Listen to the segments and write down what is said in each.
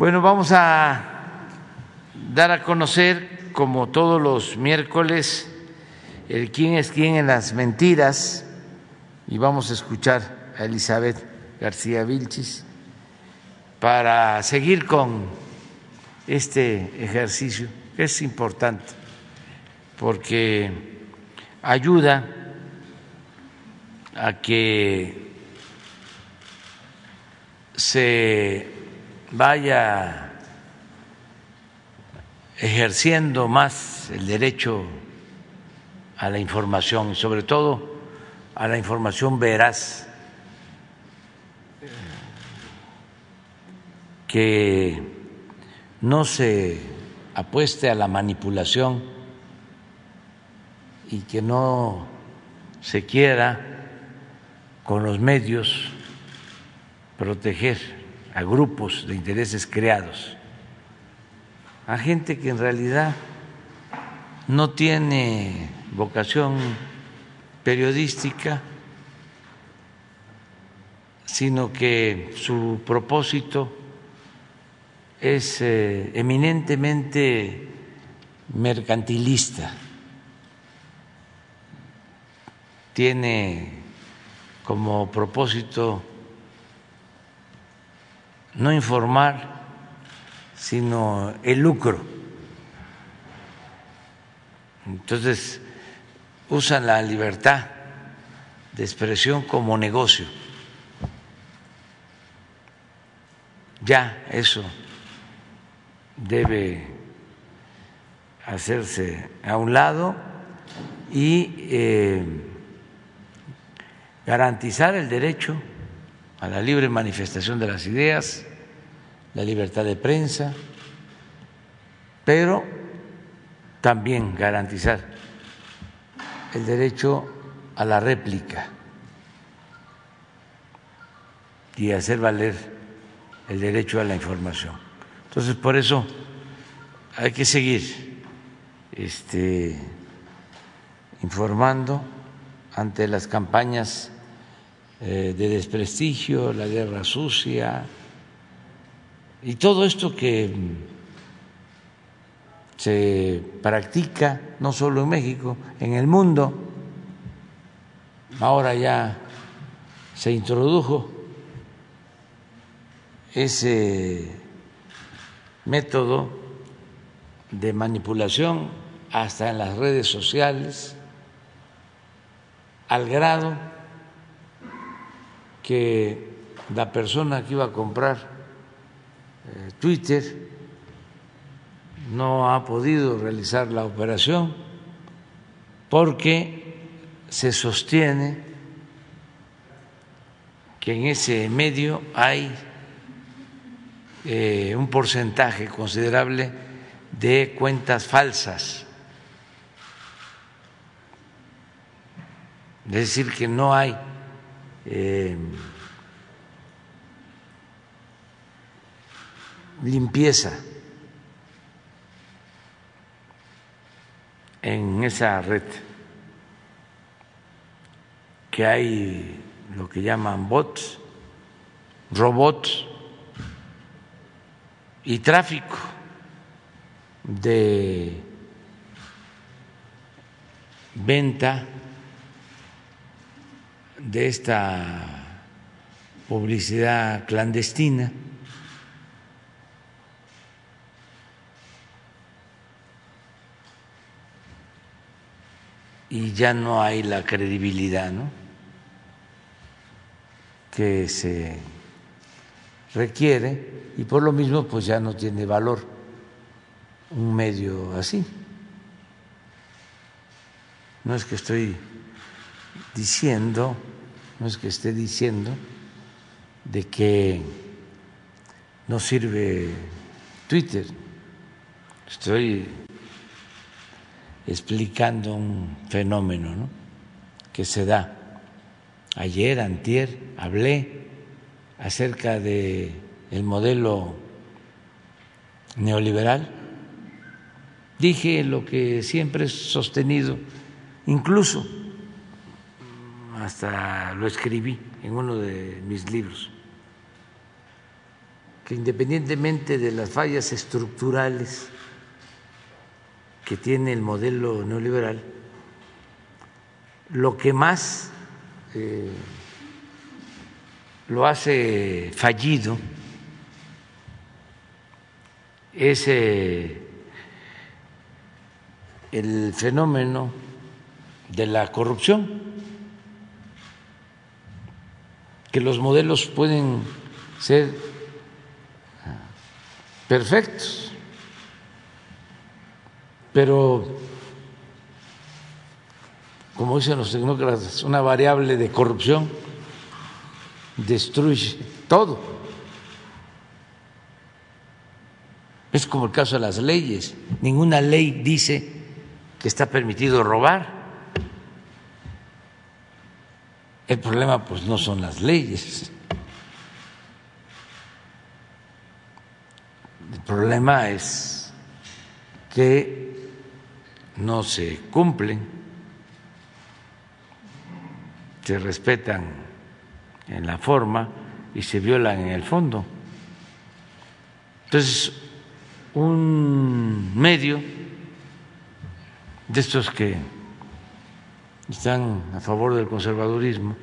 Bueno, vamos a dar a conocer, como todos los miércoles, el quién es quién en las mentiras y vamos a escuchar a Elizabeth García Vilchis para seguir con este ejercicio que es importante porque ayuda a que se vaya ejerciendo más el derecho a la información y sobre todo a la información veraz que no se apueste a la manipulación y que no se quiera con los medios proteger a grupos de intereses creados, a gente que en realidad no tiene vocación periodística, sino que su propósito es eh, eminentemente mercantilista, tiene como propósito no informar, sino el lucro. Entonces, usan la libertad de expresión como negocio. Ya eso debe hacerse a un lado y eh, garantizar el derecho a la libre manifestación de las ideas, la libertad de prensa, pero también garantizar el derecho a la réplica y hacer valer el derecho a la información. Entonces, por eso hay que seguir este, informando ante las campañas eh, de desprestigio, la guerra sucia y todo esto que se practica no solo en México, en el mundo. Ahora ya se introdujo ese método de manipulación hasta en las redes sociales, al grado que la persona que iba a comprar Twitter no ha podido realizar la operación porque se sostiene que en ese medio hay eh, un porcentaje considerable de cuentas falsas. Es decir, que no hay eh, limpieza en esa red, que hay lo que llaman bots, robots y tráfico de venta de esta publicidad clandestina. Y ya no hay la credibilidad ¿no? que se requiere y por lo mismo pues ya no tiene valor un medio así. No es que estoy diciendo, no es que esté diciendo de que no sirve Twitter. Estoy explicando un fenómeno ¿no? que se da. Ayer, antier, hablé acerca de el modelo neoliberal. Dije lo que siempre he sostenido, incluso hasta lo escribí en uno de mis libros, que independientemente de las fallas estructurales que tiene el modelo neoliberal, lo que más eh, lo hace fallido es eh, el fenómeno de la corrupción, que los modelos pueden ser perfectos, pero como dicen los tecnócratas, una variable de corrupción destruye todo. Es como el caso de las leyes. Ninguna ley dice que está permitido robar. El problema pues no son las leyes. El problema es que no se cumplen, se respetan en la forma y se violan en el fondo. Entonces, un medio de estos que están a favor del conservadurismo,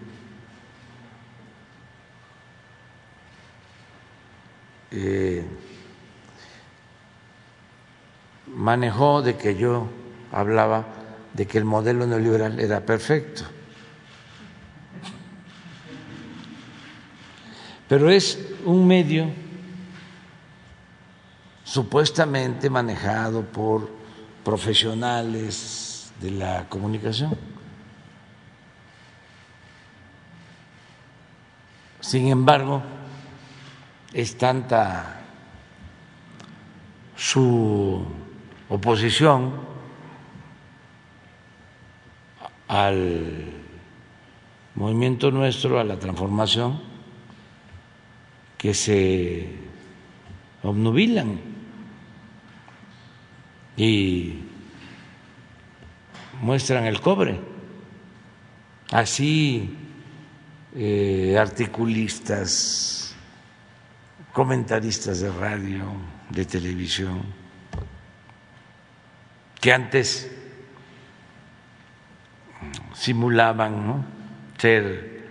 eh, manejó de que yo hablaba de que el modelo neoliberal era perfecto. Pero es un medio supuestamente manejado por profesionales de la comunicación. Sin embargo, es tanta su oposición al movimiento nuestro, a la transformación, que se obnubilan y muestran el cobre. Así eh, articulistas, comentaristas de radio, de televisión, que antes simulaban ser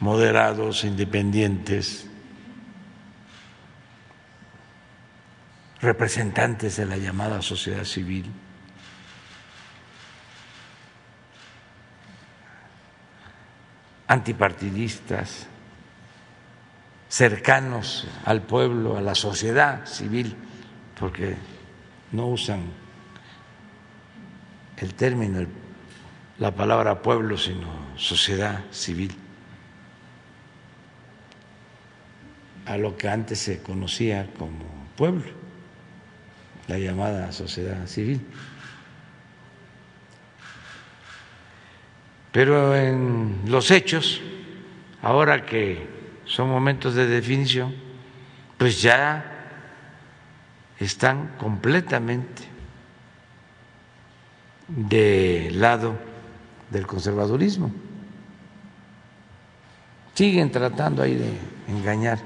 moderados, independientes, representantes de la llamada sociedad civil. antipartidistas, cercanos al pueblo, a la sociedad civil, porque no usan el término, la palabra pueblo, sino sociedad civil, a lo que antes se conocía como pueblo la llamada sociedad civil. Pero en los hechos, ahora que son momentos de definición, pues ya están completamente del lado del conservadurismo. Siguen tratando ahí de engañar.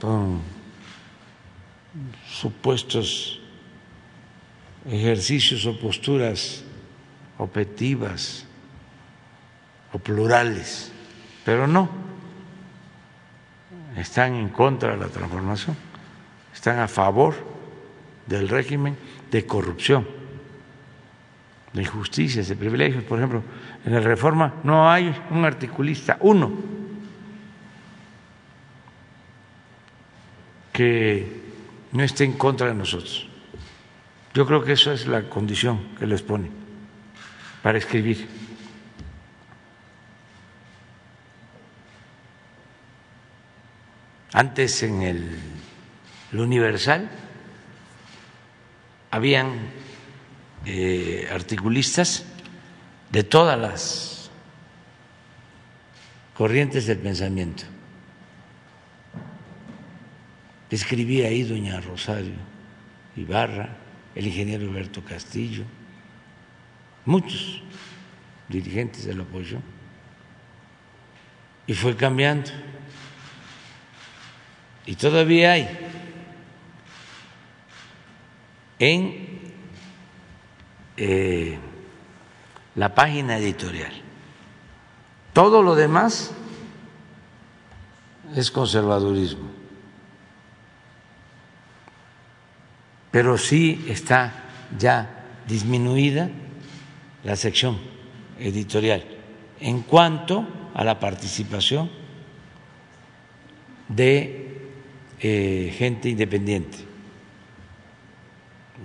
Con supuestos ejercicios o posturas objetivas o plurales, pero no, están en contra de la transformación, están a favor del régimen de corrupción, de injusticias, de privilegios. Por ejemplo, en la reforma no hay un articulista, uno, que no esté en contra de nosotros. Yo creo que eso es la condición que les pone para escribir. Antes en el, Universal habían eh, articulistas de todas las corrientes del pensamiento Escribía ahí doña Rosario Ibarra, el ingeniero Alberto Castillo, muchos dirigentes del apoyo, y fue cambiando. y todavía hay en eh, la página editorial. Todo lo demás es conservadurismo. Pero sí está ya disminuida la sección editorial en cuanto a la participación de eh, gente independiente,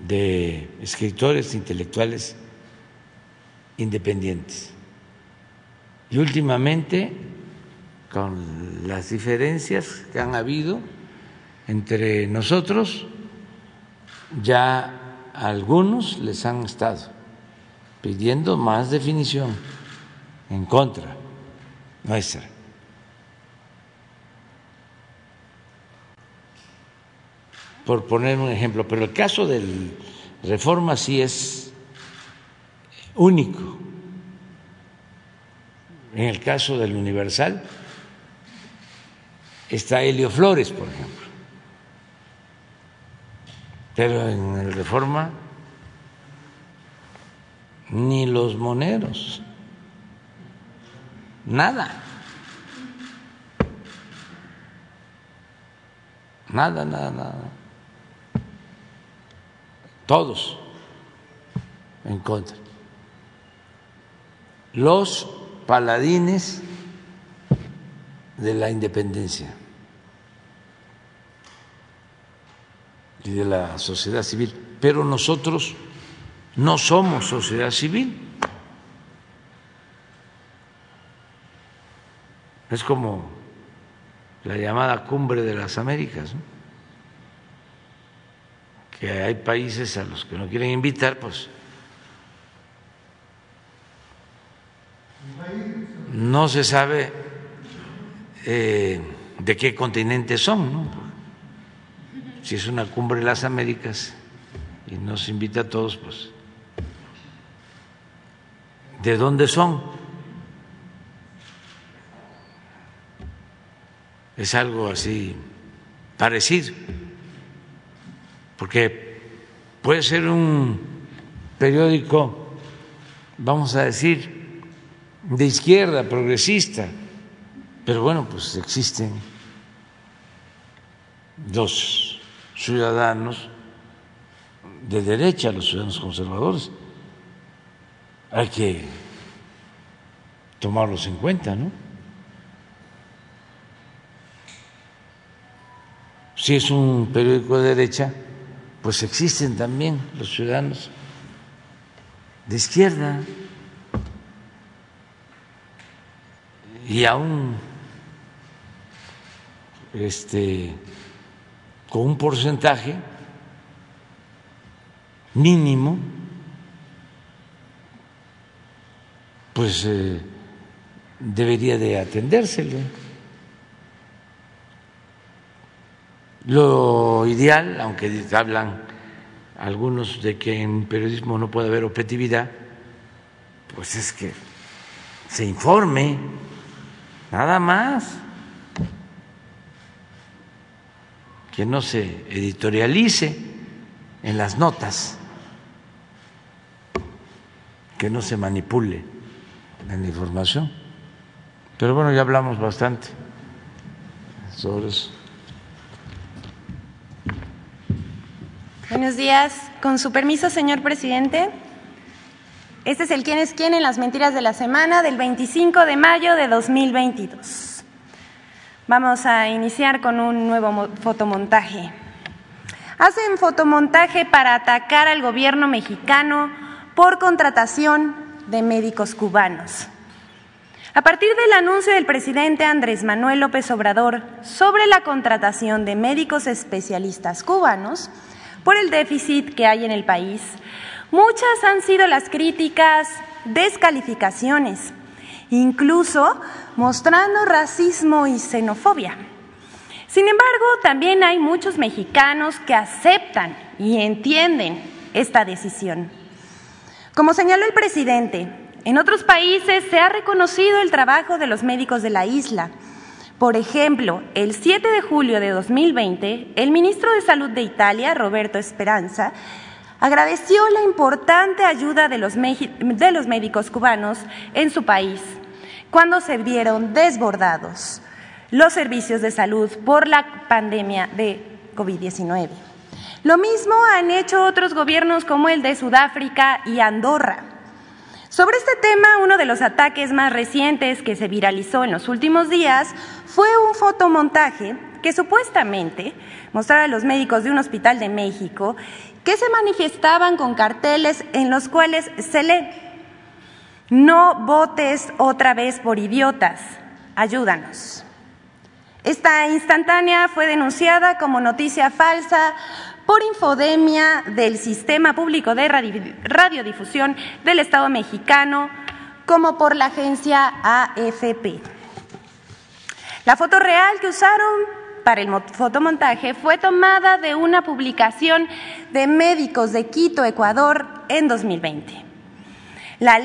de escritores intelectuales independientes. Y últimamente, con las diferencias que han habido entre nosotros, ya algunos les han estado pidiendo más definición en contra nuestra. Por poner un ejemplo, pero el caso del reforma sí es único. En el caso del Universal está Helio Flores, por ejemplo. Pero en el Reforma ni los moneros, nada. Nada, nada, nada. Todos en contra. Los paladines de la independencia y de la sociedad civil. Pero nosotros no somos sociedad civil. Es como la llamada cumbre de las Américas, que hay países a los que no quieren invitar, pues no se sabe eh, de qué continente son, ¿no? si es una cumbre de las Américas y nos invita a todos, pues de dónde son. Es algo así parecido, porque puede ser un periódico, vamos a decir, de izquierda, progresista, pero bueno, pues existen los ciudadanos de derecha, los ciudadanos conservadores, hay que tomarlos en cuenta, ¿no? Si es un periódico de derecha, pues existen también los ciudadanos de izquierda y aún este con un porcentaje mínimo pues eh, debería de atendérsele. Lo ideal, aunque hablan algunos de que en periodismo no puede haber objetividad, pues es que se informe, nada más, que no se editorialice en las notas, que no se manipule en la información. Pero bueno, ya hablamos bastante sobre eso. Buenos días. Con su permiso, señor presidente. Este es el quién es quién en las mentiras de la semana del 25 de mayo de 2022. Vamos a iniciar con un nuevo fotomontaje. Hacen fotomontaje para atacar al gobierno mexicano por contratación de médicos cubanos. A partir del anuncio del presidente Andrés Manuel López Obrador sobre la contratación de médicos especialistas cubanos por el déficit que hay en el país, muchas han sido las críticas, descalificaciones, incluso mostrando racismo y xenofobia. Sin embargo, también hay muchos mexicanos que aceptan y entienden esta decisión. Como señaló el presidente, en otros países se ha reconocido el trabajo de los médicos de la isla, Por ejemplo, el 7 de julio de 2020, el ministro de Salud de Italia, Roberto Esperanza, agradeció la importante ayuda de los, de los médicos cubanos en su país cuando se vieron desbordados los servicios de salud por la pandemia de COVID-19. Lo mismo han hecho otros gobiernos como el de Sudáfrica y Andorra. Sobre este tema, uno de los ataques más recientes que se viralizó en los últimos días fue un fotomontaje que supuestamente mostraba a los médicos de un hospital de México que se manifestaban con carteles en los cuales se lee, no votes otra vez por idiotas, ayúdanos. Esta instantánea fue denunciada como noticia falsa por infodemia del Sistema Público de Radiodifusión del Estado mexicano, como por la agencia AFP. La foto real que usaron para el fotomontaje fue tomada de una publicación de médicos de Quito, Ecuador, en 2020. La,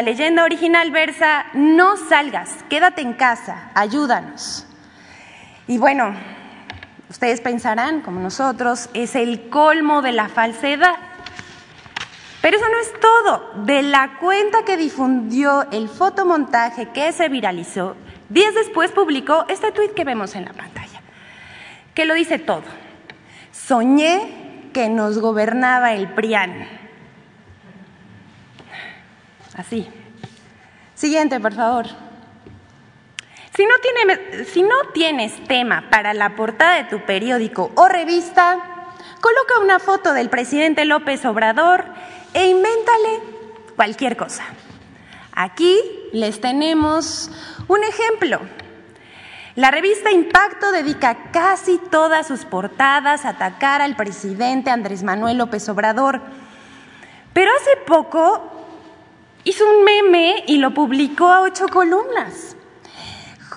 leyenda original versa, no salgas, quédate en casa, ayúdanos. Y bueno, ustedes pensarán, como nosotros, es el colmo de la falsedad. Pero eso no es todo. De la cuenta que difundió el fotomontaje que se viralizó, días después publicó este tuit que vemos en la pantalla, que lo dice todo. Soñé que nos gobernaba el PRIAN. Así. Siguiente, por favor. Si no, tienes, tema para la portada de tu periódico o revista, coloca una foto del presidente López Obrador e invéntale cualquier cosa. Aquí les tenemos un ejemplo. La revista Impacto dedica casi todas sus portadas a atacar al presidente Andrés Manuel López Obrador. Pero hace poco hizo un meme y lo publicó a ocho columnas.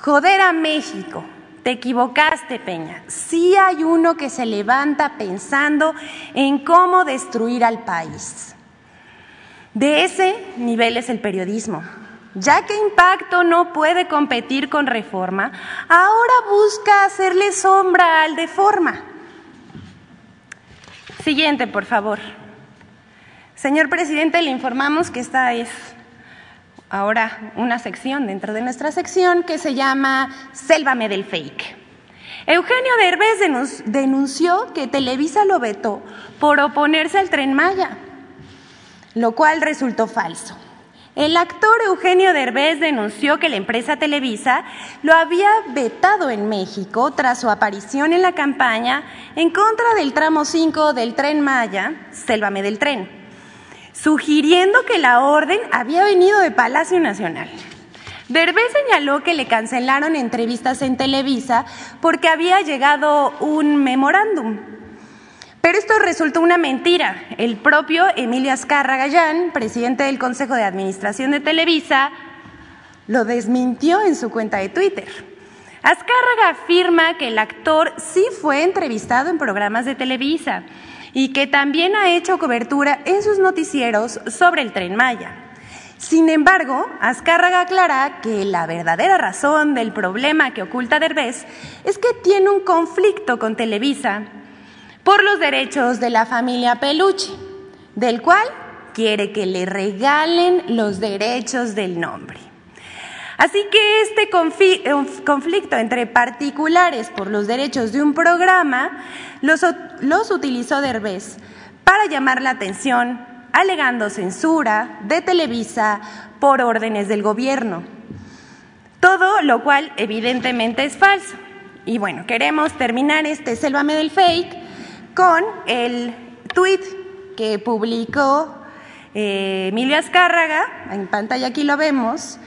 Joder a México. Te equivocaste, Peña. Sí hay uno que se levanta pensando en cómo destruir al país. De ese nivel es el periodismo. Ya que Impacto no puede competir con Reforma, ahora busca hacerle sombra al de Forma. Siguiente, por favor. Señor presidente, le informamos que esta es ahora una sección dentro de nuestra sección que se llama Sélvame del Fake. Eugenio Derbez denunció que Televisa lo vetó por oponerse al tren Maya, lo cual resultó falso. El actor Eugenio Derbez denunció que la empresa Televisa lo había vetado en México tras su aparición en la campaña en contra del tramo 5 del tren Maya, Sélvame del Tren sugiriendo que la orden había venido de Palacio Nacional. Derbez señaló que le cancelaron entrevistas en Televisa porque había llegado un memorándum. Pero esto resultó una mentira. El propio Emilio Azcarra Gallán, presidente del Consejo de Administración de Televisa, lo desmintió en su cuenta de Twitter. Azcárraga afirma que el actor sí fue entrevistado en programas de Televisa y que también ha hecho cobertura en sus noticieros sobre el tren Maya. Sin embargo, Azcárraga aclara que la verdadera razón del problema que oculta Derbez es que tiene un conflicto con Televisa por los derechos de la familia Peluche, del cual quiere que le regalen los derechos del nombre. Así que este eh, conflicto entre particulares por los derechos de un programa los, utilizó Derbez para llamar la atención, alegando censura de Televisa por órdenes del gobierno. Todo lo cual evidentemente es falso. Y bueno, queremos terminar este Sélvame del Fake con el tweet que publicó eh, Emilio Azcárraga, en pantalla aquí lo vemos,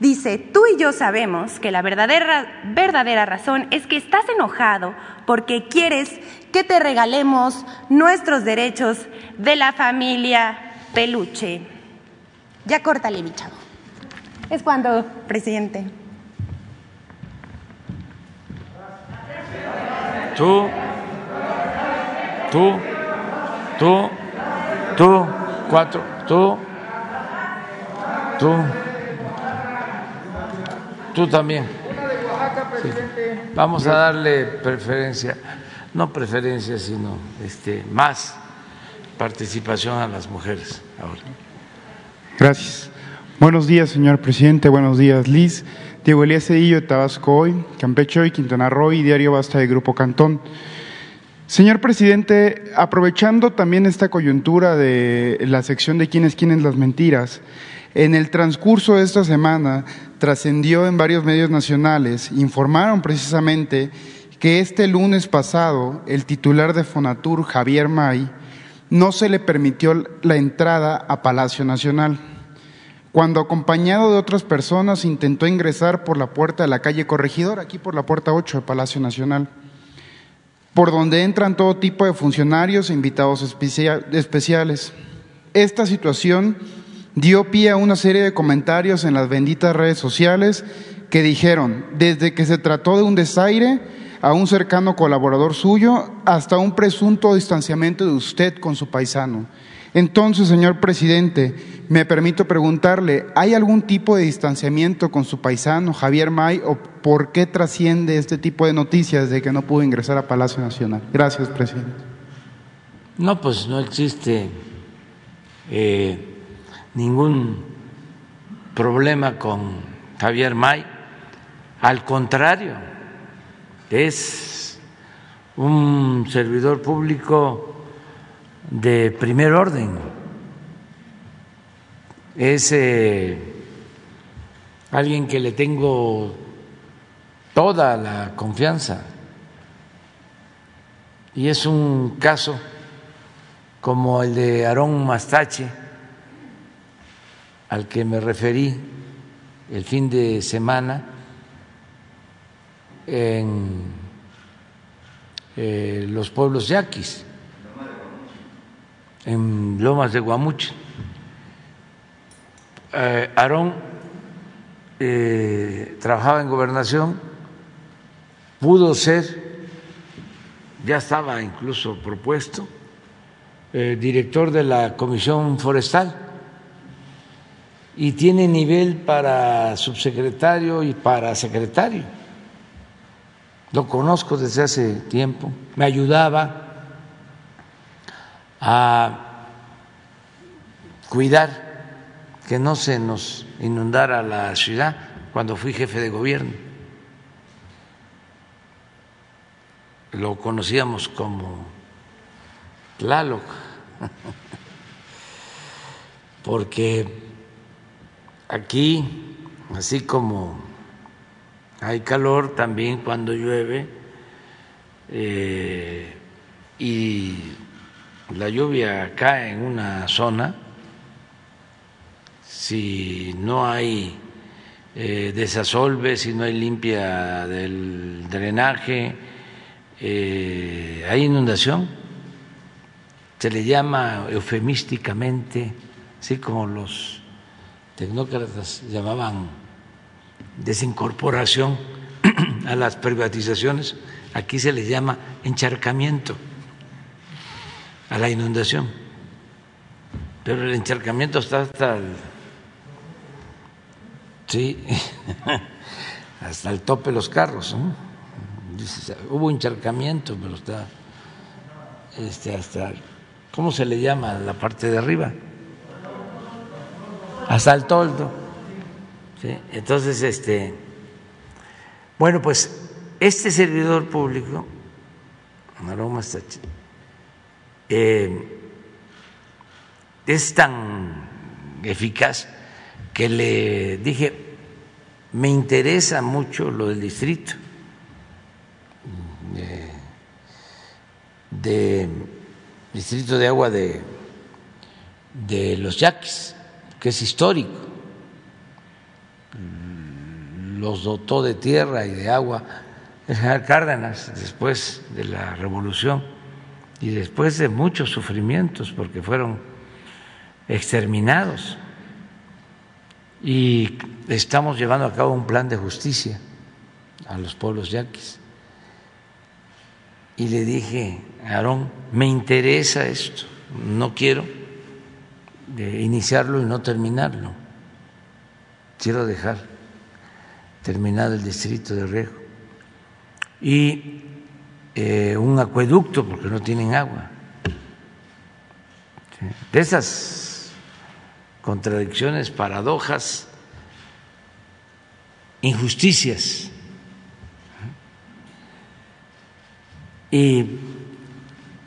Dice, tú y yo sabemos que la verdadera, verdadera razón es que estás enojado porque quieres que te regalemos nuestros derechos de la familia peluche. Ya córtale, mi chavo. Es cuando, presidente. Tú, tú, tú, tú, cuatro, tú, tú. Tú también. Vamos a darle preferencia, no preferencia, sino este, más participación a las mujeres ahora. Gracias. Buenos días, señor presidente. Buenos días, Liz. Diego Elías Cedillo de Tabasco Hoy, Campeche Hoy, Quintana Roo y Diario Basta de Grupo Cantón. Señor presidente, aprovechando también esta coyuntura de la sección de quiénes quiénes las mentiras, en el transcurso de esta semana trascendió en varios medios nacionales, informaron precisamente que este lunes pasado el titular de Fonatur, Javier May, no se le permitió la entrada a Palacio Nacional. Cuando acompañado de otras personas intentó ingresar por la puerta de la calle Corregidor, aquí por la puerta 8 de Palacio Nacional, por donde entran todo tipo de funcionarios e invitados especiales. Esta situación dio pie a una serie de comentarios en las benditas redes sociales que dijeron, desde que se trató de un desaire, a un cercano colaborador suyo hasta un presunto distanciamiento de usted con su paisano. Entonces, señor presidente, me permito preguntarle, ¿hay algún tipo de distanciamiento con su paisano Javier May o por qué trasciende este tipo de noticias de que no pudo ingresar a Palacio Nacional? Gracias, presidente. No, pues no existe eh, ningún problema con Javier May, al contrario es un servidor público de primer orden, es eh, alguien que le tengo toda la confianza. Y es un caso como el de Aarón Mastache, al que me referí el fin de semana, en eh, los pueblos yaquis, en Lomas de Guamuche. Eh, Aarón eh, trabajaba en gobernación, pudo ser, ya estaba incluso propuesto, director de la Comisión Forestal y tiene nivel para subsecretario y para secretario lo conozco desde hace tiempo, me ayudaba a cuidar que no se nos inundara la ciudad cuando fui jefe de gobierno. Lo conocíamos como Tlaloc, porque aquí, así como hay calor también cuando llueve eh, y la lluvia cae en una zona, si no hay eh, desasolve, si no hay limpia del drenaje, eh, hay inundación, se le llama eufemísticamente, así como los tecnócratas llamaban desincorporación a las privatizaciones, aquí se le llama encharcamiento a la inundación. Pero el encharcamiento está hasta el, sí, hasta el tope de los carros. hubo encharcamiento, pero está este, hasta, ¿cómo se le llama la parte de arriba? Hasta el toldo. Entonces, este, bueno, pues este servidor público, eh, es tan eficaz que le dije, me interesa mucho lo del distrito de, distrito de agua de, de los yaquis, que es histórico los dotó de tierra y de agua el general Cárdenas después de la revolución y después de muchos sufrimientos porque fueron exterminados. Y estamos llevando a cabo un plan de justicia a los pueblos yaquis. Y le dije, Aarón, me interesa esto, no quiero iniciarlo y no terminarlo, quiero dejar terminado el distrito de riego. y eh, un acueducto porque no tienen agua. De esas contradicciones, paradojas, injusticias. Y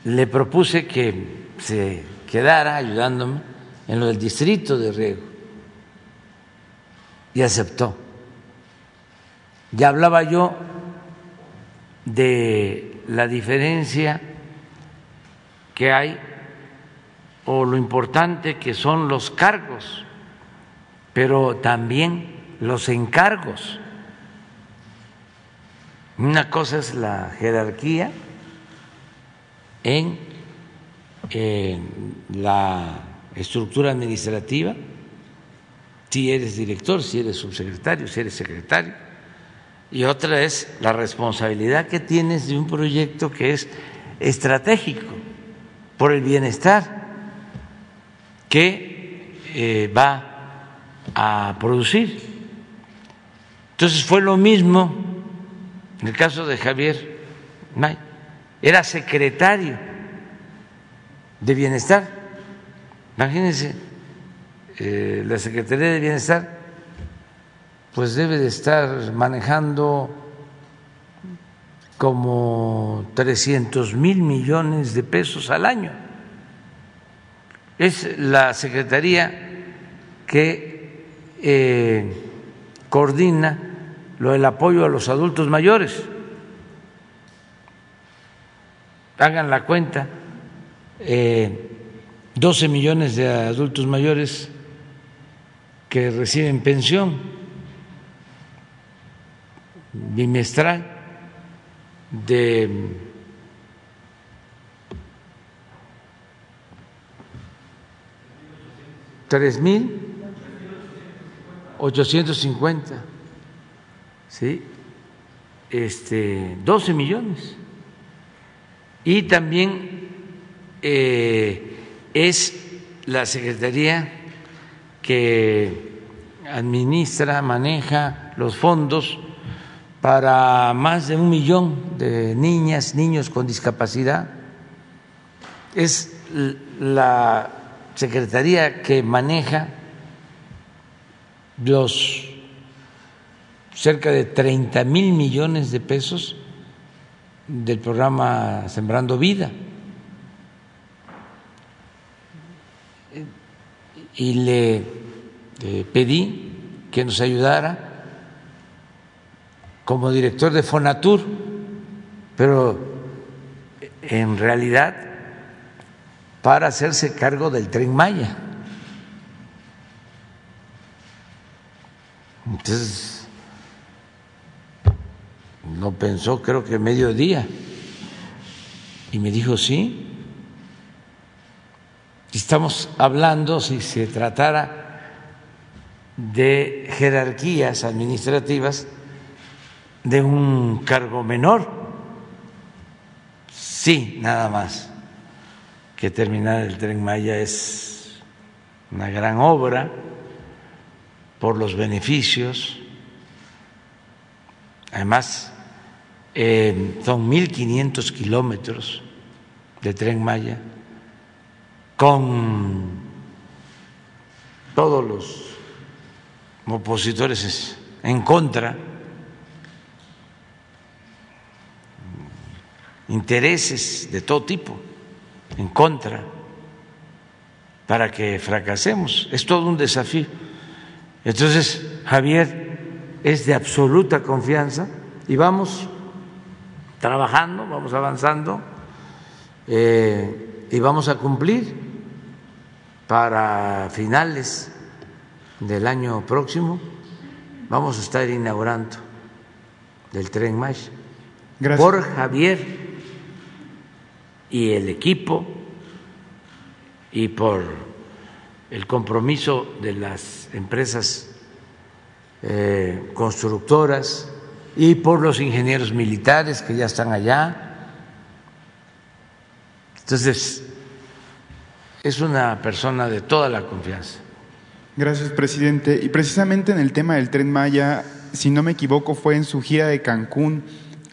le propuse que se quedara ayudándome en lo del distrito de riego y aceptó. Ya hablaba yo de la diferencia que hay o lo importante que son los cargos, pero también los encargos. Una cosa es la jerarquía en la estructura administrativa, si eres director, si eres subsecretario, si eres secretario, y otra es la responsabilidad que tienes de un proyecto que es estratégico por el bienestar que eh, va a producir. Entonces fue lo mismo en el caso de Javier May, era secretario de Bienestar. Imagínense, eh, la Secretaría de Bienestar pues debe de estar manejando como 300 mil millones de pesos al año. Es la Secretaría que eh, coordina lo del apoyo a los adultos mayores. Hagan la cuenta, 12 eh, millones de adultos mayores que reciben pensión bimestral de tres mil ochocientos cincuenta, sí, este, 12 millones. Y también eh, es la Secretaría que administra, maneja los fondos para más de un millón de niñas, niños con discapacidad. Es la secretaría que maneja los cerca de 30 mil millones de pesos del programa Sembrando Vida. Y le pedí que nos ayudara como director de Fonatur, pero en realidad para hacerse cargo del tren Maya. Entonces, no pensó, creo que mediodía, y me dijo sí. Estamos hablando, si se tratara de jerarquías administrativas, de un cargo menor, sí, nada más, que terminar el tren Maya es una gran obra por los beneficios. Además, eh, son 1.500 kilómetros de tren Maya con todos los opositores en contra intereses de todo tipo en contra para que fracasemos. Es todo un desafío. Entonces, Javier es de absoluta confianza y vamos trabajando, vamos avanzando eh, y vamos a cumplir para finales del año próximo. Vamos a estar inaugurando el tren Maya. Por Javier y el equipo y por el compromiso de las empresas eh, constructoras y por los ingenieros militares que ya están allá. Entonces, es una persona de toda la confianza. Gracias, presidente. Y precisamente en el tema del tren Maya, si no me equivoco, fue en su gira de Cancún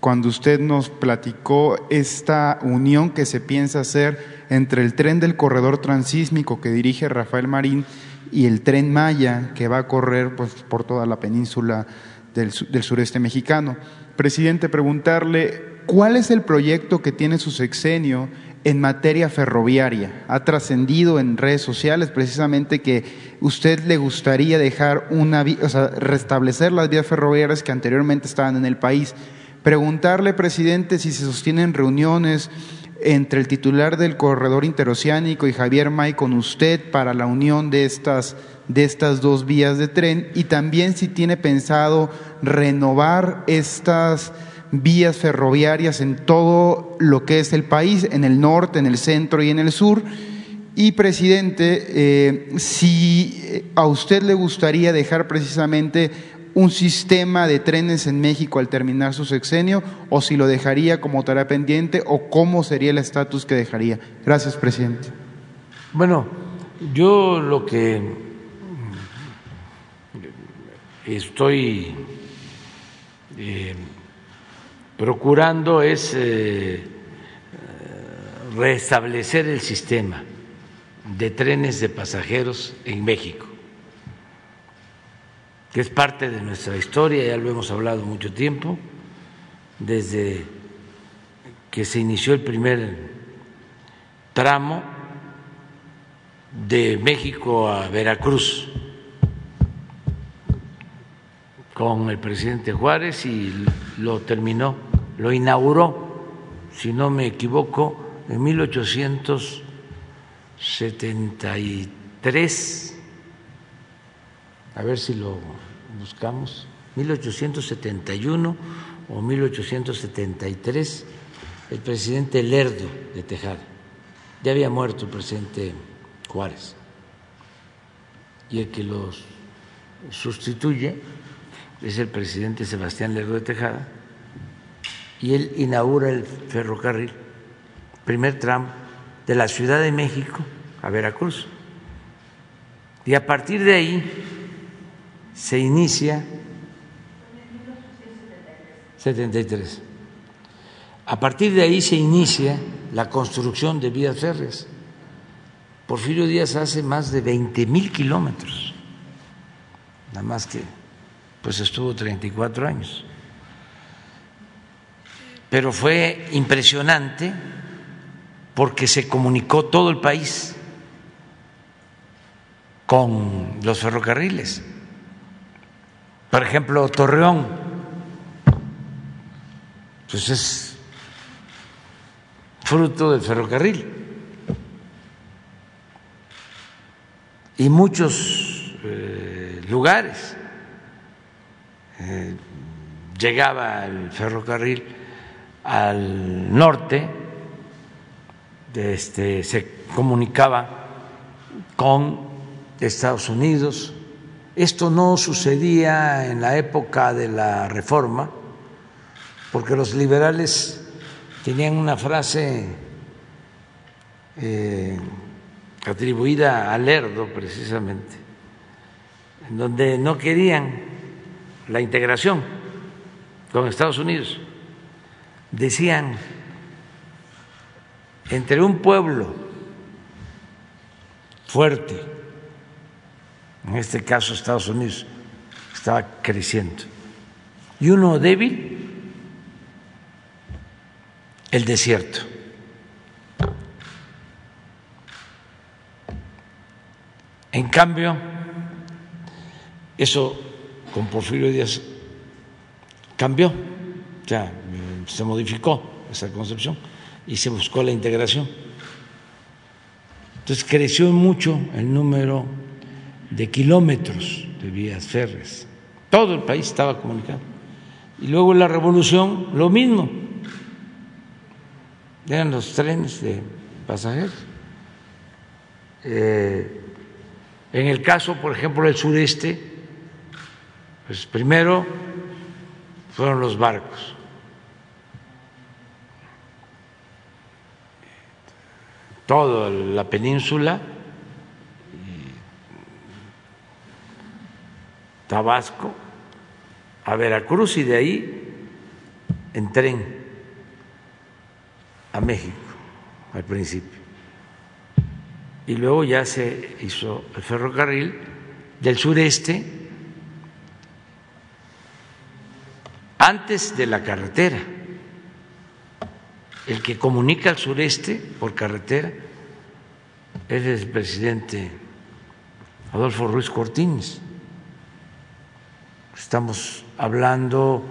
cuando usted nos platicó esta unión que se piensa hacer entre el tren del corredor transísmico que dirige Rafael Marín y el tren Maya que va a correr pues, por toda la península del, del sureste mexicano. Presidente, preguntarle cuál es el proyecto que tiene su sexenio en materia ferroviaria. Ha trascendido en redes sociales precisamente que usted le gustaría dejar una, o sea, restablecer las vías ferroviarias que anteriormente estaban en el país. Preguntarle, presidente, si se sostienen reuniones entre el titular del corredor interoceánico y Javier May con usted para la unión de estas, de estas dos vías de tren y también si tiene pensado renovar estas vías ferroviarias en todo lo que es el país, en el norte, en el centro y en el sur. Y, presidente, eh, si a usted le gustaría dejar precisamente un sistema de trenes en México al terminar su sexenio, o si lo dejaría como tarea pendiente, o cómo sería el estatus que dejaría. Gracias, presidente. Bueno, yo lo que estoy eh, procurando es eh, restablecer el sistema de trenes de pasajeros en México, que es parte de nuestra historia, ya lo hemos hablado mucho tiempo, desde que se inició el primer tramo de México a Veracruz con el presidente Juárez y lo terminó lo inauguró, si no me equivoco, en 1873, a ver si lo buscamos, 1871 o 1873, el presidente Lerdo de Tejada. Ya había muerto el presidente Juárez. Y el que los sustituye es el presidente Sebastián Lerdo de Tejada y él inaugura el ferrocarril, primer tramo de la Ciudad de México a Veracruz. Y a partir de ahí se inicia 73. A partir de ahí se inicia la construcción de vías férreas. Porfirio Díaz hace más de 20 mil kilómetros, nada más que pues estuvo 34 años pero fue impresionante porque se comunicó todo el país con los ferrocarriles. Por ejemplo, Torreón, pues es fruto del ferrocarril. Y muchos eh, lugares eh, llegaba el ferrocarril al norte, este, se comunicaba con Estados Unidos. Esto no sucedía en la época de la reforma, porque los liberales tenían una frase eh, atribuida a Lerdo precisamente, en donde no querían la integración con Estados Unidos decían, entre un pueblo fuerte, en este caso Estados Unidos, estaba creciendo, y uno débil, el desierto. En cambio, eso con Porfirio Díaz cambió. Ya se modificó esa concepción y se buscó la integración. Entonces creció mucho el número de kilómetros de vías férreas. Todo el país estaba comunicado. Y luego la revolución, lo mismo. Eran los trenes de pasajeros. Eh, en el caso, por ejemplo, del sureste, pues primero fueron los barcos toda la península, Tabasco, a Veracruz y de ahí en tren a México al principio. Y luego ya se hizo el ferrocarril del sureste antes de la carretera. El que comunica al sureste por carretera es el presidente Adolfo Ruiz Cortines. Estamos hablando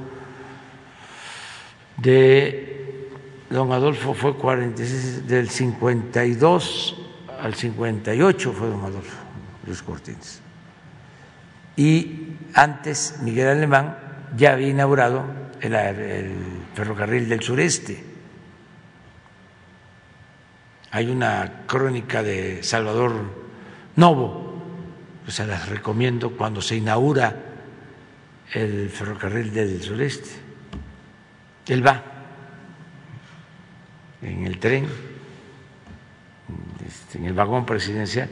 de don Adolfo fue 46, del 52 al 58 fue don Adolfo Luis Cortines. Y antes Miguel Alemán ya había inaugurado el ferrocarril del sureste. Hay una crónica de Salvador Novo, que se las recomiendo cuando se inaugura el ferrocarril del sureste. Él va en el tren, este, en el vagón presidencial.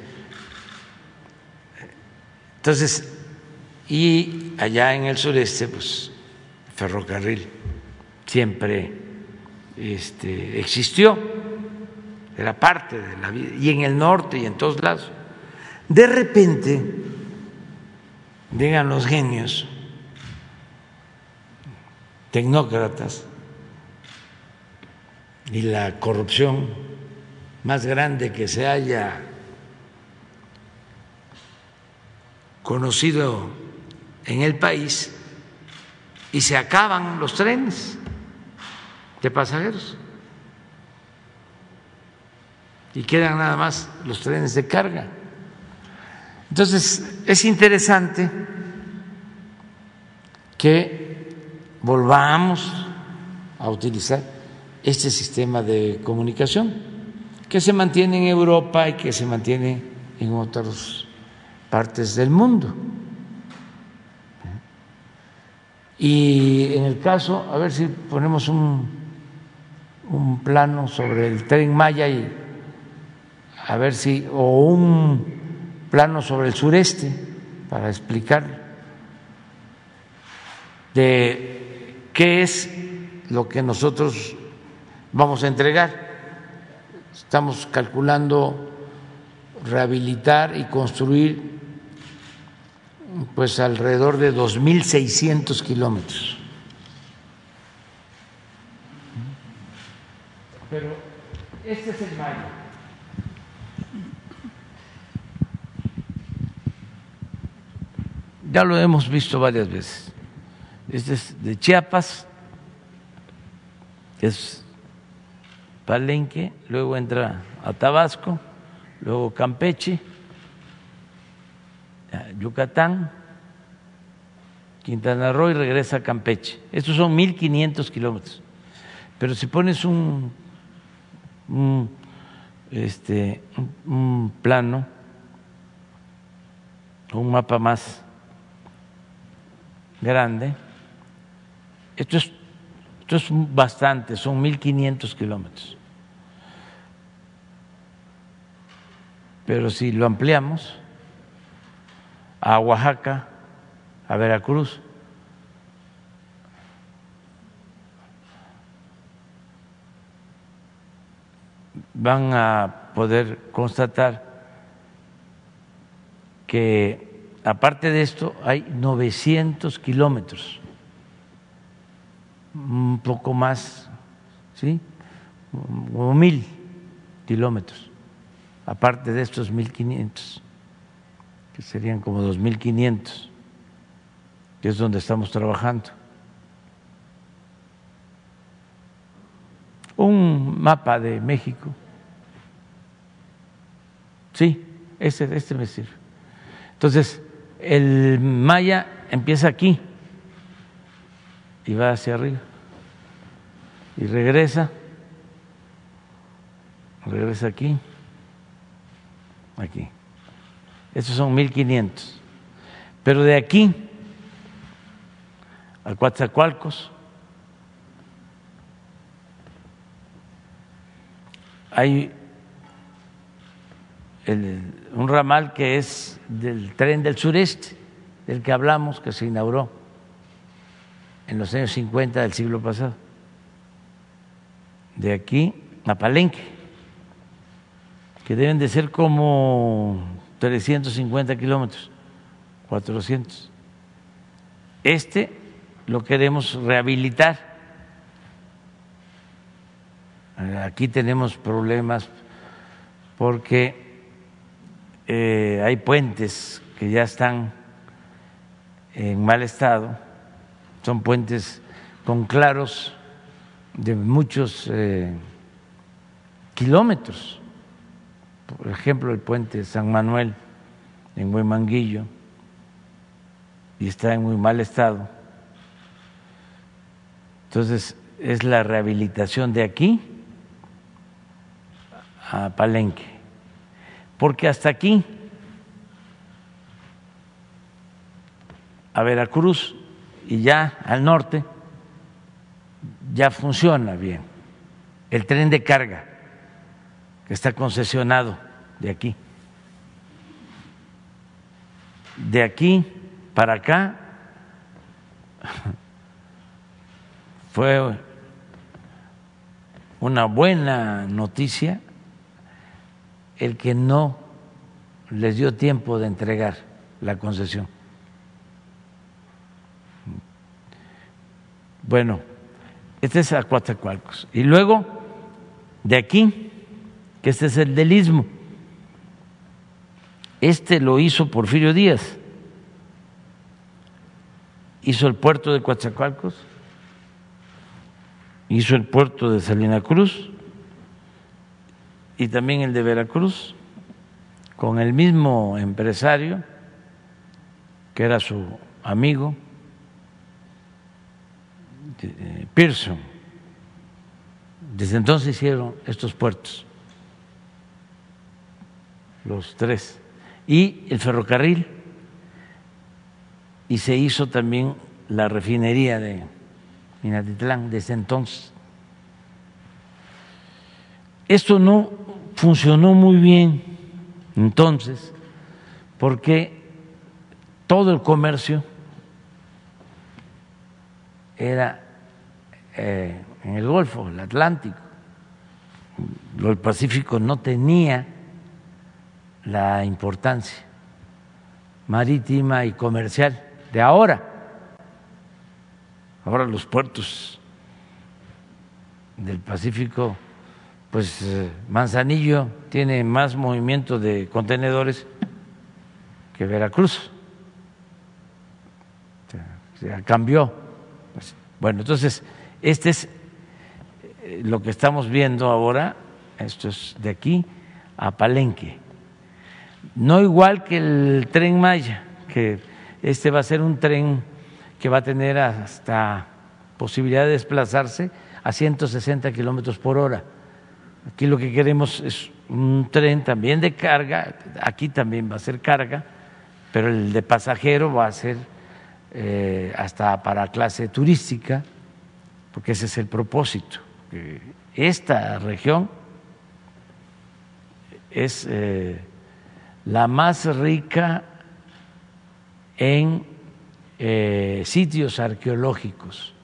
Entonces, y allá en el sureste, pues ferrocarril siempre este, existió, era parte de la vida, y en el norte y en todos lados. De repente, llegan los genios, tecnócratas, y la corrupción más grande que se haya conocido en el país y se acaban los trenes de pasajeros y quedan nada más los trenes de carga. Entonces, es interesante que volvamos a utilizar este sistema de comunicación que se mantiene en Europa y que se mantiene en otras partes del mundo. Y en el caso, a ver si ponemos un, un plano sobre el tren Maya y a ver si, o un plano sobre el sureste para explicar de qué es lo que nosotros vamos a entregar. Estamos calculando rehabilitar y construir pues alrededor de 2.600 kilómetros. Pero este es el Maya. Ya lo hemos visto varias veces. Este es de Chiapas, es Palenque, luego entra a Tabasco, luego Campeche, Yucatán, Quintana Roo y regresa a Campeche. Estos son 1.500 kilómetros. Pero si pones un, un, este, un plano, un mapa más grande, esto es, esto es bastante, son 1.500 kilómetros. Pero si lo ampliamos a Oaxaca, a Veracruz, van a poder constatar que aparte de esto hay 900 kilómetros, un poco más, ¿sí? Como mil kilómetros, aparte de estos 1.500, que serían como 2.500, que es donde estamos trabajando. Un mapa de México. Sí, este, este me sirve. Entonces, el Maya empieza aquí y va hacia arriba y regresa, regresa aquí, aquí. Estos son 1500. Pero de aquí a Coatzacoalcos hay un ramal que es del tren del sureste, del que hablamos, que se inauguró en los años 50 del siglo pasado. de aquí a Palenque, que deben de ser como 350 kilómetros, 400. Este lo queremos rehabilitar. Aquí tenemos problemas porque eh, hay puentes que ya están en mal estado, son puentes con claros de muchos eh, kilómetros. Por ejemplo, el puente San Manuel en Huemanguillo y está en muy mal estado. Entonces, es la rehabilitación de aquí a Palenque, porque hasta aquí, a Veracruz y ya al norte, ya funciona bien. El tren de carga que está concesionado de aquí. De aquí para acá fue una buena noticia el que no les dio tiempo de entregar la concesión. Bueno, este es Acuatzacualcos. Y luego, de aquí, que este es el del Istmo. Este lo hizo Porfirio Díaz. Hizo el puerto de Coatzacoalcos, hizo el puerto de Salina Cruz y también el de Veracruz, con el mismo empresario, que era su amigo, eh, Pearson. Desde entonces hicieron estos puertos, los tres, y el ferrocarril, y se hizo también la refinería de Minatitlán desde entonces. Esto no funcionó muy bien entonces porque todo el comercio era eh, en el Golfo, el Atlántico. El Pacífico no tenía la importancia marítima y comercial de ahora. Ahora los puertos del Pacífico pues eh, Manzanillo tiene más movimiento de contenedores que Veracruz. O cambió. Pues, bueno, entonces, este es eh, lo que estamos viendo ahora, esto es de aquí a Palenque. No igual que el tren Maya, que este va a ser un tren que va a tener hasta posibilidad de desplazarse a 160 kilómetros por hora Aquí lo que queremos es un tren también de carga, aquí también va a ser carga, pero el de pasajero va a ser eh, hasta para clase turística, porque ese es el propósito. Esta región es eh, la más rica en eh, sitios arqueológicos.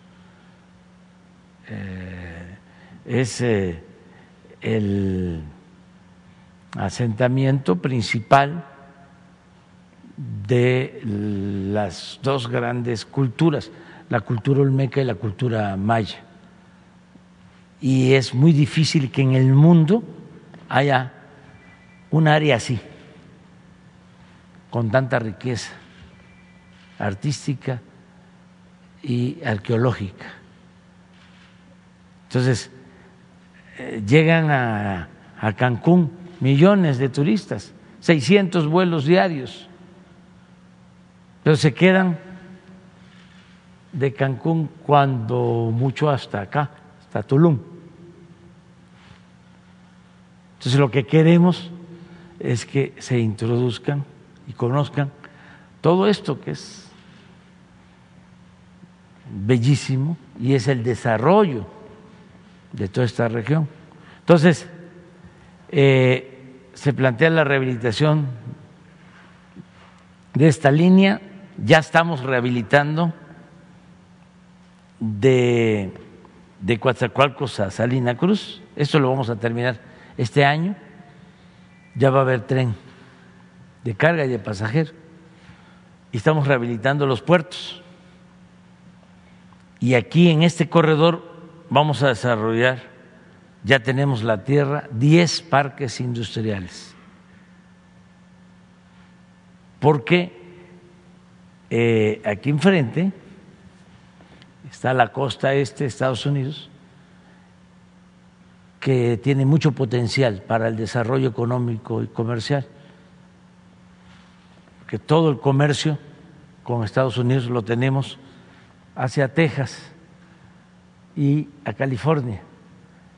es el asentamiento principal de las dos grandes culturas, la cultura olmeca y la cultura maya. Y es muy difícil que en el mundo haya un área así, con tanta riqueza artística y arqueológica. Entonces, llegan a, Cancún millones de turistas, 600 vuelos diarios, pero se quedan de Cancún cuando mucho hasta acá, hasta Tulum. Entonces lo que queremos es que se introduzcan y conozcan todo esto que es bellísimo y es el desarrollo de toda esta región. Entonces, eh, se plantea la rehabilitación de esta línea, ya estamos rehabilitando de de Coatzacoalcos a Salina Cruz. Esto lo vamos a terminar este año. Ya va a haber tren de carga y de pasajero. Y estamos rehabilitando los puertos. Y aquí en este corredor vamos a desarrollar, ya tenemos la tierra, 10 parques industriales. Porque eh, aquí enfrente está la costa este de Estados Unidos, que tiene mucho potencial para el desarrollo económico y comercial, que todo el comercio con Estados Unidos lo tenemos hacia Texas y a California,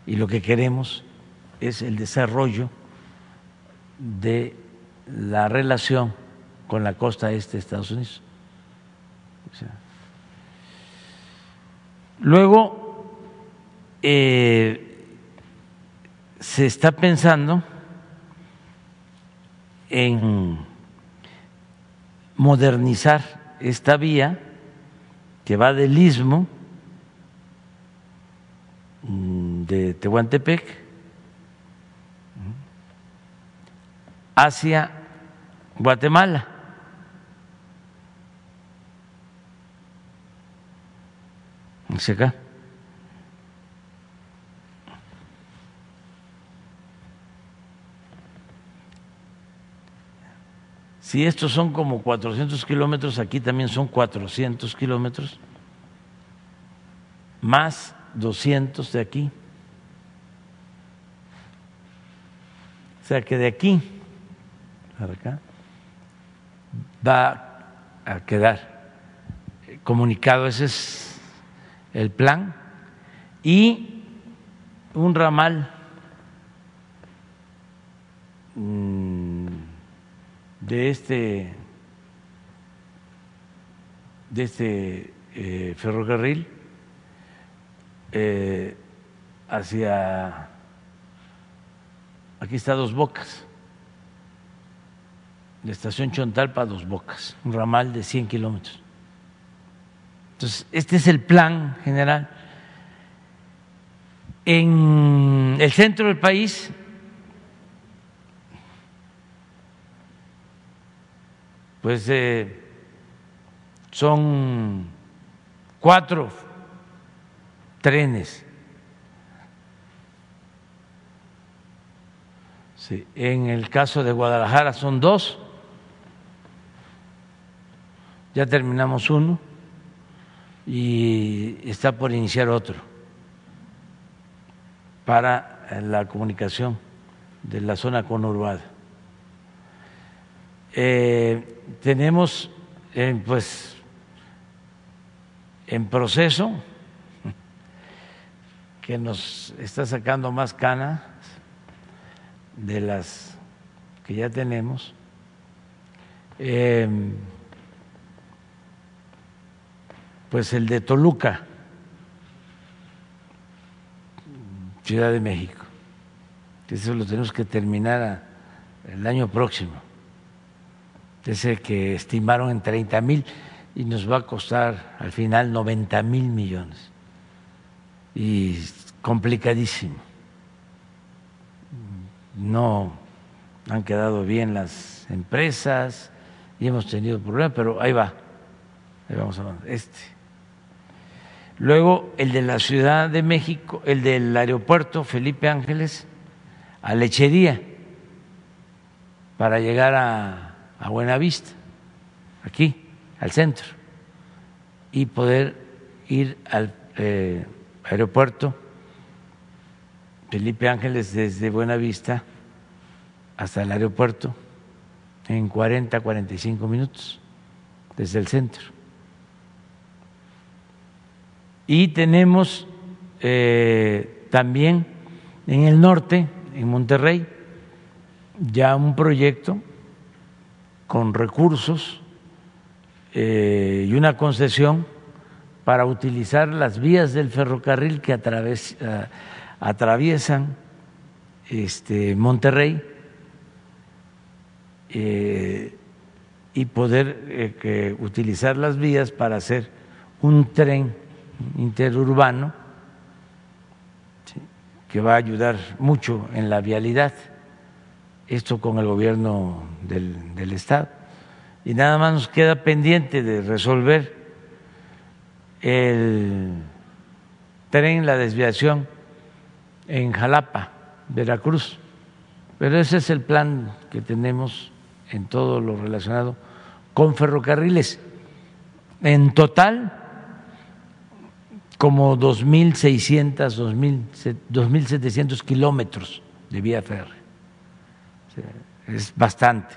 y lo que queremos es el desarrollo de la relación con la costa este de Estados Unidos. Luego, eh, se está pensando en modernizar esta vía que va del istmo de Tehuantepec hacia Guatemala. Si estos son como 400 kilómetros, aquí también son 400 kilómetros, más 200 de aquí. O sea que de aquí para acá va a quedar comunicado, ese es el plan y un ramal mm, de este de este eh, ferrocarril eh, hacia aquí está Dos Bocas, la estación Chontalpa Dos Bocas, un ramal de 100 kilómetros. Entonces, este es el plan general. En el centro del país pues eh, son cuatro trenes. en el caso de Guadalajara son dos, ya terminamos uno y está por iniciar otro para la comunicación de la zona conurbada. Eh, tenemos eh, pues en proceso que nos está sacando más canas de las que ya tenemos. Eh, pues el de Toluca, Ciudad de México. Eso lo tenemos que terminar el año próximo. Ese que estimaron en 30 mil y nos va a costar al final 90 mil millones. Y complicadísimo. No han quedado bien las empresas y hemos tenido problemas, pero ahí va. Ahí vamos a Este Luego el de la Ciudad de México, el del aeropuerto Felipe Ángeles a Lechería para llegar a, a Buenavista, aquí, al centro, y poder ir al eh, aeropuerto Felipe Ángeles desde Buenavista hasta el aeropuerto en 40, 45 minutos desde el centro. Y tenemos eh, también en el norte, en Monterrey, ya un proyecto con recursos eh, y una concesión para utilizar las vías del ferrocarril que atraviesan este, Monterrey eh, y poder utilizar las vías para hacer un tren interurbano que va a ayudar mucho en la vialidad, esto con el gobierno del, del Estado. Y nada más nos queda pendiente de resolver el tren, la desviación en Jalapa, Veracruz. Pero ese es el plan que tenemos en todo lo relacionado con ferrocarriles. En total, como 2.600, 2.700 kilómetros de vía férrea. Es bastante.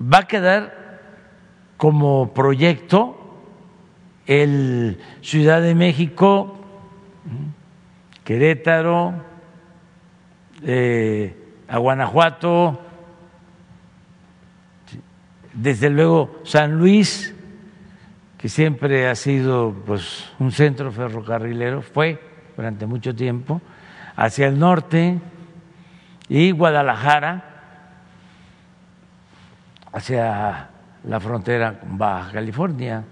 Va a quedar como proyecto el Ciudad de México, Querétaro, eh, a Guanajuato, desde luego San Luis, que siempre ha sido pues, un centro ferrocarrilero, fue durante mucho tiempo, hacia el norte y Guadalajara, hacia la frontera con Baja California,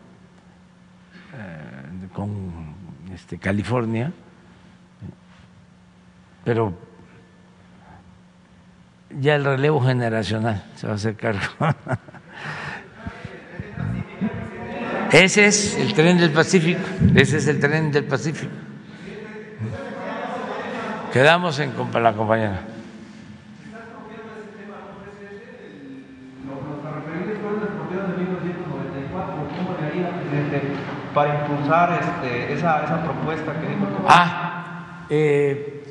con este, California, pero ya el relevo generacional se va a hacer cargo. Ese es el tren del Pacífico, ese es el tren del Pacífico. Quedamos en la compañera. Para impulsar este, esa, esa, propuesta que dijo. Ah, eh,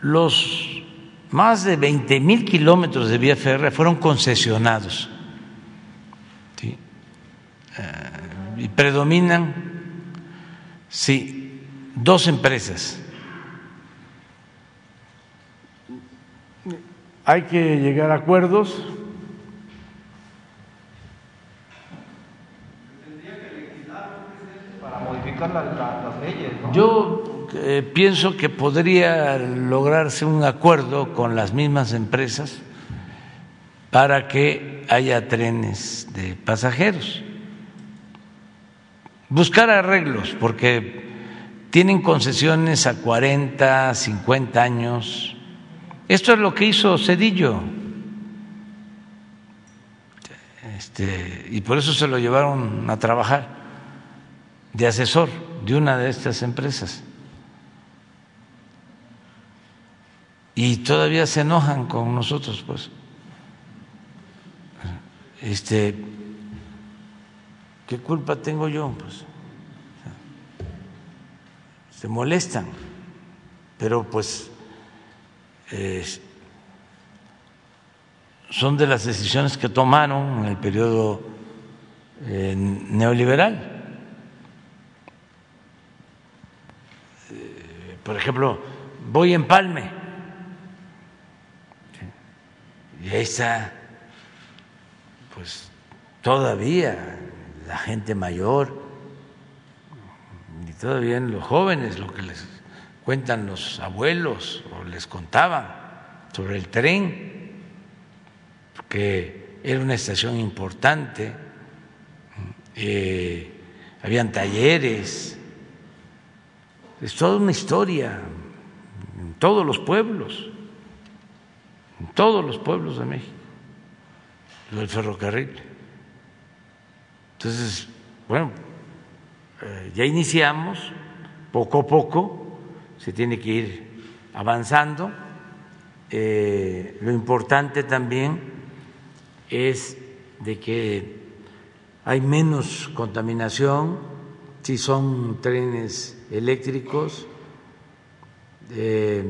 los más de 20 mil kilómetros de vía férrea fueron concesionados eh, y predominan, sí, dos empresas. Hay que llegar a acuerdos. Yo eh, pienso que podría lograrse un acuerdo con las mismas empresas para que haya trenes de pasajeros buscar arreglos, porque tienen concesiones a 40, 50 años. Esto es lo que hizo Cedillo. Este, y por eso se lo llevaron a trabajar de asesor de una de estas empresas. Y todavía se enojan con nosotros, pues. Este, ¿Qué culpa tengo yo? Pues se molestan, pero pues son de las decisiones que tomaron en el periodo eh, neoliberal. Por ejemplo, voy en Palme. Y ahí está, pues todavía la gente mayor y todavía los jóvenes, lo que les cuentan los abuelos o les contaban sobre el tren, que era una estación importante, eh, habían talleres, es toda una historia en todos los pueblos, en todos los pueblos de México, del ferrocarril. Entonces, bueno, eh, ya iniciamos, poco a poco se tiene que ir avanzando. Eh, lo importante también es de que hay menos contaminación si son trenes eléctricos, eh,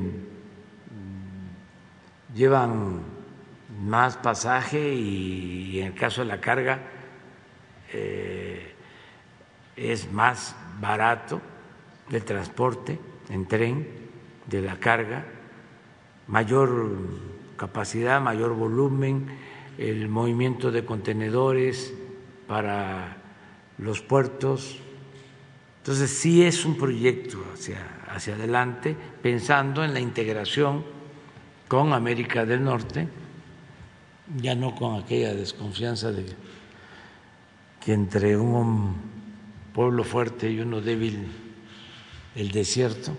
llevan más pasaje y en el caso de la carga eh, es más barato el transporte en tren de la carga, mayor capacidad, mayor volumen, el movimiento de contenedores para los puertos. Entonces sí es un proyecto hacia, hacia adelante, pensando en la integración con América del Norte, ya no con aquella desconfianza de que entre un pueblo fuerte y uno débil, el desierto,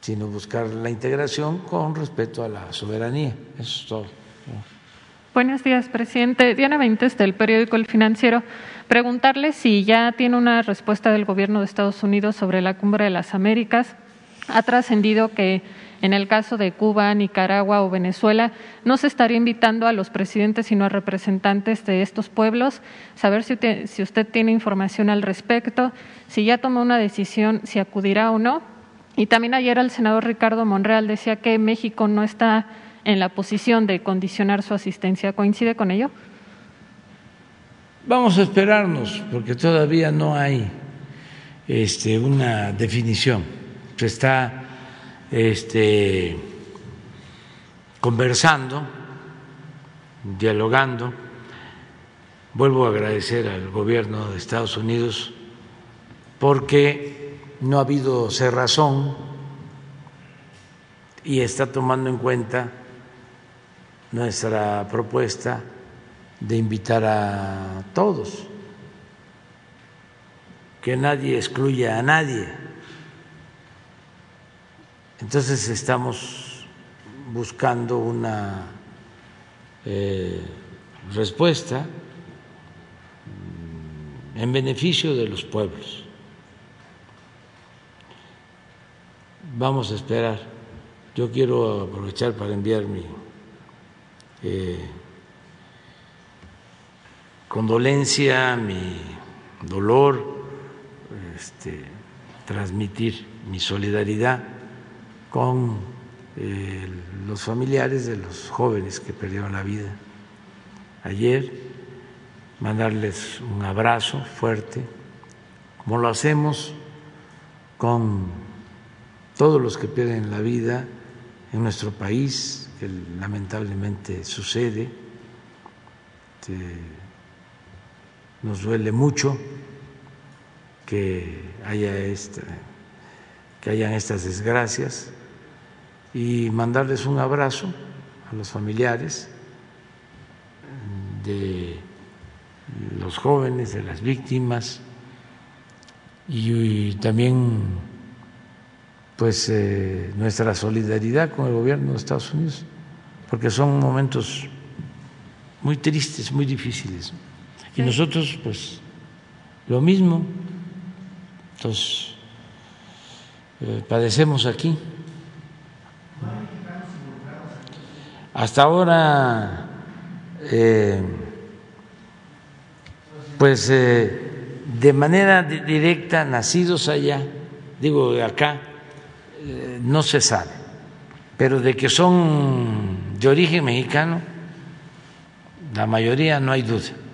sino buscar la integración con respeto a la soberanía. Eso es todo. Buenos días, presidente. Diana Veintes, del periódico El Financiero. Preguntarle si ya tiene una respuesta del gobierno de Estados Unidos sobre la cumbre de las Américas. Ha trascendido que en el caso de Cuba, Nicaragua o Venezuela, no se estaría invitando a los presidentes, sino a representantes de estos pueblos. Saber si usted, si usted tiene información al respecto, si ya tomó una decisión, si acudirá o no. Y también ayer el senador Ricardo Monreal decía que México no está en la posición de condicionar su asistencia. ¿Coincide con ello? Vamos a esperarnos, porque todavía no hay este, una definición. Se está este, conversando, dialogando. Vuelvo a agradecer al gobierno de Estados Unidos porque no ha habido cerrazón y está tomando en cuenta nuestra propuesta de invitar a todos, que nadie excluya a nadie. Entonces estamos buscando una eh, respuesta en beneficio de los pueblos. Vamos a esperar. Yo quiero aprovechar para enviar mi eh, condolencia, mi dolor, este, transmitir mi solidaridad con eh, los familiares de los jóvenes que perdieron la vida ayer, mandarles un abrazo fuerte, como lo hacemos con todos los que pierden la vida en nuestro país, que lamentablemente sucede. Nos duele mucho que haya esta, que hayan estas desgracias y mandarles un abrazo a los familiares de los jóvenes, de las víctimas y, también pues eh, nuestra solidaridad con el gobierno de Estados Unidos, porque son momentos muy tristes, muy difíciles. Y nosotros pues lo mismo, entonces eh, padecemos aquí. Hasta ahora, eh, pues eh, de manera directa, nacidos allá, digo acá, no se sabe, pero de que son de origen mexicano, la mayoría no hay duda.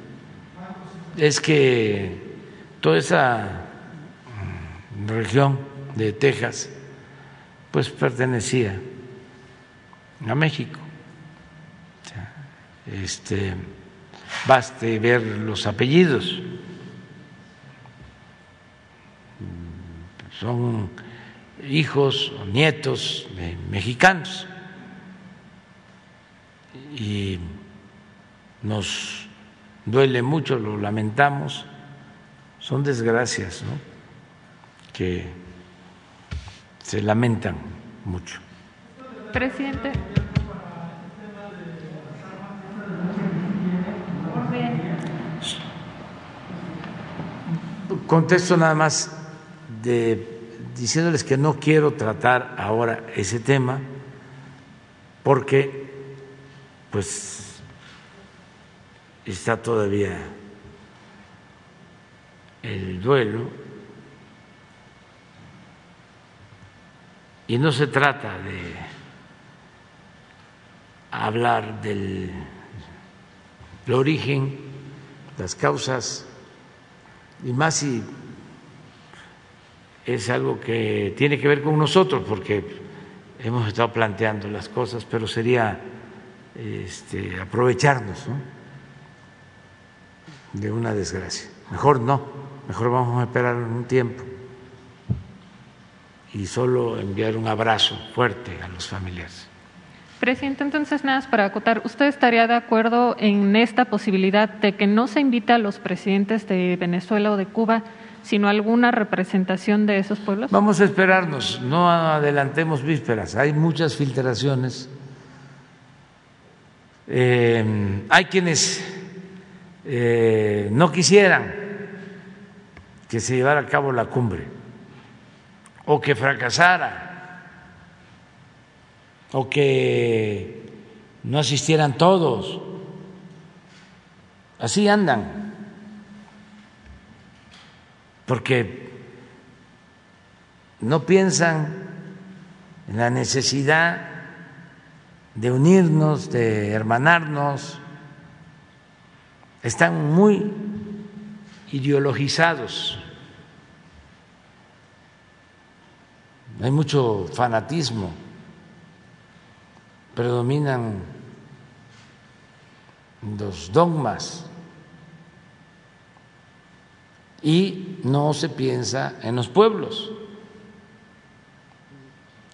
Es que toda esa región de Texas, pues pertenecía a México. Este, baste ver los apellidos. Son hijos o nietos mexicanos. Y nos duele mucho, lo lamentamos. Son desgracias, ¿no? Que se lamentan mucho. Presidente. Contesto nada más de, diciéndoles que no quiero tratar ahora ese tema porque pues está todavía el duelo y no se trata de hablar del, origen, las causas y más si es algo que tiene que ver con nosotros, porque hemos estado planteando las cosas, pero sería este, aprovecharnos de una desgracia. Mejor no, mejor vamos a esperar un tiempo y solo enviar un abrazo fuerte a los familiares. Presidente, entonces nada más para acotar, ¿usted estaría de acuerdo en esta posibilidad de que no se invite a los presidentes de Venezuela o de Cuba sino alguna representación de esos pueblos? Vamos a esperarnos, no adelantemos vísperas, hay muchas filtraciones. Eh, hay quienes eh, no quisieran que se llevara a cabo la cumbre o que fracasara o que no asistieran todos. Así andan, porque no piensan en la necesidad de unirnos, de hermanarnos, están muy ideologizados. Hay mucho fanatismo, predominan los dogmas y no se piensa en los pueblos.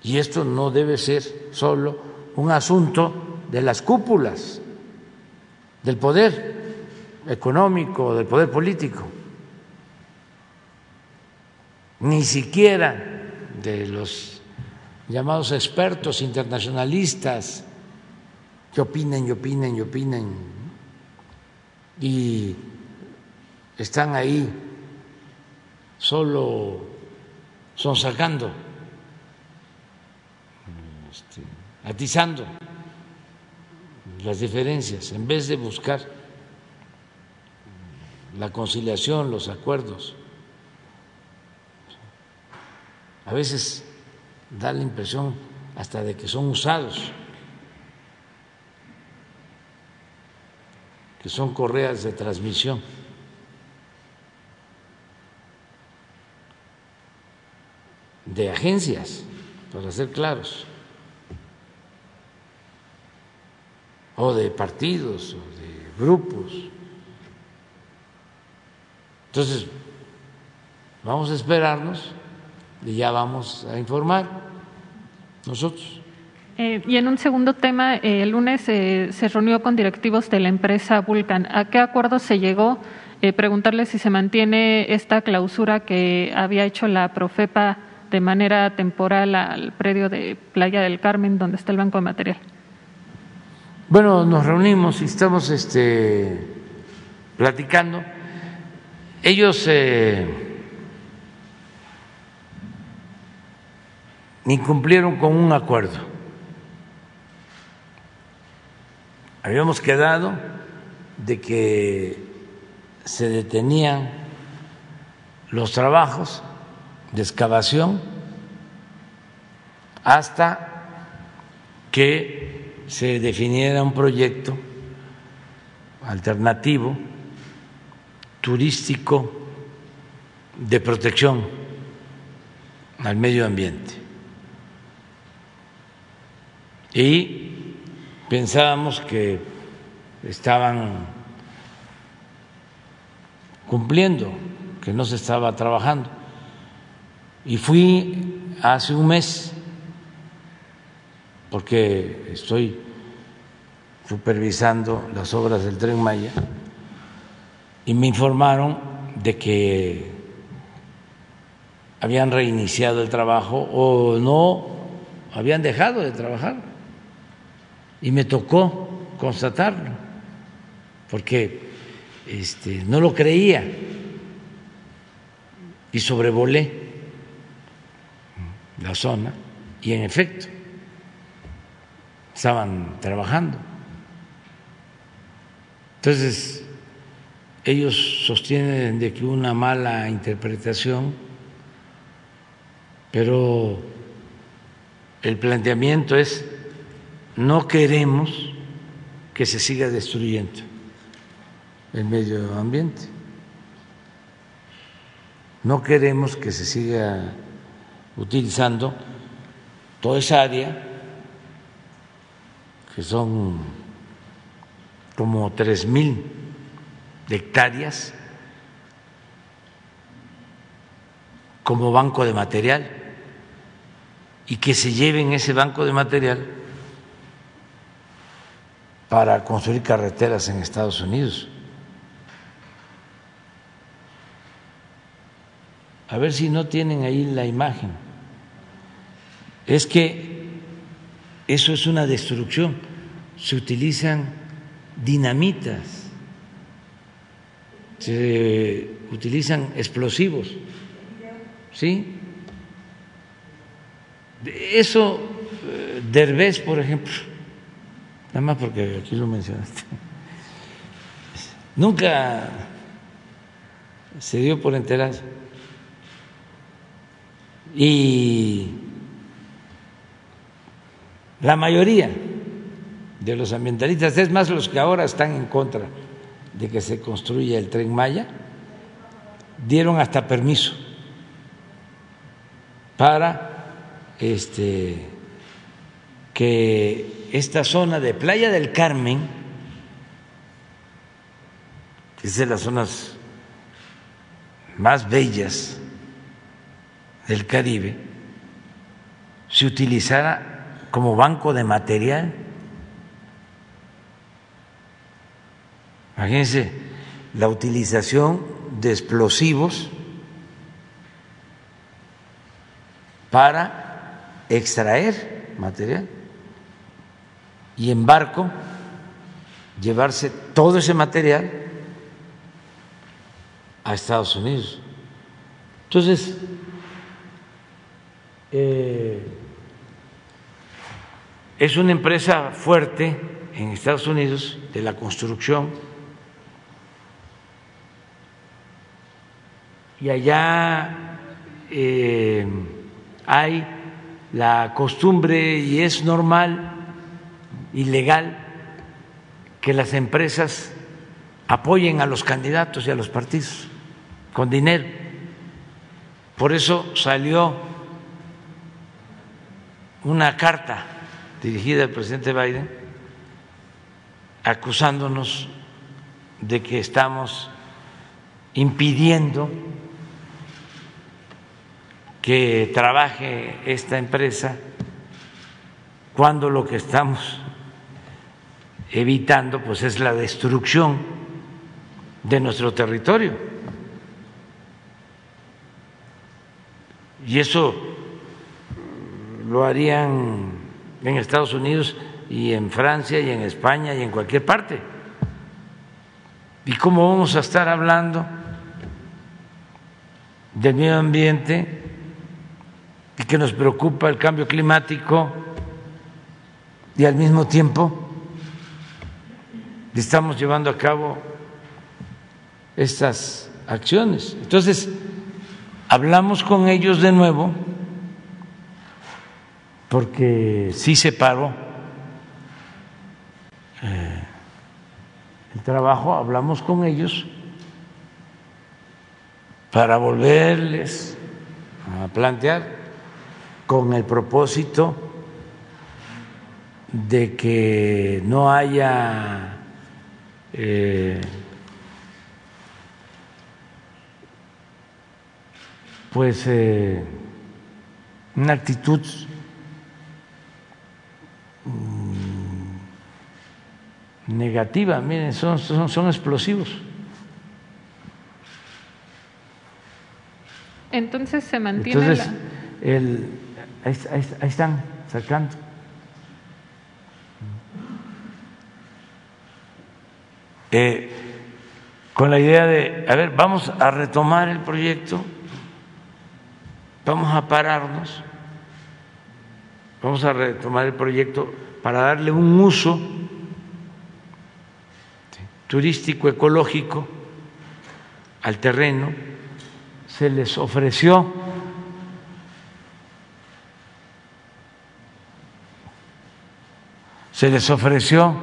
Y esto no debe ser solo un asunto de las cúpulas del poder económico, del poder político, ni siquiera de los llamados expertos internacionalistas que opinen y opinen y opinen y están ahí solo son sacando, este, atizando las diferencias en vez de buscar la conciliación, los acuerdos. A veces da la impresión hasta de que son usados, que son correas de transmisión. de agencias, para ser claros, o de partidos, o de grupos. Entonces, vamos a esperarnos y ya vamos a informar nosotros. Eh, y en un segundo tema, eh, el lunes eh, se reunió con directivos de la empresa Vulcan. ¿A qué acuerdo se llegó? preguntarle si se mantiene esta clausura que había hecho la Profepa de manera temporal al predio de Playa del Carmen, donde está el banco de material. Bueno, nos reunimos y estamos este, platicando ellos eh, incumplieron con un acuerdo. Habíamos quedado de que se detenían los trabajos de excavación hasta que se definiera un proyecto alternativo turístico de protección al medio ambiente. Y pensábamos que estaban cumpliendo, que no se estaba trabajando. Y fui hace un mes, porque estoy supervisando las obras del tren Maya, y me informaron de que habían reiniciado el trabajo o no habían dejado de trabajar. Y me tocó constatarlo, porque este, no lo creía y sobrevolé la zona y en efecto estaban trabajando. Entonces, ellos sostienen de que una mala interpretación, pero el planteamiento es no queremos que se siga destruyendo el medio ambiente. No queremos que se siga utilizando toda esa área, que son como tres mil de hectáreas como banco de material y que se lleven ese banco de material para construir carreteras en Estados Unidos. a ver si no tienen ahí la imagen, es que eso es una destrucción. Se utilizan dinamitas, se utilizan explosivos, ¿sí? Eso, eh, Derbez, por ejemplo, nada más porque aquí lo mencionaste, nunca se dio por enterar. Y la mayoría de los ambientalistas, es más los que ahora están en contra de que se construya el tren Maya, dieron hasta permiso para este, que esta zona de Playa del Carmen, que es de las zonas más bellas del Caribe, se utilizara como banco de material. Imagínense la utilización de explosivos para extraer material y en barco llevarse todo ese material a Estados Unidos. Entonces, eh, es una empresa fuerte en Estados Unidos de la construcción y allá eh, hay la costumbre y es normal y legal que las empresas apoyen a los candidatos y a los partidos con dinero. Por eso salió una carta dirigida al presidente Biden acusándonos de que estamos impidiendo que trabaje esta empresa cuando lo que estamos evitando pues es la destrucción de nuestro territorio. Y eso lo harían en Estados Unidos y en Francia y en España y en cualquier parte. ¿Y cómo vamos a estar hablando del medio ambiente y que nos preocupa el cambio climático y al mismo tiempo estamos llevando a cabo estas acciones? Entonces, hablamos con ellos de nuevo porque sí se paró eh, el trabajo, hablamos con ellos para volverles a plantear con el propósito de que no haya eh, pues eh, una actitud Mm, negativa, miren, son, son, son explosivos. Entonces se mantiene Entonces, la... el, ahí, están sacando. Eh, con la idea de, a ver, vamos a retomar el proyecto, vamos a pararnos, vamos a retomar el proyecto para darle un uso turístico ecológico al terreno, se les ofreció se les ofreció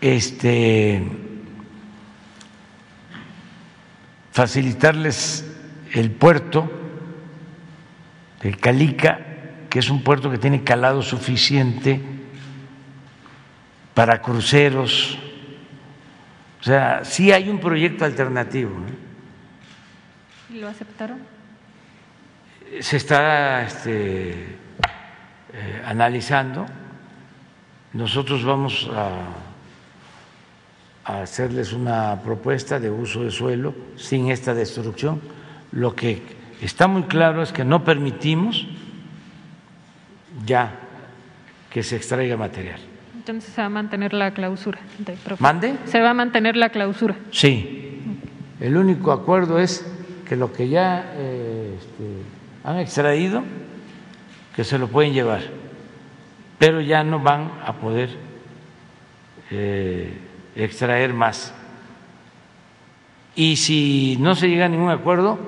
este facilitarles el puerto de Calica, que es un puerto que tiene calado suficiente para cruceros. O sea, sí hay un proyecto alternativo. ¿eh? ¿Lo aceptaron? Se está este, eh, analizando. Nosotros vamos a, a hacerles una propuesta de uso de suelo sin esta destrucción, lo que está muy claro es que no permitimos ya que se extraiga material. Entonces se va a mantener la clausura. de. ¿Mande? Se va a mantener la clausura. Sí. El único acuerdo es que lo que ya eh, este, han extraído, que se lo pueden llevar, pero ya no van a poder eh, extraer más. Y si no se llega a ningún acuerdo,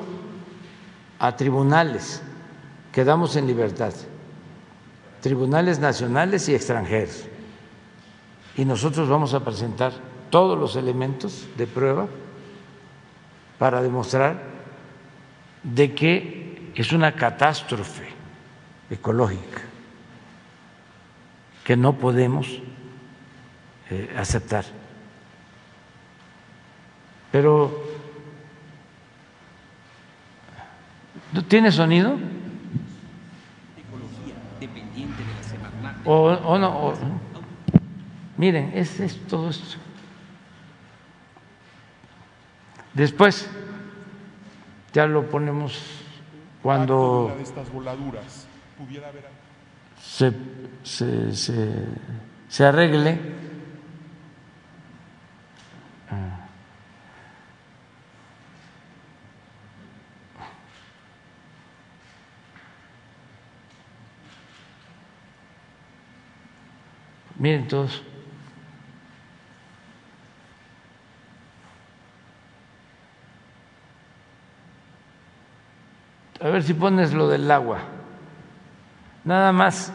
a tribunales, quedamos en libertad, tribunales nacionales y extranjeros. Y nosotros vamos a presentar todos los elementos de prueba para demostrar de que es una catástrofe ecológica que no podemos eh, aceptar. Pero, ¿no tiene sonido? O, o no, o- miren, es, es todo esto. Después, ya lo ponemos cuando de estas voladuras pudiera haber se, se, se, se arregle. Miren todos. A ver si pones lo del agua. Nada más.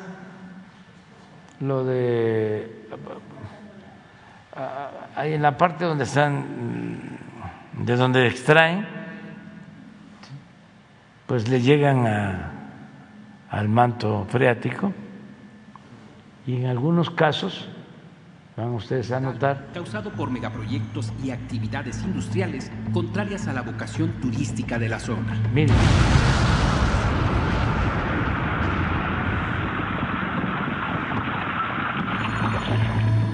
Lo de ah, ahí en la parte donde están de donde extraen pues le llegan a- al manto freático. Y en algunos casos van ustedes a notar causado por megaproyectos y actividades industriales contrarias a la vocación turística de la zona. miren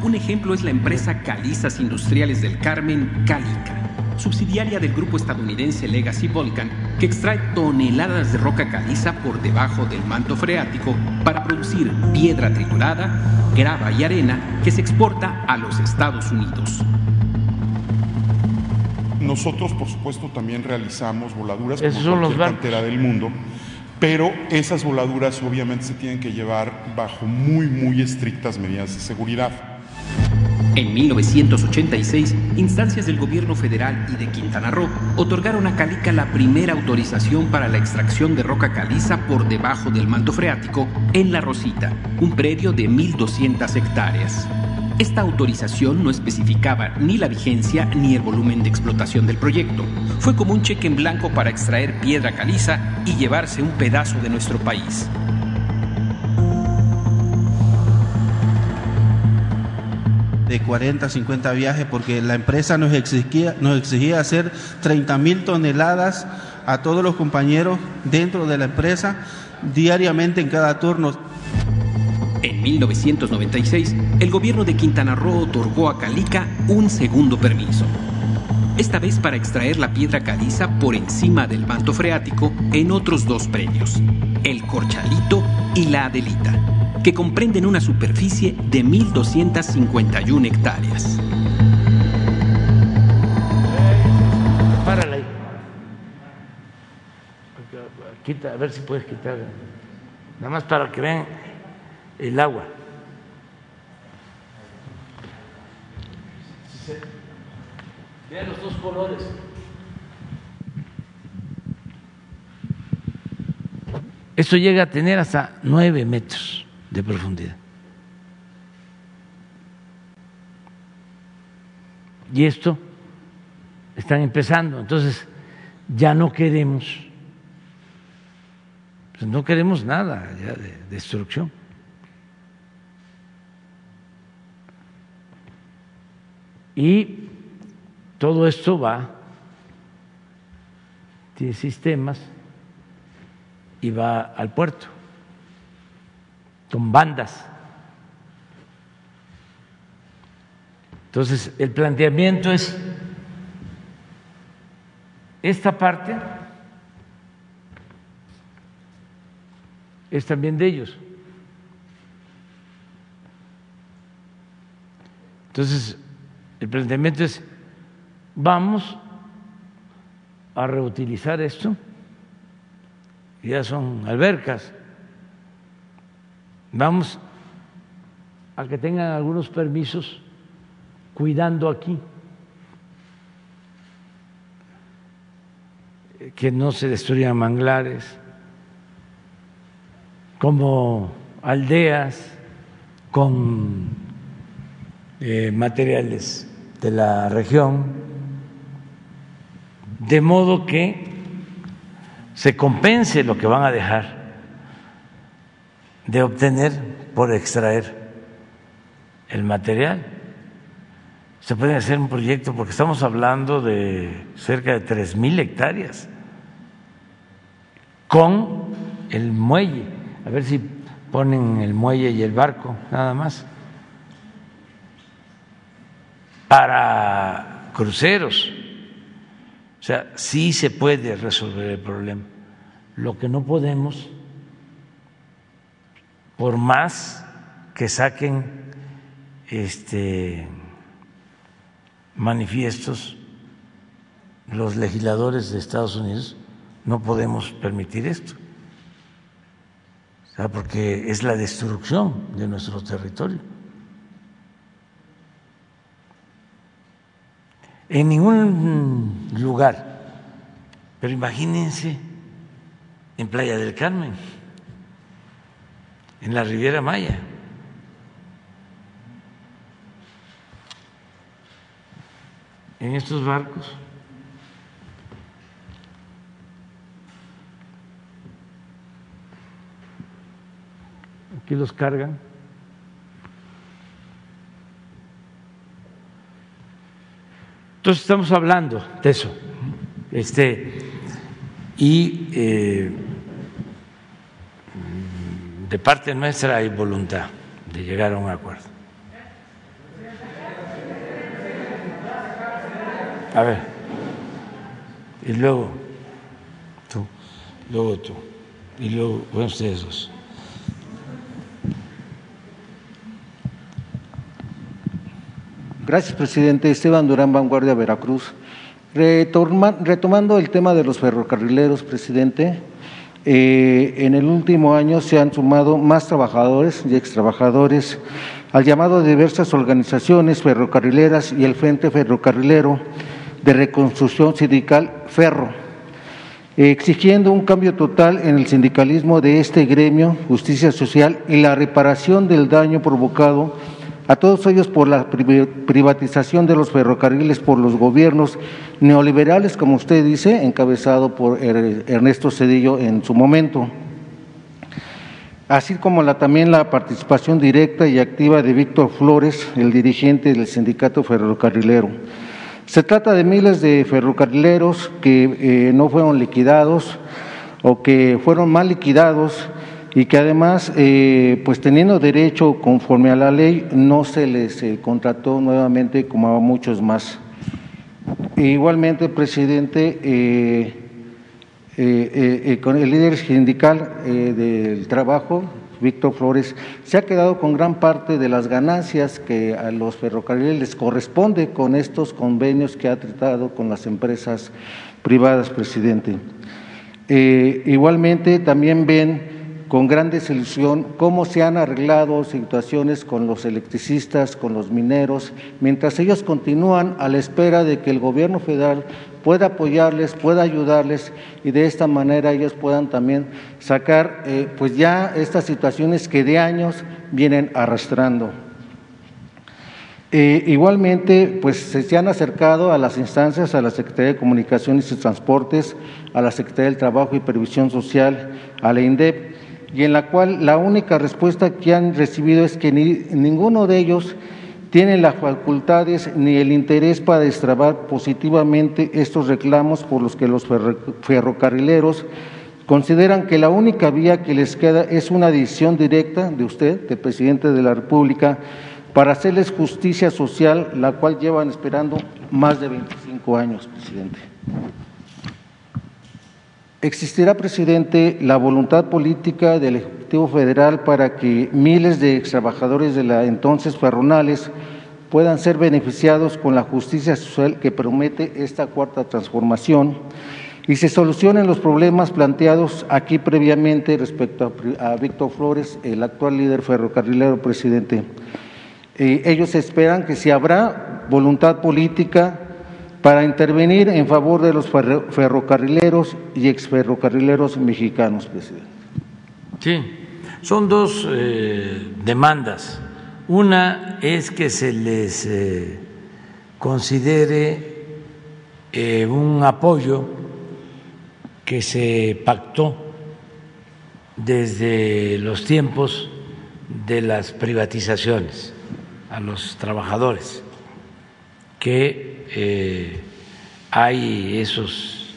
Un ejemplo es la empresa Calizas Industriales del Carmen, Calica, subsidiaria del grupo estadounidense Legacy Volcan, que extrae toneladas de roca caliza por debajo del manto freático para producir piedra triturada, grava y arena que se exporta a los Estados Unidos. Nosotros, por supuesto, también realizamos voladuras como son los cualquier cantera del mundo, pero esas voladuras obviamente se tienen que llevar bajo muy, muy estrictas medidas de seguridad. En 1986, instancias del gobierno federal y de Quintana Roo otorgaron a Calica la primera autorización para la extracción de roca caliza por debajo del manto freático en La Rosita, un predio de 1.200 hectáreas. Esta autorización no especificaba ni la vigencia ni el volumen de explotación del proyecto. Fue como un cheque en blanco para extraer piedra caliza y llevarse un pedazo de nuestro país. De 40, 50 viajes, porque la empresa nos exigía, nos exigía hacer 30 mil toneladas a todos los compañeros dentro de la empresa diariamente en cada turno. En 1996, el gobierno de Quintana Roo otorgó a Calica un segundo permiso. Esta vez para extraer la piedra caliza por encima del manto freático en otros dos predios, el Corchalito y la Adelita, que comprenden una superficie de 1.251 hectáreas. Párale ahí. Quita, a ver si puedes quitar. Nada más para que vean el agua. Vean los dos colores. Esto llega a tener hasta nueve metros de profundidad. Y esto están empezando. Entonces, ya no queremos, pues no queremos nada ya de destrucción. Y todo esto va, tiene sistemas y va al puerto con bandas. Entonces, el planteamiento es esta parte es también de ellos. Entonces, el planteamiento es, vamos a reutilizar esto, ya son albercas, vamos a que tengan algunos permisos cuidando aquí, que no se destruyan manglares, como aldeas con eh, materiales de la región, de modo que se compense lo que van a dejar de obtener por extraer el material. Se puede hacer un proyecto porque estamos hablando de cerca de tres mil hectáreas con el muelle. A ver si ponen el muelle y el barco, nada más. Para cruceros. O sea, sí se puede resolver el problema. Lo que no podemos, por más que saquen este manifiestos los legisladores de Estados Unidos, no podemos permitir esto, porque es la destrucción de nuestro territorio. En ningún lugar, pero imagínense en Playa del Carmen, en la Riviera Maya. en estos barcos. Aquí los cargan. Entonces estamos hablando de eso. Este, y eh, de parte nuestra hay voluntad de llegar a un acuerdo. A ver. Y luego tú, luego tú, y luego bueno, ustedes dos. Gracias, presidente. Esteban Durán, Vanguardia, Veracruz. retomando el tema de los ferrocarrileros, presidente, eh, en el último año se han sumado más trabajadores y extrabajadores al llamado de diversas organizaciones ferrocarrileras y el Frente Ferrocarrilero de Reconstrucción Sindical Ferro, exigiendo un cambio total en el sindicalismo de este gremio, justicia social y la reparación del daño provocado a todos ellos por la privatización de los ferrocarriles por los gobiernos neoliberales, como usted dice, encabezado por Ernesto Cedillo en su momento, así como también la participación directa y activa de Víctor Flores, el dirigente del sindicato ferrocarrilero. Se trata de miles de ferrocarrileros que eh, no fueron liquidados o que fueron mal liquidados y que además, eh, pues teniendo derecho conforme a la ley, no se les eh, contrató nuevamente como a muchos más. igualmente, presidente, con el líder sindical del trabajo, Víctor Flores, se ha quedado con gran parte de las ganancias que a los ferrocarriles les corresponde con estos convenios que ha tratado con las empresas privadas, presidente. Eh, igualmente, también ven con gran desilusión cómo se han arreglado situaciones con los electricistas, con los mineros, mientras ellos continúan a la espera de que el gobierno federal pueda apoyarles, pueda ayudarles y de esta manera ellos puedan también sacar eh, pues ya estas situaciones que de años vienen arrastrando. Eh, igualmente, pues se han acercado a las instancias, a la Secretaría de Comunicaciones y Transportes, a la Secretaría del Trabajo y Previsión Social, a la INDEP, y en la cual la única respuesta que han recibido es que ninguno de ellos tiene las facultades ni el interés para destrabar positivamente estos reclamos por los que los ferrocarrileros consideran que la única vía que les queda es una decisión directa de usted, del presidente de la República, para hacerles justicia social, la cual llevan esperando más de 25 años, presidente. ¿Existirá, presidente, la voluntad política del Ejecutivo Federal para que miles de ex trabajadores de la entonces Ferronales puedan ser beneficiados con la justicia social que promete esta cuarta transformación y se solucionen los problemas planteados aquí previamente respecto a, Víctor Flores, el actual líder ferrocarrilero, presidente. Eh, ellos esperan que si habrá voluntad política para intervenir en favor de los ferrocarrileros y exferrocarrileros mexicanos, presidente. Sí, son dos eh, demandas una es que se les eh, considere eh, un apoyo que se pactó desde los tiempos de las privatizaciones a los trabajadores, que eh, hay esos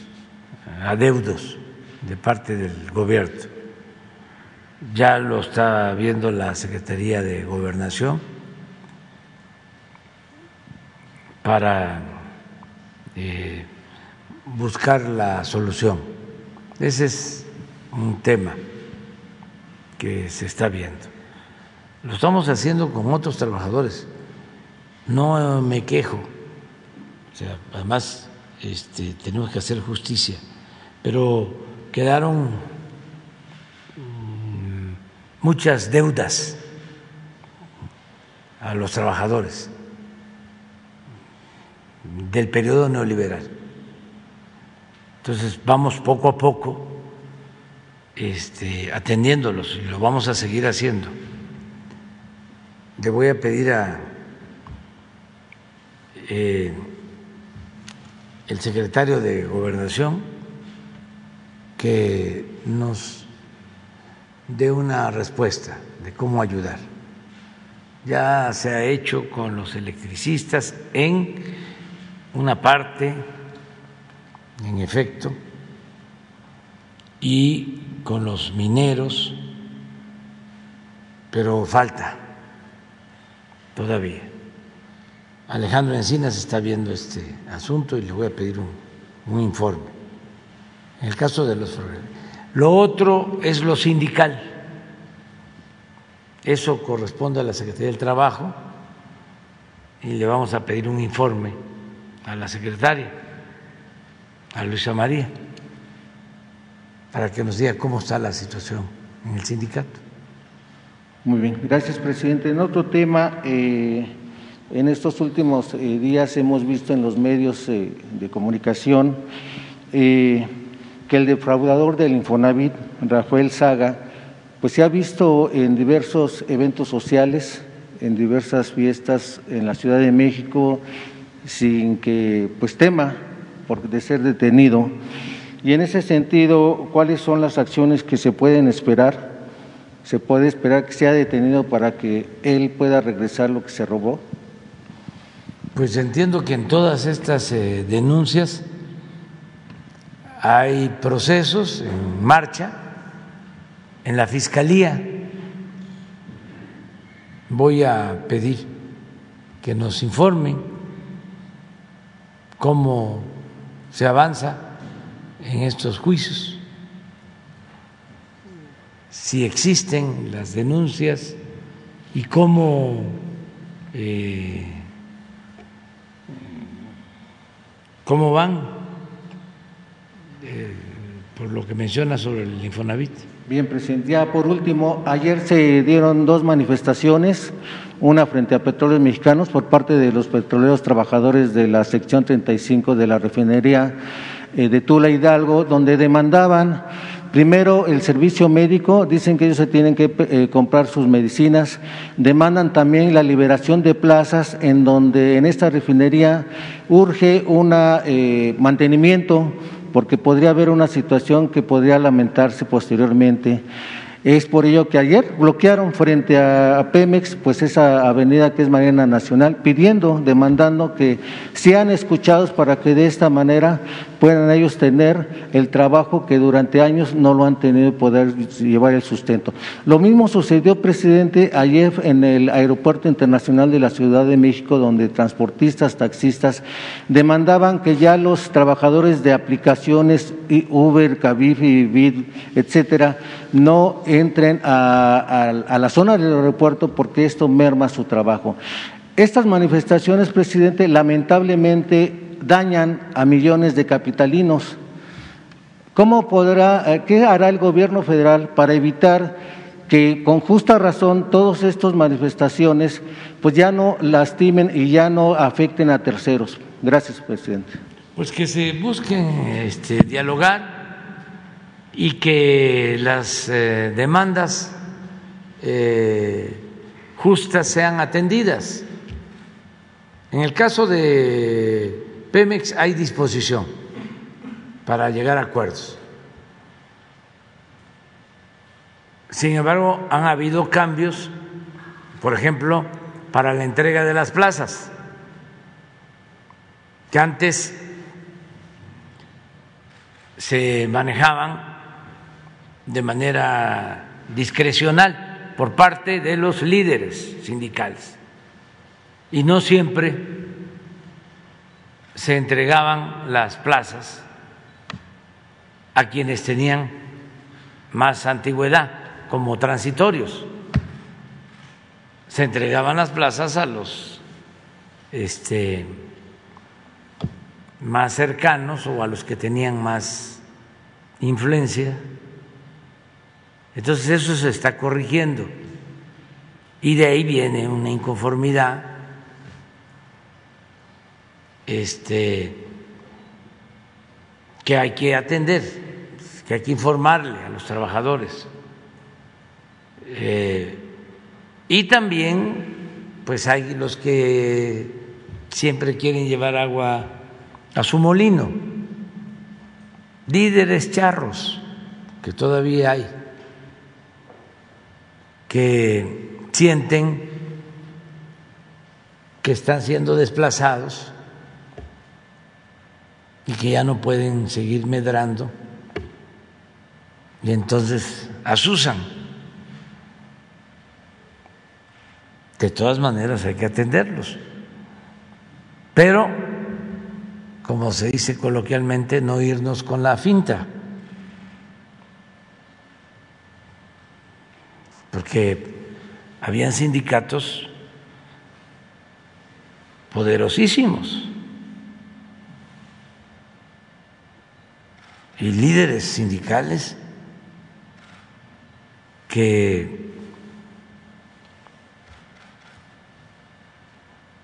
adeudos de parte del gobierno ya lo está viendo la Secretaría de Gobernación para eh, buscar la solución. Ese es un tema que se está viendo. Lo estamos haciendo con otros trabajadores. No me quejo. Además, este, tenemos que hacer justicia. Pero quedaron muchas deudas a los trabajadores del periodo neoliberal. Entonces vamos poco a poco este, atendiéndolos y lo vamos a seguir haciendo. Le voy a pedir a eh, el secretario de Gobernación que nos de una respuesta de cómo ayudar. Ya se ha hecho con los electricistas en una parte, en efecto, y con los mineros, pero falta todavía. Alejandro Encinas está viendo este asunto y le voy a pedir un, un informe. En el caso de los lo otro es lo sindical. Eso corresponde a la Secretaría del Trabajo y le vamos a pedir un informe a la secretaria, a Luisa María, para que nos diga cómo está la situación en el sindicato. Muy bien, gracias, presidente. En otro tema, eh, en estos últimos eh, días hemos visto en los medios eh, de comunicación que el defraudador del Infonavit, Rafael Saga, pues se ha visto en diversos eventos sociales, en diversas fiestas en la Ciudad de México, sin que pues tema de ser detenido. Y en ese sentido, ¿cuáles son las acciones que se pueden esperar? ¿Se puede esperar que sea detenido para que él pueda regresar lo que se robó? Pues entiendo que en todas estas eh, denuncias hay procesos en marcha en la Fiscalía. Voy a pedir que nos informen cómo se avanza en estos juicios, si existen las denuncias y cómo eh, cómo van por lo que menciona sobre el Infonavit. Bien, presidente. Ya por último, ayer se dieron dos manifestaciones, una frente a Petróleos Mexicanos por parte de los petroleros trabajadores de la sección 35 de la refinería eh, de Tula Hidalgo, donde demandaban Primero, el servicio médico, dicen que ellos se tienen que eh, comprar sus medicinas, demandan también la liberación de plazas en donde en esta refinería urge un eh, mantenimiento porque podría haber una situación que podría lamentarse posteriormente. Es por ello que ayer bloquearon frente a Pemex, pues esa avenida que es Marina Nacional, pidiendo, demandando que sean escuchados para que de esta manera puedan ellos tener el trabajo que durante años no lo han tenido poder llevar el sustento. Lo mismo sucedió, presidente, ayer en el Aeropuerto Internacional de la Ciudad de México, donde transportistas, taxistas demandaban que ya los trabajadores de aplicaciones Uber, Cabif y Bid, etcétera, no entren a la zona del aeropuerto porque esto merma su trabajo. Estas manifestaciones, presidente, lamentablemente dañan a millones de capitalinos. ¿Cómo podrá, eh, qué hará el gobierno federal para evitar que con justa razón todas estas manifestaciones pues ya no lastimen y ya no afecten a terceros? Gracias, presidente. Pues que se busquen este, dialogar y que las eh, demandas eh, justas sean atendidas. En el caso de Pemex hay disposición para llegar a acuerdos. Sin embargo, han habido cambios, por ejemplo, para la entrega de las plazas, que antes se manejaban de manera discrecional por parte de los líderes sindicales y no siempre se entregaban las plazas a quienes tenían más antigüedad como transitorios. Se entregaban las plazas a los este, más cercanos o a los que tenían más influencia. Entonces eso se está corrigiendo y de ahí viene una inconformidad este, que hay que atender, que hay que informarle a los trabajadores. Eh, y también, pues hay los que siempre quieren llevar agua a su molino, líderes charros, que todavía hay, que sienten que están siendo desplazados y que ya no pueden seguir medrando y entonces asusan. De todas maneras hay que atenderlos. Pero, como se dice coloquialmente, no irnos con la finta. Porque habían sindicatos poderosísimos y líderes sindicales que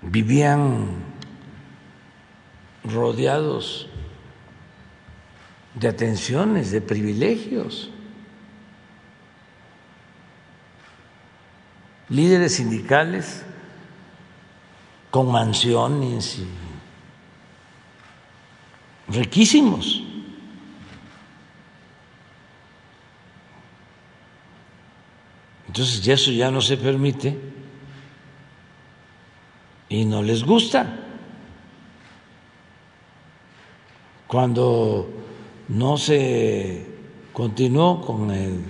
vivían rodeados de atenciones, de privilegios. Líderes sindicales con mansiones y riquísimos. Entonces ya eso ya no se permite y no les gusta. Cuando no se continuó con el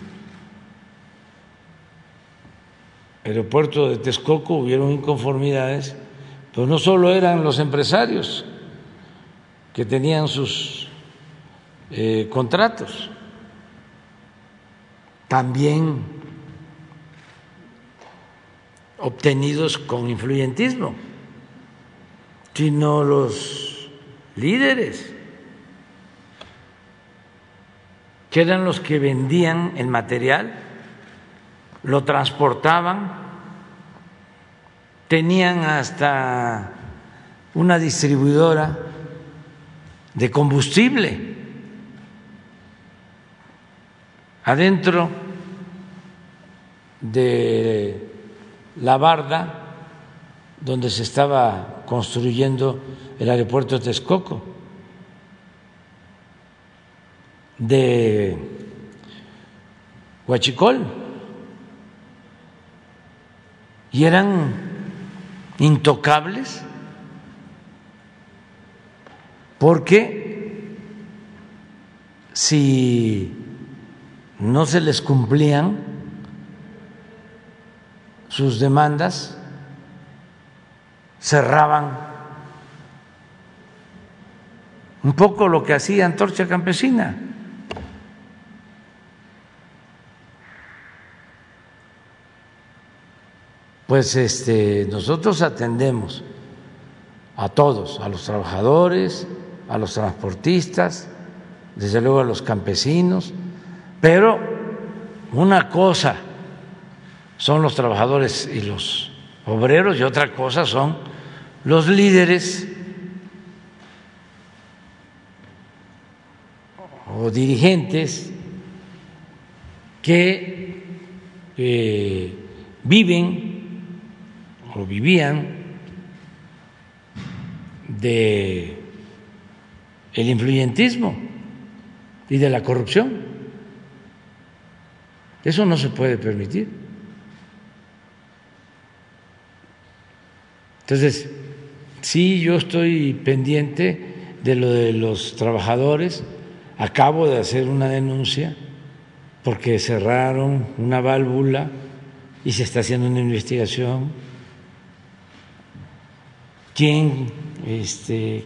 aeropuerto de Texcoco hubieron inconformidades, pero no solo eran los empresarios que tenían sus eh, contratos, también obtenidos con influyentismo, sino los líderes, que eran los que vendían el material, lo transportaban, tenían hasta una distribuidora de combustible adentro de la barda donde se estaba construyendo el aeropuerto de Texcoco, de Huachicol, y eran intocables. Porque si no se les cumplían sus demandas, cerraban un poco lo que hacía Antorcha Campesina. Pues este, nosotros atendemos a todos, a los trabajadores, a los transportistas, desde luego a los campesinos, pero una cosa son los trabajadores y los obreros y otra cosa son los líderes o dirigentes que eh, viven o vivían de el influyentismo y de la corrupción. Eso no se puede permitir. Entonces, sí, yo estoy pendiente de lo de los trabajadores. Acabo de hacer una denuncia porque cerraron una válvula y se está haciendo una investigación. ¿Quién este,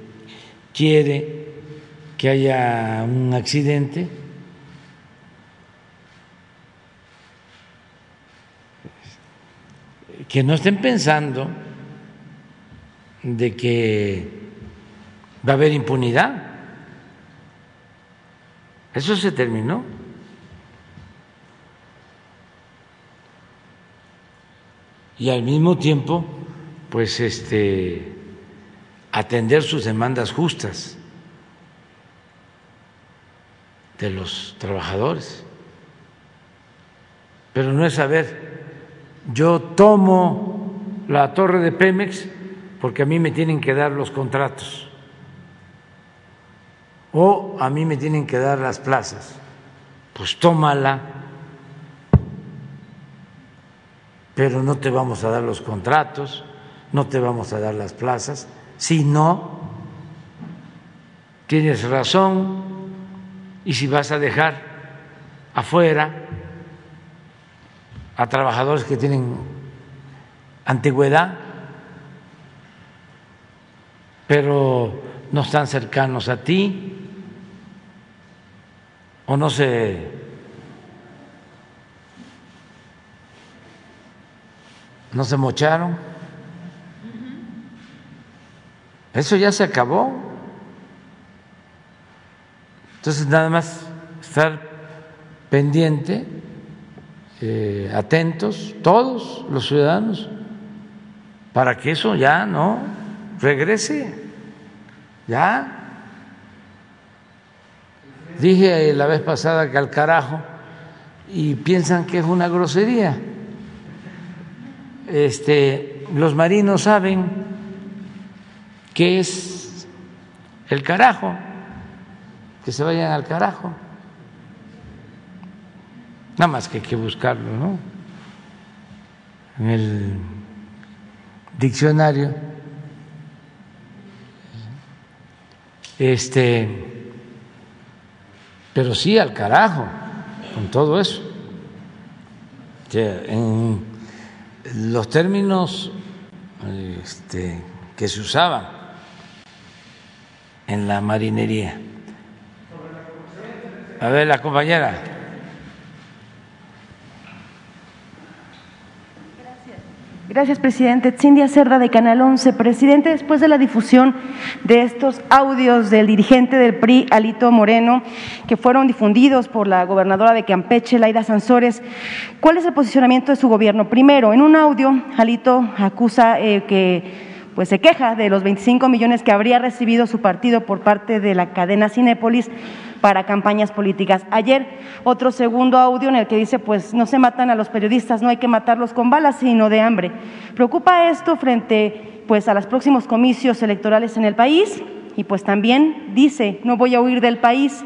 quiere que haya un accidente? Que no estén pensando de que va a haber impunidad. Eso se terminó. Y al mismo tiempo, pues este atender sus demandas justas de los trabajadores. Pero no es saber, yo tomo la torre de Pemex porque a mí me tienen que dar los contratos o a mí me tienen que dar las plazas. Pues tómala, pero no te vamos a dar los contratos, no te vamos a dar las plazas. Si no, tienes razón y si vas a dejar afuera a trabajadores que tienen antigüedad, pero no están cercanos a ti o no se no se mocharon. Eso ya se acabó. Entonces nada más estar pendiente, eh, atentos, todos los ciudadanos, para que eso ya no regrese, ya. Dije la vez pasada que al carajo y piensan que es una grosería. Este, los marinos saben qué es el carajo, que se vayan al carajo. Nada más que hay que buscarlo, ¿no? En el diccionario. Este, pero sí al carajo con todo eso. En los términos este, que se usaban en la marinería. A ver, la compañera. Gracias, presidente. Cindia Cerda, de Canal 11. Presidente, después de la difusión de estos audios del dirigente del PRI, Alito Moreno, que fueron difundidos por la gobernadora de Campeche, Laida Sansores, ¿cuál es el posicionamiento de su gobierno? Primero, en un audio, Alito acusa eh, que pues se queja de los 25 millones que habría recibido su partido por parte de la cadena Cinépolis para campañas políticas. Ayer otro segundo audio en el que dice, pues no se matan a los periodistas, no hay que matarlos con balas, sino de hambre. ¿Preocupa esto frente pues a los próximos comicios electorales en el país? Y pues también dice, no voy a huir del país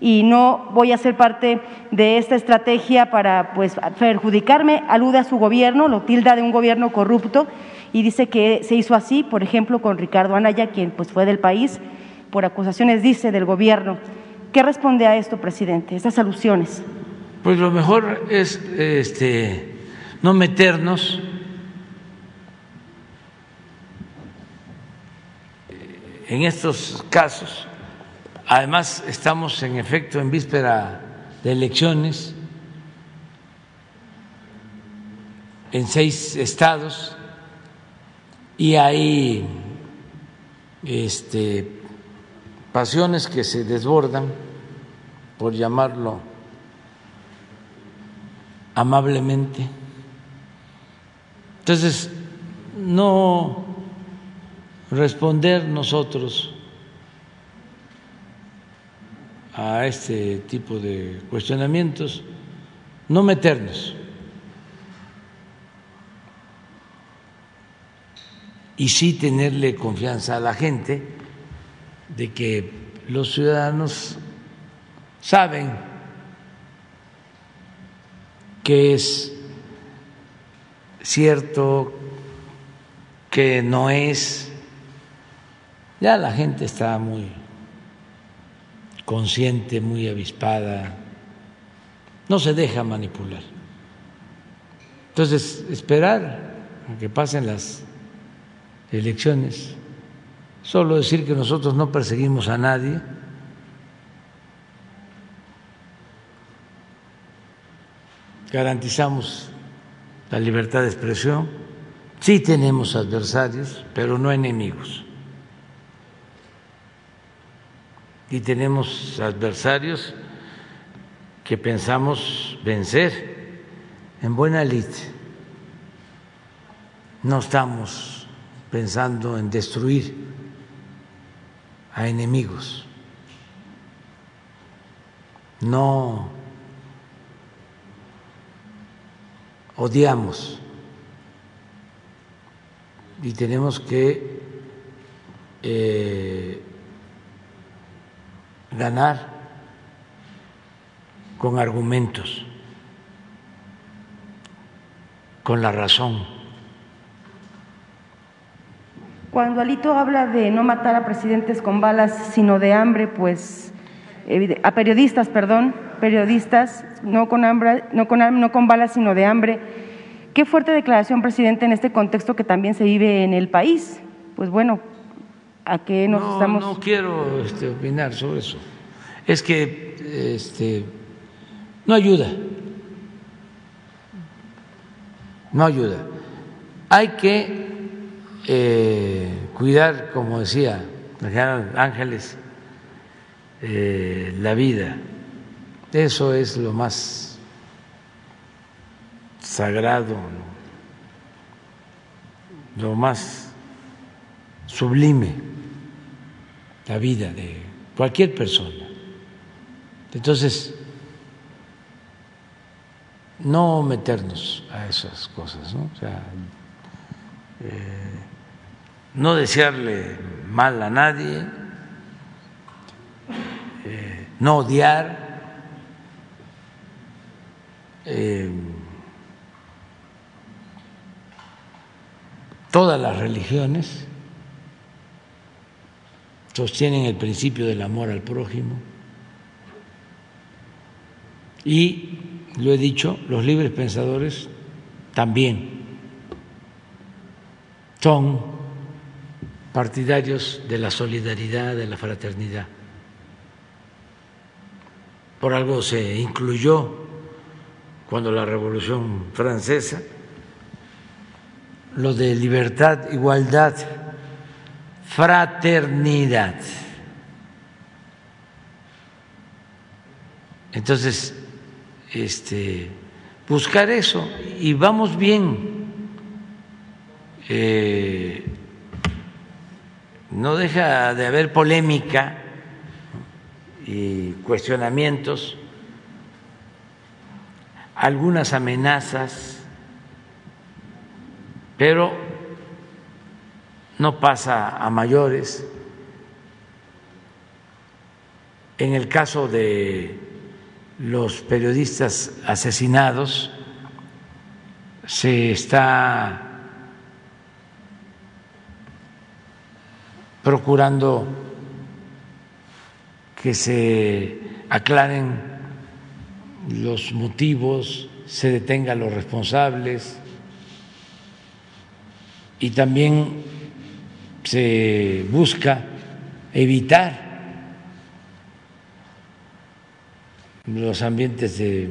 y no voy a ser parte de esta estrategia para pues perjudicarme, alude a su gobierno, lo tilda de un gobierno corrupto y dice que se hizo así, por ejemplo, con Ricardo Anaya, quien pues fue del país por acusaciones, dice, del gobierno ¿Qué responde a esto, presidente, estas alusiones? Pues lo mejor es este, no meternos en estos casos. Además, estamos en efecto en víspera de elecciones en seis estados y hay este, pasiones que se desbordan, por llamarlo amablemente. Entonces, no responder nosotros a este tipo de cuestionamientos, no meternos. Y sí tenerle confianza a la gente de que los ciudadanos saben que es cierto, que no es. Ya la gente está muy consciente, muy avispada, no se deja manipular. Entonces, esperar a que pasen las elecciones, solo decir que nosotros no perseguimos a nadie, garantizamos la libertad de expresión, sí tenemos adversarios, pero no enemigos. Y tenemos adversarios que pensamos vencer en buena lid. No estamos pensando en destruir a enemigos. No odiamos y tenemos que eh, ganar con argumentos, con la razón. Cuando Alito habla de no matar a presidentes con balas, sino de hambre, pues a periodistas, perdón, periodistas, no con, hambre, no, con, no con balas, sino de hambre. Qué fuerte declaración, presidente, en este contexto que también se vive en el país. Pues bueno, ¿a qué nos no, estamos...? No quiero este, opinar sobre eso. Es que este, no ayuda. No ayuda. Hay que eh, cuidar, como decía Ángeles, eh, la vida. Eso es lo más sagrado, lo más sublime, la vida de cualquier persona. Entonces, no meternos a esas cosas, ¿no? O sea, eh, no desearle mal a nadie, eh, no odiar, eh, todas las religiones sostienen el principio del amor al prójimo. Y, lo he dicho, los libres pensadores también son partidarios de la solidaridad, de la fraternidad. Por algo se incluyó cuando la Revolución Francesa lo de libertad, igualdad, fraternidad. Entonces, este, buscar eso y vamos bien. Eh, no deja de haber polémica y cuestionamientos, algunas amenazas, pero no pasa a mayores. En el caso de los periodistas asesinados, se está procurando que se aclaren los motivos, se detengan los responsables y también se busca evitar los ambientes de,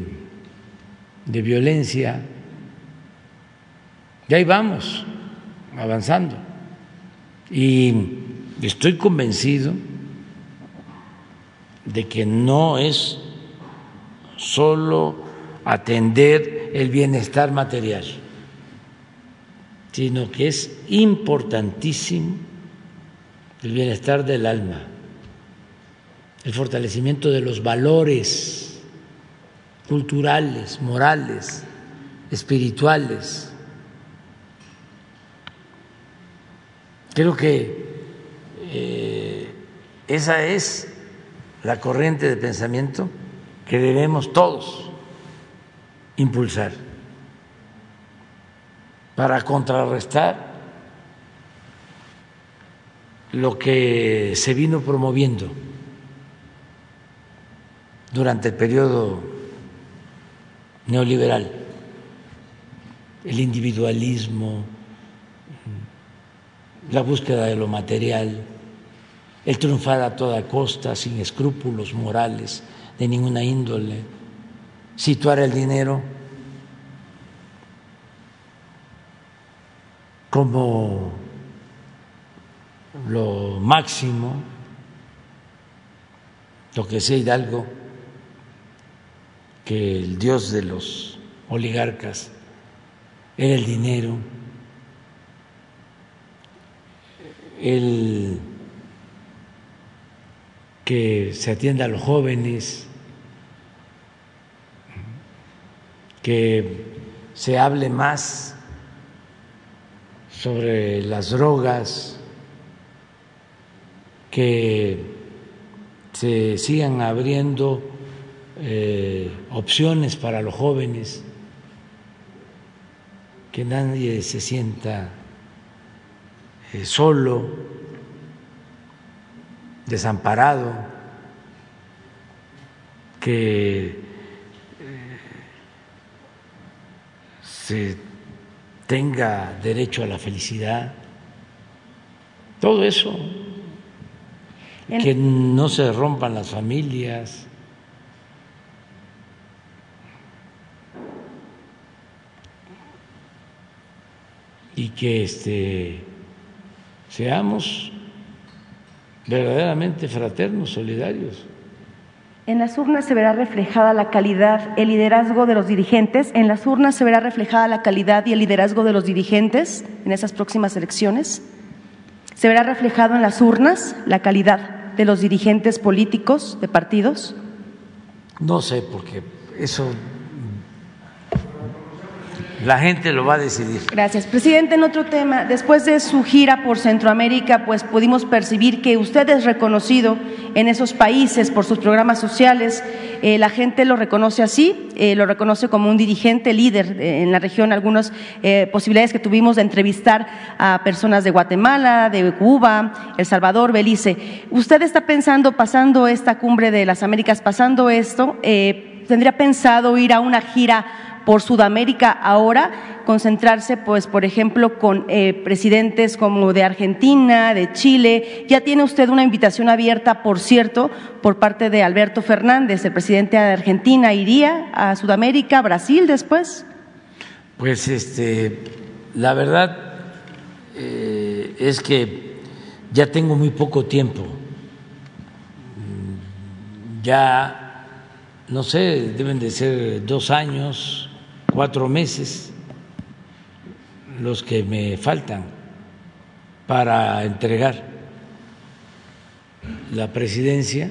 violencia. Y ahí vamos, avanzando. Y estoy convencido de que no es solo atender el bienestar material, sino que es importantísimo el bienestar del alma, el fortalecimiento de los valores culturales, morales, espirituales. Creo que eh, esa es la corriente de pensamiento que debemos todos impulsar para contrarrestar lo que se vino promoviendo durante el periodo neoliberal, el individualismo, la búsqueda de lo material, el triunfar a toda costa, sin escrúpulos morales de ninguna índole, situar el dinero como lo máximo, lo que sea Hidalgo, que el dios de los oligarcas era el dinero, el que se atienda a los jóvenes, que se hable más sobre las drogas, que se sigan abriendo eh, opciones para los jóvenes, que nadie se sienta eh, solo, desamparado, que eh, se tenga derecho a la felicidad, todo eso, que no se rompan las familias. y que este, seamos verdaderamente fraternos, solidarios. En las urnas se verá reflejada la calidad, el liderazgo de los dirigentes. En las urnas se verá reflejada la calidad y el liderazgo de los dirigentes en esas próximas elecciones. Se verá reflejado en las urnas la calidad de los dirigentes políticos de partidos. No sé, porque eso la gente lo va a decidir. Gracias. Presidente, en otro tema, después de su gira por Centroamérica, pues pudimos percibir que usted es reconocido en esos países por sus programas sociales. Eh, la gente lo reconoce así, eh, lo reconoce como un dirigente líder eh, en la región. Algunas posibilidades que tuvimos de entrevistar a personas de Guatemala, de Cuba, El Salvador, Belice. ¿Usted está pensando, pasando esta cumbre de las Américas, pasando esto, tendría pensado ir a una gira por Sudamérica ahora, concentrarse, pues, por ejemplo, con eh, presidentes como de Argentina, de Chile. Ya tiene usted una invitación abierta, por cierto, por parte de Alberto Fernández, el presidente de Argentina. ¿Iría a Sudamérica, Brasil después? Pues, este, la verdad eh, es que ya tengo muy poco tiempo. Ya, no sé, deben de ser dos años cuatro meses los que me faltan para entregar la presidencia,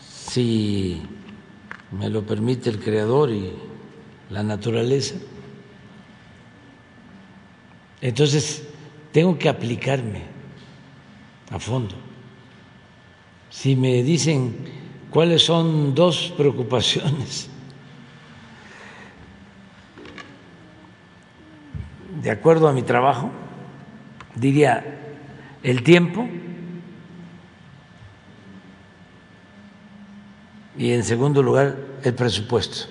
si me lo permite el Creador y la naturaleza. Entonces, tengo que aplicarme a fondo. Si me dicen cuáles son dos preocupaciones de acuerdo a mi trabajo, diría el tiempo y en segundo lugar el presupuesto.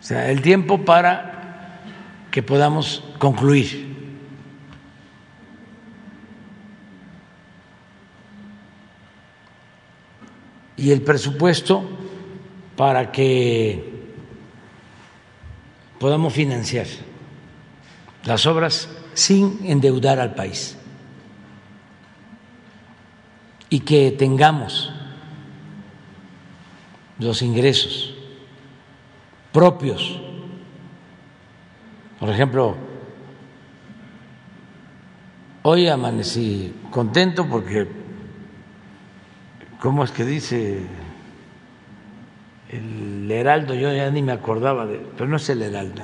O sea, el tiempo para que podamos concluir. Y el presupuesto para que podamos financiar las obras sin endeudar al país y que tengamos los ingresos propios. Por ejemplo, hoy amanecí contento porque, ¿cómo es que dice el Heraldo? Yo ya ni me acordaba de, pero no es el Heraldo,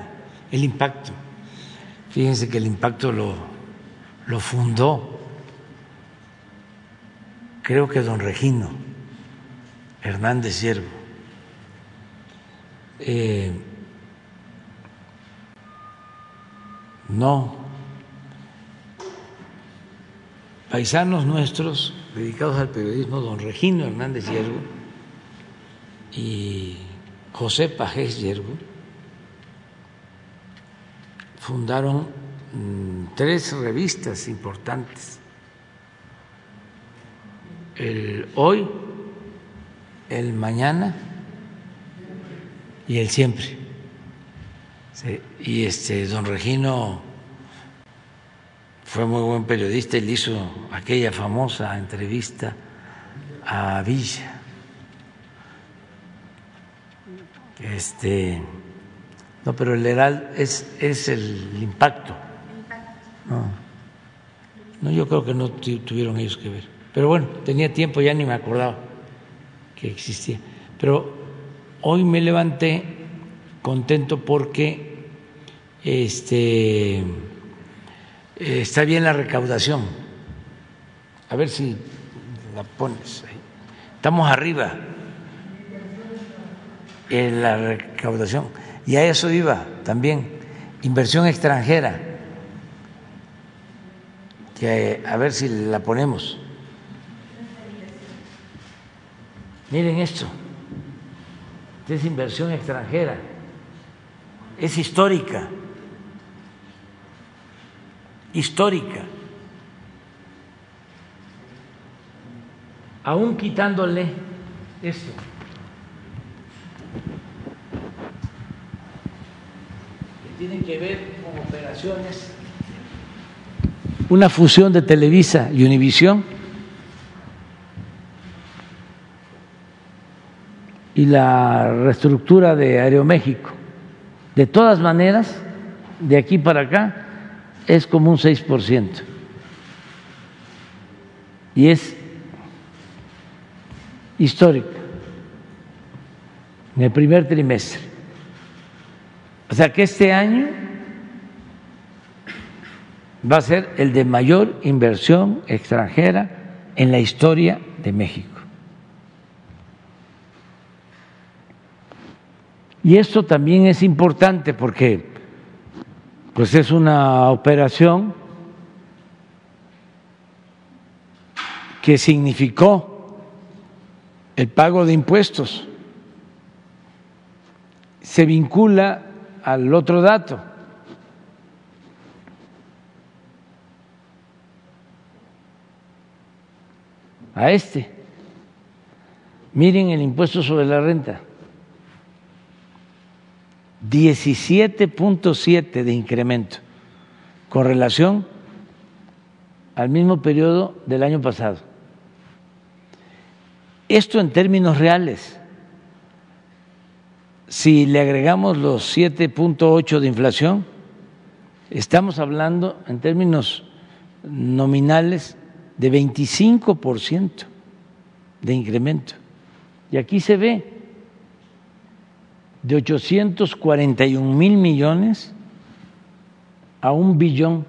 el impacto. Fíjense que el impacto lo, lo fundó, creo que don Regino Hernández Siervo eh, no, paisanos nuestros dedicados al periodismo, don Regino Hernández Yergo y José Pajés Yergo, fundaron mm, tres revistas importantes. El hoy, el mañana y el siempre. y este don Regino fue muy buen periodista, él hizo aquella famosa entrevista a Villa. Este, no, pero el Herald es, es el impacto. No, no, yo creo que no tuvieron ellos que ver. Pero bueno, tenía tiempo, ya ni me acordaba que existía. Pero Hoy me levanté contento porque este, está bien la recaudación. A ver si la pones ahí. Estamos arriba en la recaudación. Y a eso iba también, inversión extranjera, que a ver si la ponemos. Miren esto es inversión extranjera, es histórica, histórica. Aún quitándole esto. Tienen que ver con operaciones, una fusión de Televisa y Univisión y la reestructura de Aeroméxico. De todas maneras, de aquí para acá es como un 6%. Y es histórico en el primer trimestre. O sea que este año va a ser el de mayor inversión extranjera en la historia de México. Y esto también es importante porque pues es una operación que significó el pago de impuestos. Se vincula al otro dato. A este. Miren el impuesto sobre la renta. 17.7 de incremento con relación al mismo periodo del año pasado. Esto en términos reales. Si le agregamos los 7.8 de inflación, estamos hablando en términos nominales de 25% de incremento. Y aquí se ve de 841 mil millones a un billón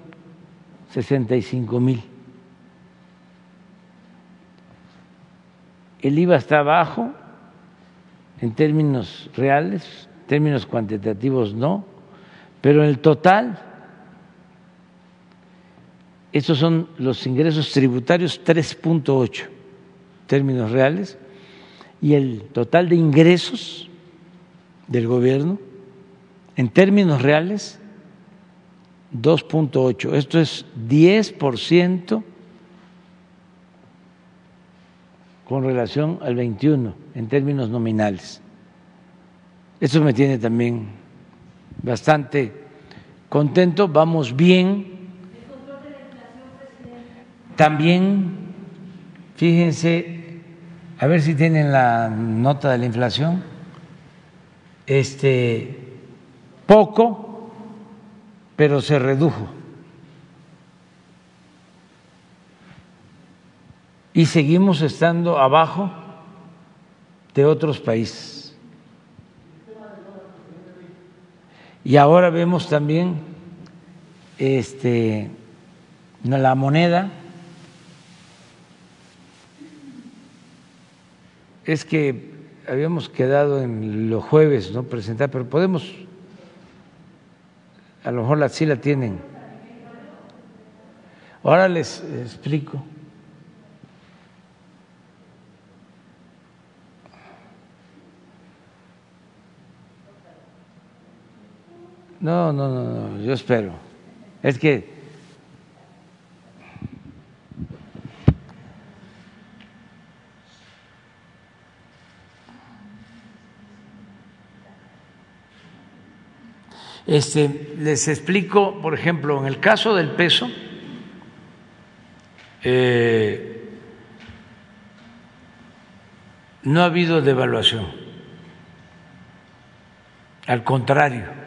65 mil. El IVA está bajo en términos reales, términos cuantitativos no, pero en el total, estos son los ingresos tributarios 3.8 términos reales, y el total de ingresos del gobierno en términos reales 2.8. Esto es 10% con relación al 21 en términos nominales. Eso me tiene también bastante contento, vamos bien. También, fíjense, a ver si tienen la nota de la inflación, este, poco, pero se redujo. Y seguimos estando abajo de otros países. Y ahora vemos también este, la moneda. Es que habíamos quedado en los jueves no presentar, pero podemos, a lo mejor la, sí la tienen. Ahora les explico. No, no, no, no, yo espero. Es que Este, les explico, por ejemplo, en el caso del peso, eh, no ha habido devaluación. Al contrario,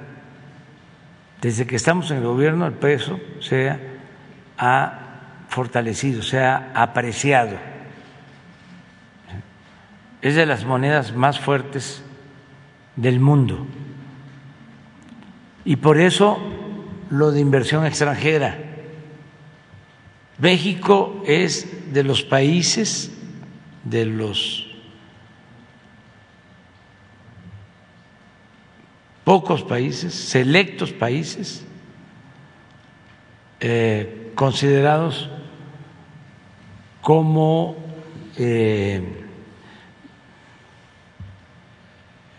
desde que estamos en el gobierno el peso se ha fortalecido, se ha apreciado. Es de las monedas más fuertes del mundo. Y por eso lo de inversión extranjera. México es de los países, de los pocos países, selectos países, eh, considerados como eh,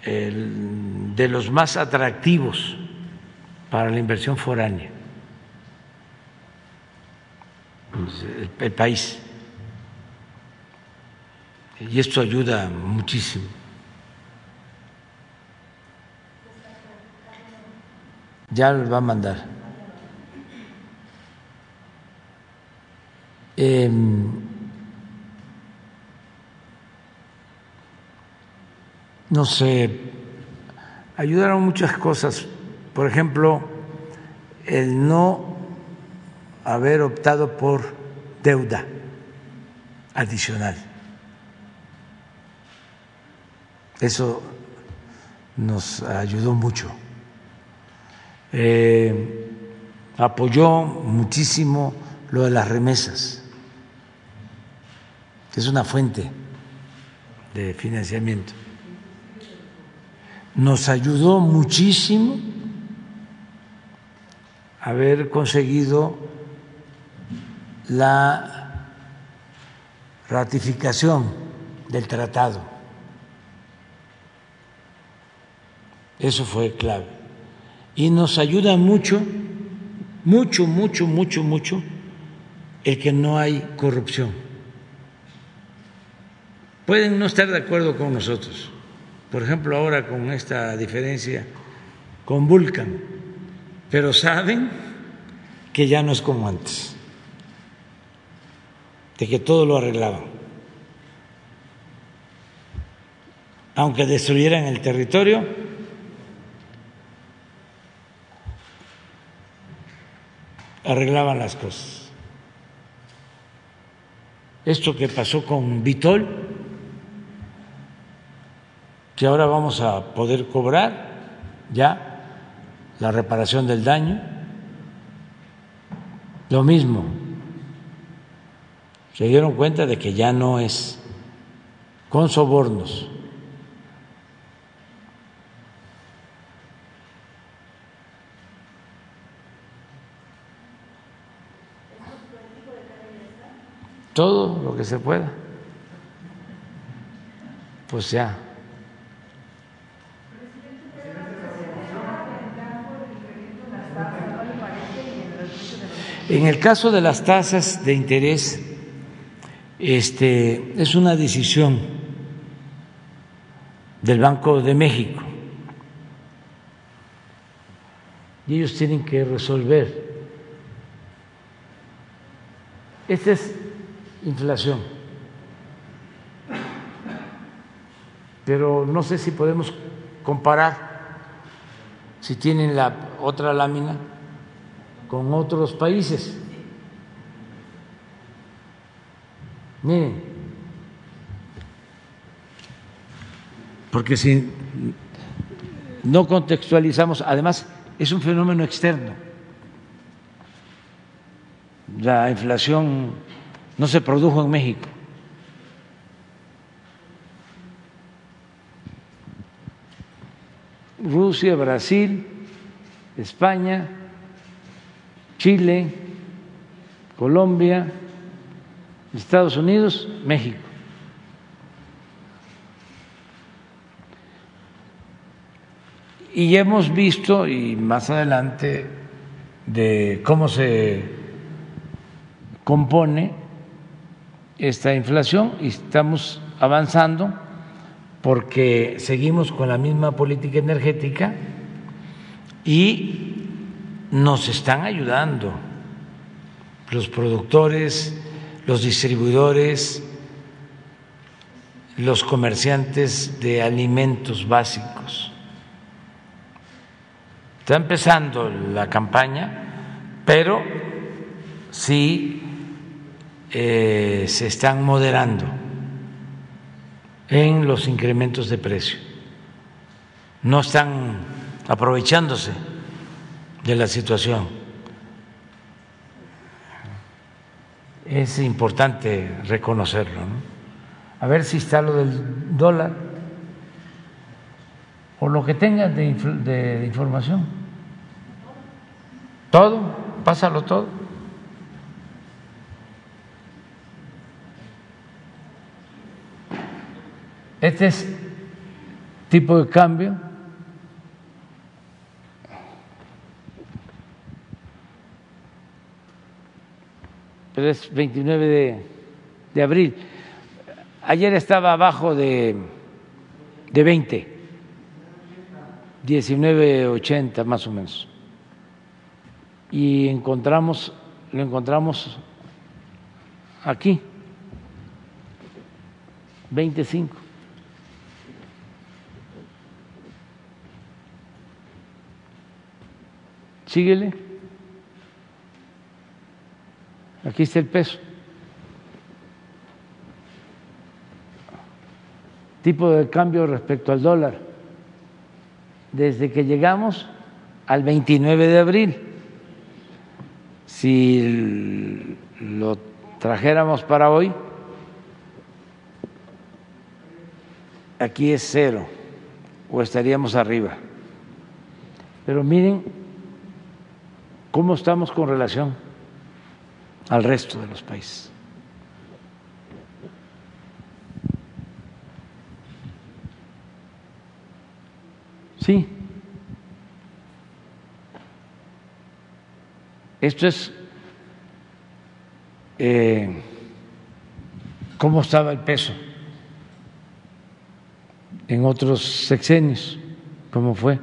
de los más atractivos para la inversión foránea, el país. Y esto ayuda muchísimo. Ya lo va a mandar. Em, no sé, ayudaron muchas cosas. Por ejemplo, el no haber optado por deuda adicional. Eso nos ayudó mucho. Eh, apoyó muchísimo lo de las remesas, que es una fuente de financiamiento. Nos ayudó muchísimo haber conseguido la ratificación del tratado. Eso fue clave y nos ayuda mucho, mucho, mucho, mucho, mucho el que no hay corrupción. Pueden no estar de acuerdo con nosotros, por ejemplo ahora con esta diferencia con Vulcan, pero saben que ya no es como antes, de que todo lo arreglaban. Aunque destruyeran el territorio, arreglaban las cosas. Esto que pasó con Vitol, que ahora vamos a poder cobrar ya la reparación del daño, lo mismo, se dieron cuenta de que ya no es con sobornos todo lo que se pueda. pues ya. En el caso de las tasas de interés, este, es una decisión del Banco de México y ellos tienen que resolver. Esta es inflación, pero no sé si podemos comparar si tienen la otra lámina con otros países. Miren, porque si no contextualizamos, además es un fenómeno externo. La inflación no se produjo en México. Rusia, Brasil, España, Chile, Colombia, Estados Unidos, México. Y hemos visto, y más adelante, de cómo se compone esta inflación y estamos avanzando porque seguimos con la misma política energética y nos están ayudando los productores, los distribuidores, los comerciantes de alimentos básicos. Está empezando la campaña, pero sí eh, se están moderando en los incrementos de precio. No están aprovechándose de la situación. Es importante reconocerlo. A ver si está lo del dólar o lo que tengan de, de información. Todo, pásalo todo. Este es tipo de cambio pero es 29 de, de abril. Ayer estaba abajo de, de 20, 19.80 más o menos. Y encontramos, lo encontramos aquí, 25. Síguele. Aquí está el peso. Tipo de cambio respecto al dólar. Desde que llegamos al 29 de abril, si lo trajéramos para hoy, aquí es cero o estaríamos arriba. Pero miren cómo estamos con relación al resto de los países. Sí. Esto es eh, cómo estaba el peso en otros sexenios, cómo fue.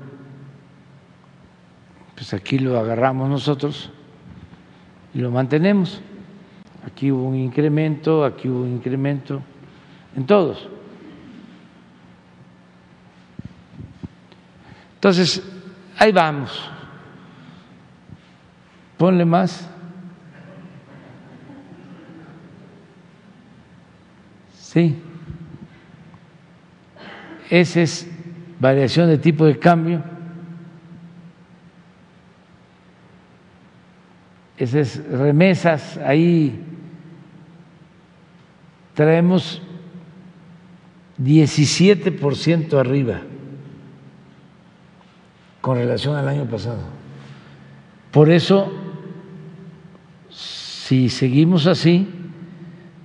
Pues aquí lo agarramos nosotros y lo mantenemos. Aquí hubo un incremento, aquí hubo un incremento, en todos. Entonces, ahí vamos. Ponle más. Sí. Esa es variación de tipo de cambio. Esas remesas, ahí traemos 17% arriba con relación al año pasado. Por eso, si seguimos así,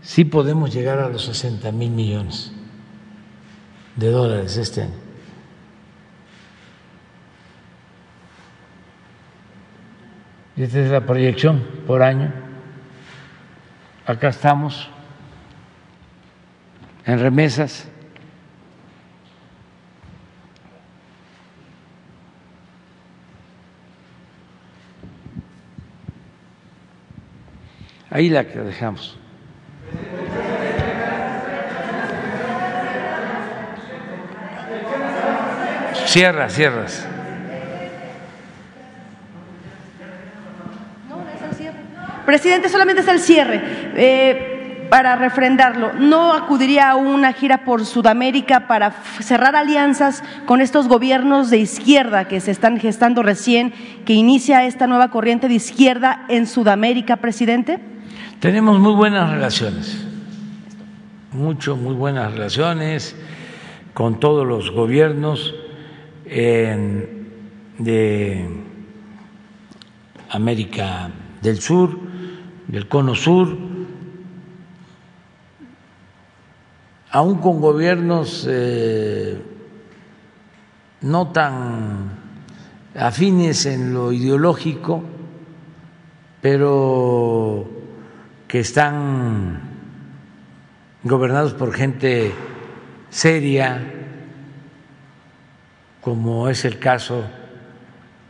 sí podemos llegar a los 60 mil millones de dólares este año. Esta es la proyección por año. Acá estamos en remesas. Ahí la que dejamos. Cierra, cierras. Presidente, solamente es el cierre. Eh, para refrendarlo, ¿no acudiría a una gira por Sudamérica para cerrar alianzas con estos gobiernos de izquierda que se están gestando recién, que inicia esta nueva corriente de izquierda en Sudamérica, presidente? Tenemos muy buenas relaciones, mucho, muy buenas relaciones con todos los gobiernos de América del Sur, del Cono Sur, aún con gobiernos eh, no tan afines en lo ideológico, pero que están gobernados por gente seria, como es el caso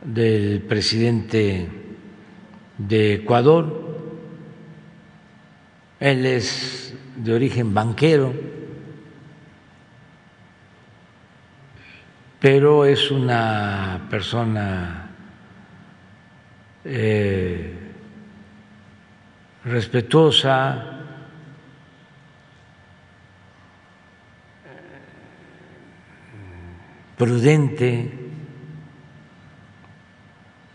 del presidente de Ecuador. Él es de origen banquero, pero es una persona eh, respetuosa, prudente.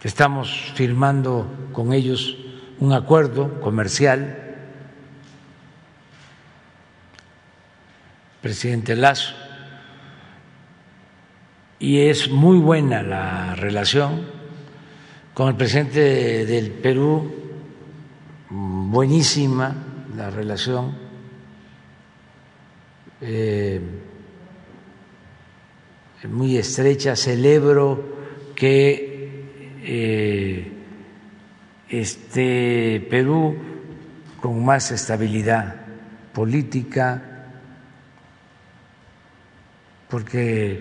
Estamos firmando con ellos un acuerdo comercial. Presidente Lazo. Y es muy buena la relación con el presidente del Perú, buenísima la relación. Eh, muy estrecha. Celebro que eh, este Perú con más estabilidad política, porque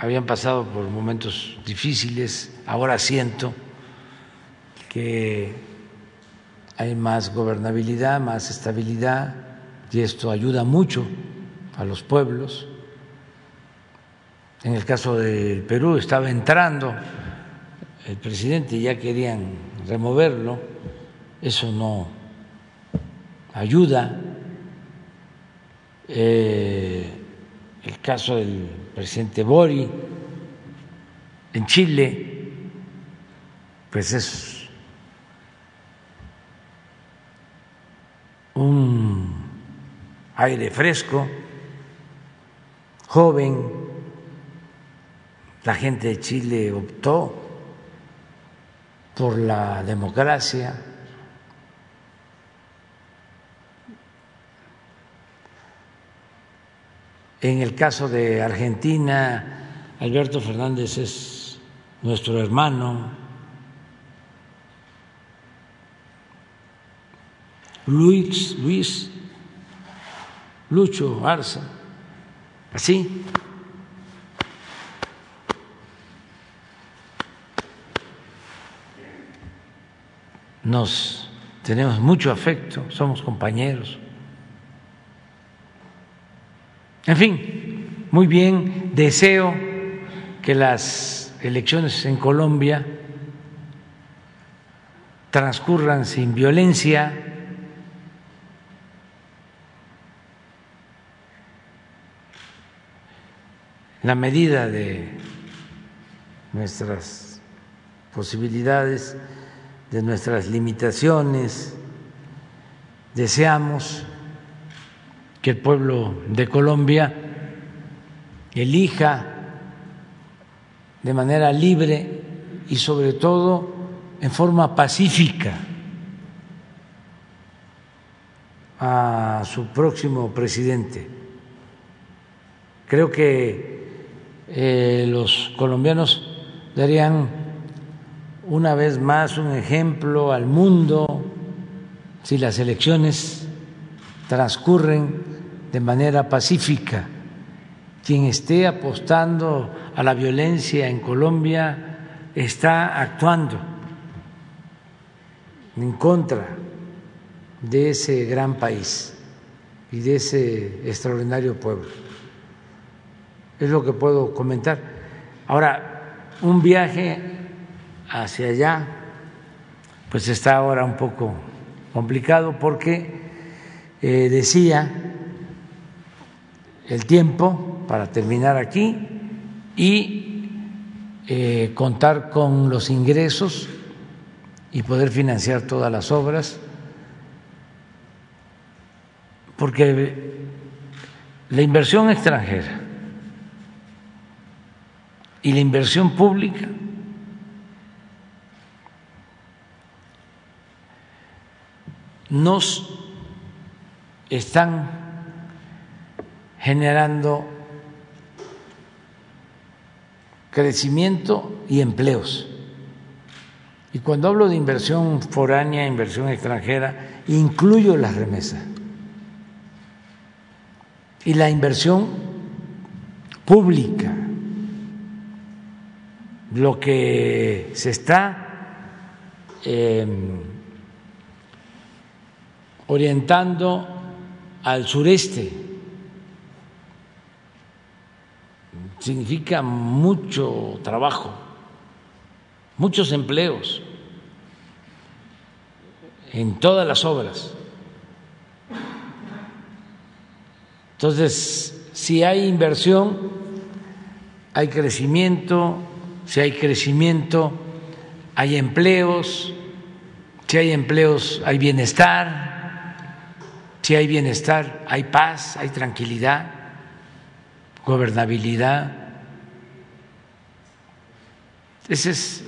habían pasado por momentos difíciles, ahora siento que hay más gobernabilidad, más estabilidad, y esto ayuda mucho a los pueblos. En el caso del Perú estaba entrando el presidente y ya querían removerlo. Eso no ayuda. Eh, el caso del presidente Bori en Chile, pues es un aire fresco, joven, la gente de Chile optó por la democracia. En el caso de Argentina, Alberto Fernández es nuestro hermano. Luis, Luis, Lucho Arza, así. nos tenemos mucho afecto, somos compañeros. En fin, muy bien, deseo que las elecciones en Colombia transcurran sin violencia. la medida de nuestras posibilidades de nuestras limitaciones. Deseamos que el pueblo de Colombia elija de manera libre y sobre todo en forma pacífica a su próximo presidente. Creo que eh, los colombianos darían una vez más un ejemplo al mundo si las elecciones transcurren de manera pacífica. Quien esté apostando a la violencia en Colombia está actuando en contra de ese gran país y de ese extraordinario pueblo. Es lo que puedo comentar. Ahora, un viaje hacia allá, pues está ahora un poco complicado porque eh, decía el tiempo para terminar aquí y eh, contar con los ingresos y poder financiar todas las obras, porque la inversión extranjera y la inversión pública nos están generando crecimiento y empleos. Y cuando hablo de inversión foránea, inversión extranjera, incluyo las remesas. Y la inversión pública, lo que se está em, orientando al sureste, significa mucho trabajo muchos empleos en todas las obras. Entonces, si hay inversión, hay crecimiento, si hay crecimiento, hay empleos, si hay empleos, hay bienestar, si hay bienestar, hay paz, hay tranquilidad, gobernabilidad. Ese es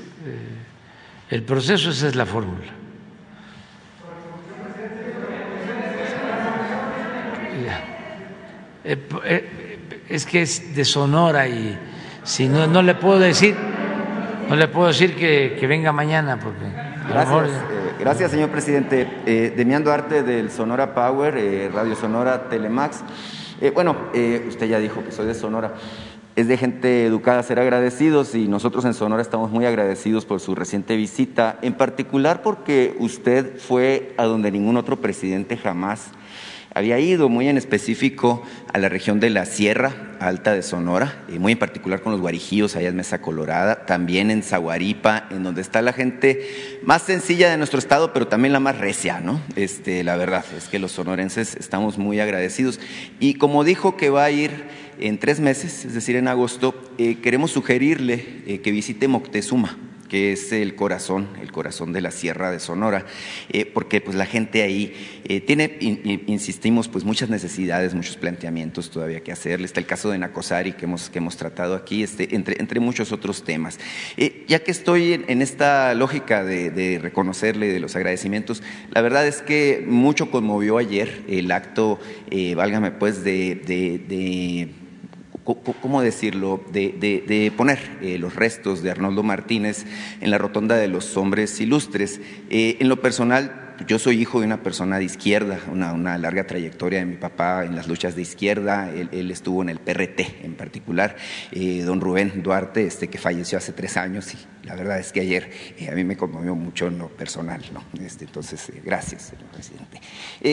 el proceso, esa es la fórmula. Eh, eh, es que es de Sonora y si no, no le puedo decir, no le puedo decir que, venga mañana porque gracias, eh, gracias señor presidente. Demián Duarte del Sonora Power, Radio Sonora Telemax. Bueno, usted ya dijo que soy de Sonora. Es de gente educada ser agradecidos y nosotros en Sonora estamos muy agradecidos por su reciente visita, en particular porque usted fue a donde ningún otro presidente jamás había ido, muy en específico a la región de la Sierra Alta de Sonora, y muy en particular con los guarijíos allá en Mesa Colorada, también en Zaguaripa, en donde está la gente más sencilla de nuestro estado, pero también la más recia, ¿no? Este, la verdad es que los sonorenses estamos muy agradecidos. Y como dijo que va a ir en tres meses, es decir, en agosto, eh, queremos sugerirle eh, que visite Moctezuma es el corazón, el corazón de la Sierra de Sonora, eh, porque pues la gente ahí tiene, insistimos, pues muchas necesidades, muchos planteamientos todavía que hacerle. Está el caso de Nacosari que hemos, que hemos tratado aquí, este, entre, entre muchos otros temas. ya que estoy en, esta lógica de, reconocerle de los agradecimientos, la verdad es que mucho conmovió ayer el acto, válgame pues, de ¿cómo decirlo?, de, poner eh, los restos de Arnoldo Martínez en la rotonda de los hombres ilustres. Eh, en lo personal, yo soy hijo de una persona de izquierda, una, larga trayectoria de mi papá en las luchas de izquierda, él, estuvo en el PRT en particular, eh, don Rubén Duarte, este, que falleció hace tres años y la verdad es que ayer eh, a mí me conmovió mucho en lo personal, ¿no? Este, entonces, eh, gracias, señor presidente.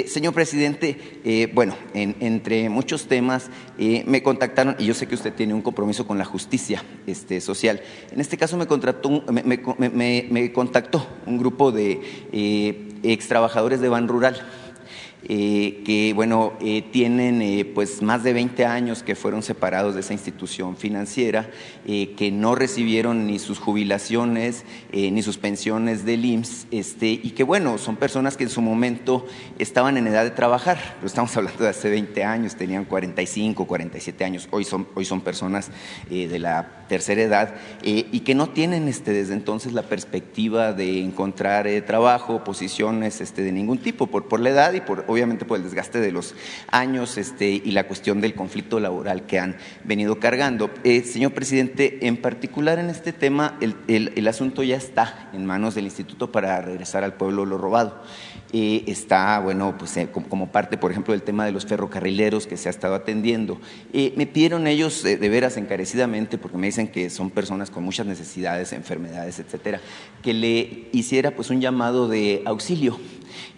señor presidente, bueno, entre muchos temas me contactaron, y yo sé que usted tiene un compromiso con la justicia este, social, en este caso me, contrató, me contactó un grupo de ex trabajadores de Ban Rural eh, que bueno, eh, tienen eh, pues más de 20 años que fueron separados de esa institución financiera, que no recibieron ni sus jubilaciones ni sus pensiones del IMSS, este, y que bueno, son personas que en su momento estaban en edad de trabajar, pero estamos hablando de hace 20 años, tenían 45, 47 años, hoy son, hoy son personas de la tercera edad y que no tienen este, desde entonces la perspectiva de encontrar trabajo, posiciones este, de ningún tipo, por, por la edad y por obviamente por el desgaste de los años este, y la cuestión del conflicto laboral que han venido cargando. Eh, señor presidente, en particular en este tema, el, el asunto ya está en manos del Instituto para regresar al pueblo lo robado está, bueno, pues eh, como, parte, por ejemplo, del tema de los ferrocarrileros que se ha estado atendiendo. me pidieron ellos eh, de veras encarecidamente, porque me dicen que son personas con muchas necesidades, enfermedades, etcétera, que le hiciera pues un llamado de auxilio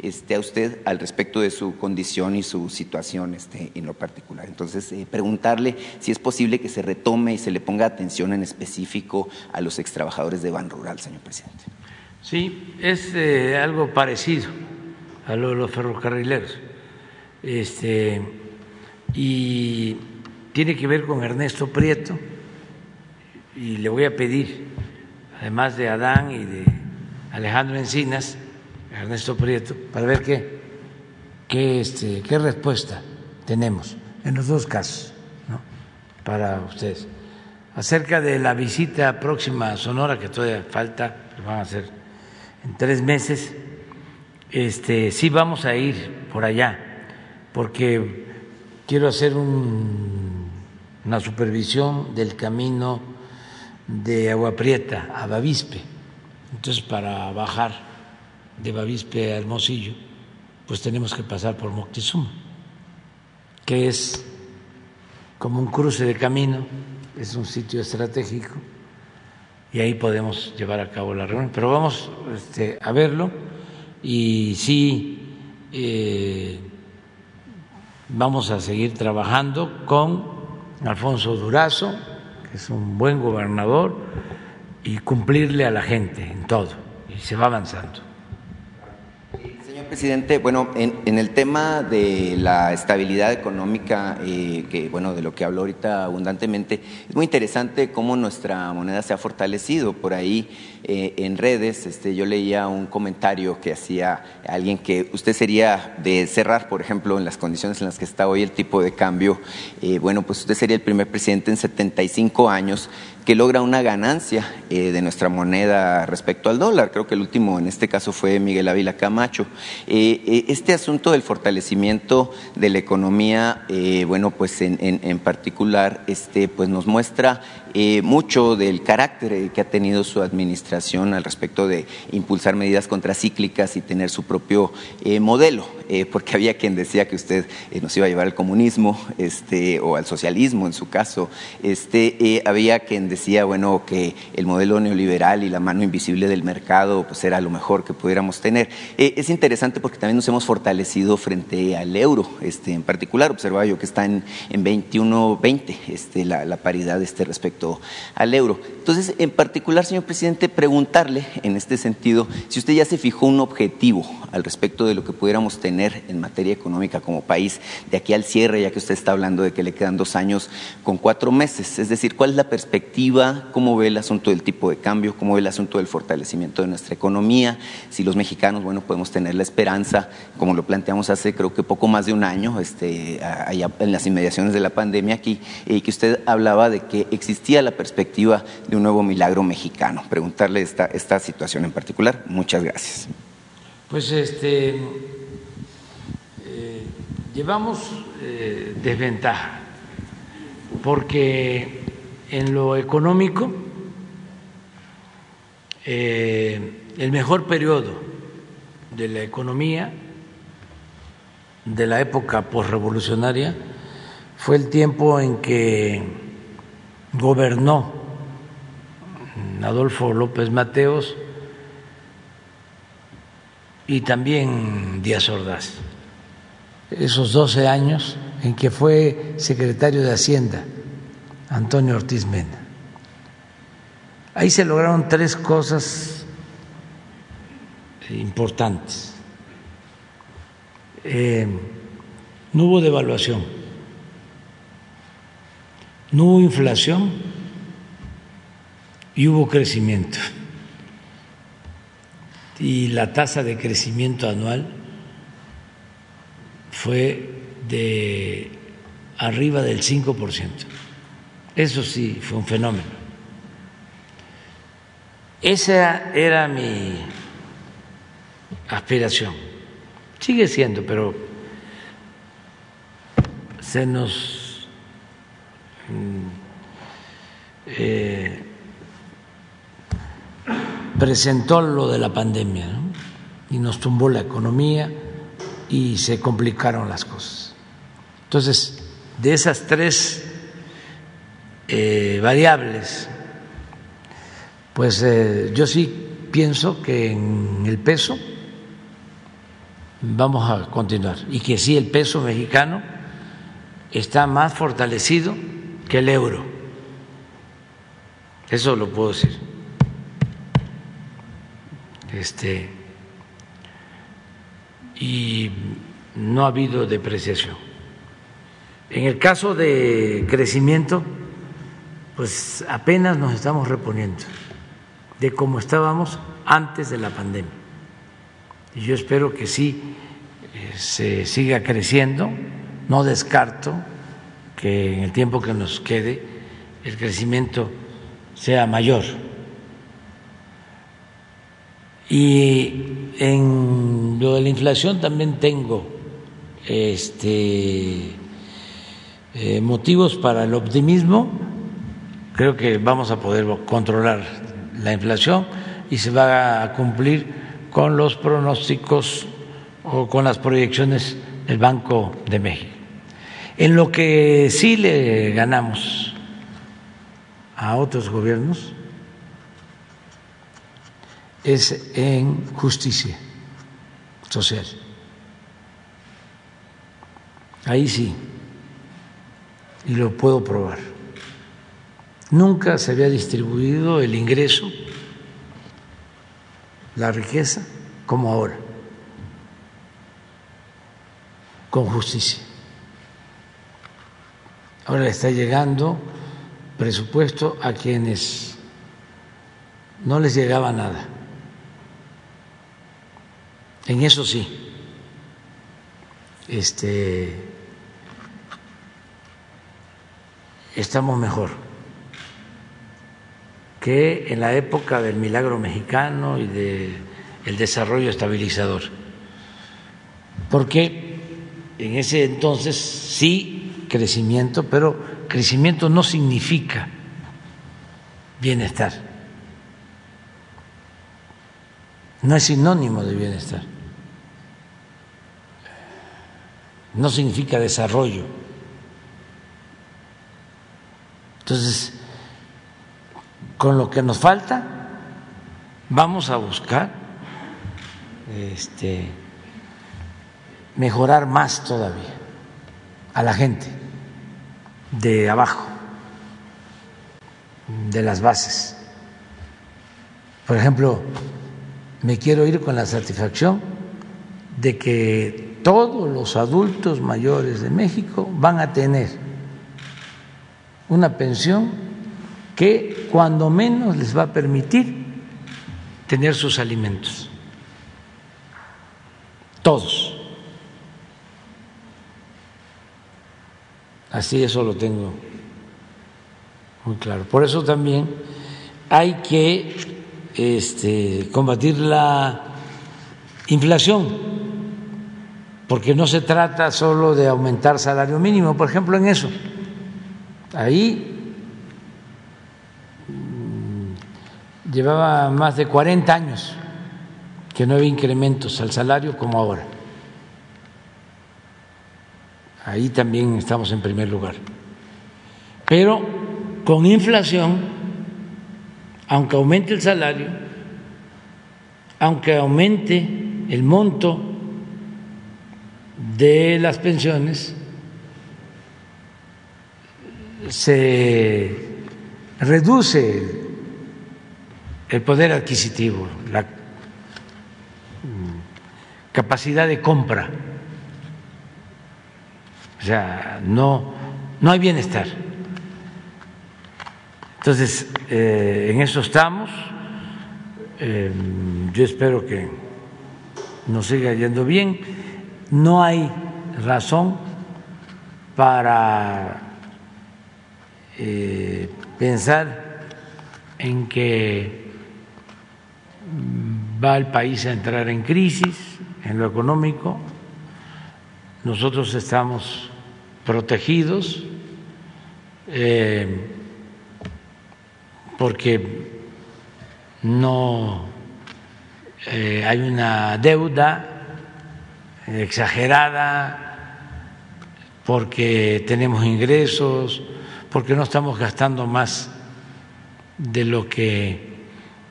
este, a usted al respecto de su condición y su situación este, en lo particular. Entonces, eh, preguntarle si es posible que se retome y se le ponga atención en específico a los extrabajadores de Ban Rural, señor presidente. Sí, es algo parecido a los ferrocarrileros. Este, y tiene que ver con Ernesto Prieto, y le voy a pedir, además de Adán y de Alejandro Encinas, Ernesto Prieto, para ver qué, este, qué respuesta tenemos en los dos casos ¿no? para ustedes. Acerca de la visita próxima a Sonora, que todavía falta, van a hacer en tres meses, este, sí vamos a ir por allá, porque quiero hacer una supervisión del camino de Agua Prieta a Bavispe. Entonces, para bajar de Bavispe a Hermosillo, pues tenemos que pasar por Moctezuma, que es como un cruce de camino, es un sitio estratégico y ahí podemos llevar a cabo la reunión. Pero vamos este, a verlo y sí eh, vamos a seguir trabajando con Alfonso Durazo, que es un buen gobernador, y cumplirle a la gente en todo, y se va avanzando presidente. Bueno, en, el tema de la estabilidad económica, eh, que bueno, de lo que habló ahorita abundantemente, es muy interesante cómo nuestra moneda se ha fortalecido. Por ahí eh, en redes, este, yo leía un comentario que hacía alguien que usted sería de cerrar, por ejemplo, en las condiciones en las que está hoy el tipo de cambio. Eh, bueno, pues usted sería el primer presidente en 75 años que logra una ganancia eh, de nuestra moneda respecto al dólar. Creo que el último en este caso fue Miguel Ávila Camacho. Este asunto del fortalecimiento de la economía, bueno, pues en, en, particular, este, pues nos muestra mucho del carácter que ha tenido su administración al respecto de impulsar medidas contracíclicas y tener su propio modelo, porque había quien decía que usted nos iba a llevar al comunismo este, o al socialismo en su caso. Este, había quien decía, bueno, que el modelo neoliberal y la mano invisible del mercado pues era lo mejor que pudiéramos tener. Eh, es interesante porque también nos hemos fortalecido frente al euro, este, en particular observaba yo que está en, en 21-20 este, la, la, paridad este, respecto al euro. Entonces, en particular, señor presidente, preguntarle en este sentido si usted ya se fijó un objetivo al respecto de lo que pudiéramos tener en materia económica como país de aquí al cierre, ya que usted está hablando de que le quedan dos años con cuatro meses. Es decir, ¿cuál es la perspectiva? cómo ve el asunto del tipo de cambio, cómo ve el asunto del fortalecimiento de nuestra economía, si los mexicanos, bueno, podemos tener la esperanza, como lo planteamos hace creo que poco más de un año, este, allá en las inmediaciones de la pandemia aquí, y que usted hablaba de que existía la perspectiva de un nuevo milagro mexicano. Preguntarle esta, esta situación en particular. Muchas gracias. Pues este, eh, llevamos eh, desventaja porque en lo económico, eh, el mejor periodo de la economía de la época posrevolucionaria fue el tiempo en que gobernó Adolfo López Mateos y también Díaz Ordaz. Esos 12 años en que fue secretario de Hacienda Antonio Ortiz Mena. Ahí se lograron tres cosas importantes. Eh, no hubo devaluación, no hubo inflación y hubo crecimiento. Y la tasa de crecimiento anual fue de arriba del 5%. Eso sí fue un fenómeno. Esa era mi aspiración. Sigue siendo, pero se nos eh, presentó lo de la pandemia y nos tumbó la economía y se complicaron las cosas. Entonces, de esas tres eh, variables, pues eh, yo sí pienso que en el peso vamos a continuar. Y que sí el peso mexicano está más fortalecido el euro. Eso lo puedo decir. Este y no ha habido depreciación. En el caso de crecimiento, pues apenas nos estamos reponiendo de cómo estábamos antes de la pandemia. Y yo espero que sí eh, se siga creciendo, no descarto que en el tiempo que nos quede el crecimiento sea mayor. Y en lo de la inflación también tengo este, eh, motivos para el optimismo. Creo que vamos a poder controlar la inflación y se va a cumplir con los pronósticos o con las proyecciones del Banco de México. En lo que sí le ganamos a otros gobiernos es en justicia social. Ahí sí, y lo puedo probar. Nunca se había distribuido el ingreso, la riqueza, como ahora, con justicia. Ahora está llegando presupuesto a quienes no les llegaba nada. En eso sí, este, estamos mejor que en la época del milagro mexicano y del desarrollo estabilizador. Porque en ese entonces sí crecimiento, pero crecimiento no significa bienestar. No es sinónimo de bienestar. no significa desarrollo. Entonces, con lo que nos falta, vamos a buscar este, mejorar más todavía a la gente de abajo, de las bases. Por ejemplo, me quiero ir con la satisfacción de que todos los adultos mayores de México van a tener una pensión que cuando menos les va a permitir tener sus alimentos. Todos. Así eso lo tengo muy claro. Por eso también hay que este, combatir la inflación porque no se trata solo de aumentar salario mínimo, por ejemplo, en eso. Ahí mm, llevaba más de 40 años que no había incrementos al salario como ahora. Ahí también estamos en primer lugar. Pero con inflación, aunque aumente el salario, aunque aumente el monto de las pensiones se reduce el poder adquisitivo, la capacidad de compra. O sea, no, no hay bienestar. Entonces, eh, en eso estamos. Eh, yo espero que nos siga yendo bien no hay razón para eh, pensar en que va el país a entrar en crisis en lo económico. Nosotros estamos protegidos eh, porque no eh, hay una deuda exagerada, porque tenemos ingresos, porque no estamos gastando más de lo que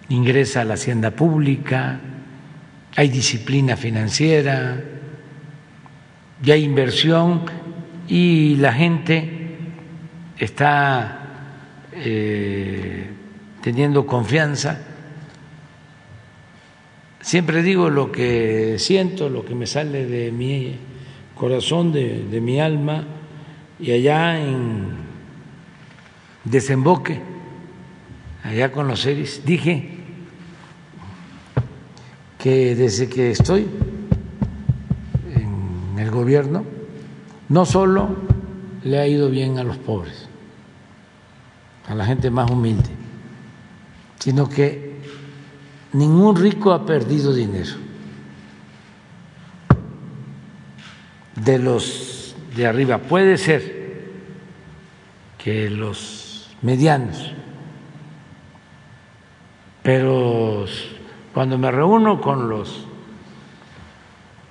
ingresa la hacienda pública, hay disciplina financiera, ya hay inversión y la gente está eh, teniendo confianza. Siempre digo lo que siento, lo que me sale de mi corazón, de, de mi alma, y allá en Desemboque, allá con los seres, dije que desde que estoy en el gobierno, no solo le ha ido bien a los pobres, a la gente más humilde, sino que ningún rico ha perdido dinero. De los de arriba, puede ser que los medianos, pero cuando me reúno con los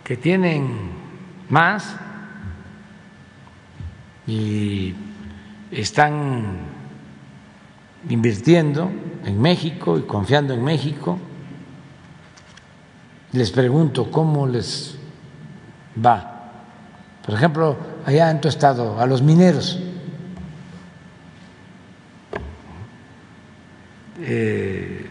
que tienen más y están invirtiendo en México y confiando en México, les pregunto cómo les va. Por ejemplo, allá en tu estado, a los mineros. Eh,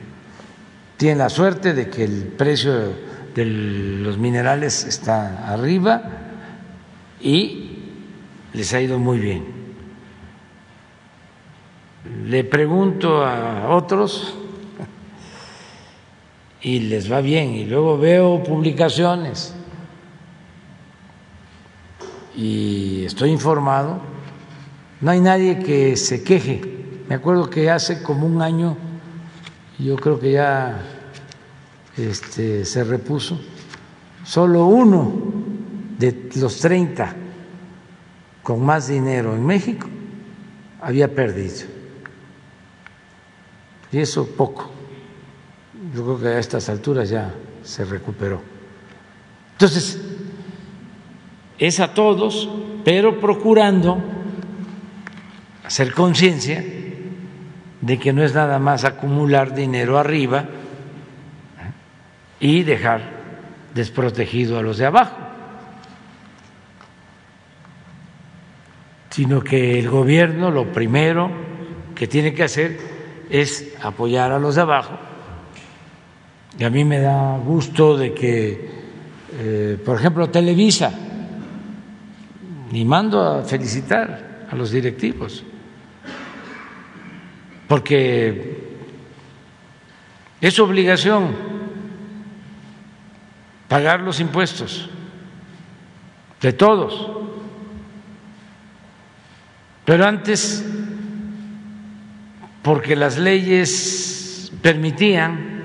tienen la suerte de que el precio de los minerales está arriba y les ha ido muy bien. Le pregunto a otros y les va bien y luego veo publicaciones y estoy informado, no hay nadie que se queje. Me acuerdo que hace como un año yo creo que ya este, se repuso, solo uno de los 30 con más dinero en México había perdido. Y eso poco. Yo creo que a estas alturas ya se recuperó. Entonces, es a todos, pero procurando hacer conciencia de que no es nada más acumular dinero arriba y dejar desprotegido a los de abajo, sino que el gobierno lo primero que tiene que hacer es apoyar a los de abajo. Y a mí me da gusto de que, eh, por ejemplo, Televisa, y mando a felicitar a los directivos, porque es obligación pagar los impuestos de todos. Pero antes, porque las leyes permitían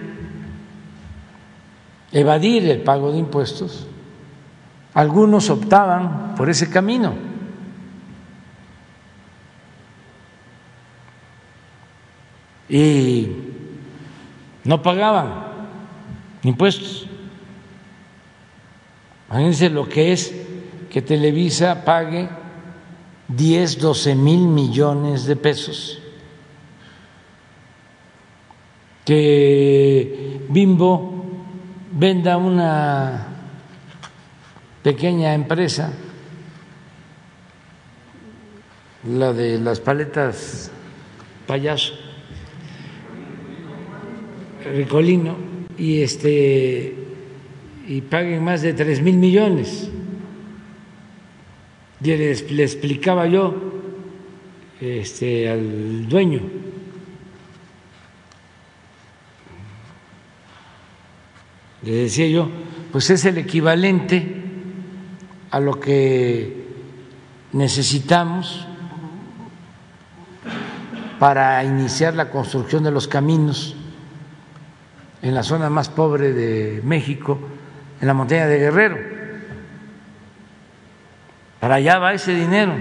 evadir el pago de impuestos, algunos optaban por ese camino. y no pagaban impuestos. Imagínense lo que es que Televisa pague 10, 12 mil millones de pesos, que Bimbo venda una pequeña empresa, la de las paletas payaso, Ricolino y este y paguen más de tres mil millones. Y le, le explicaba yo este, al dueño le decía yo, pues es el equivalente a lo que necesitamos para iniciar la construcción de los caminos en la zona más pobre de México, en la montaña de Guerrero. Para allá va ese dinero.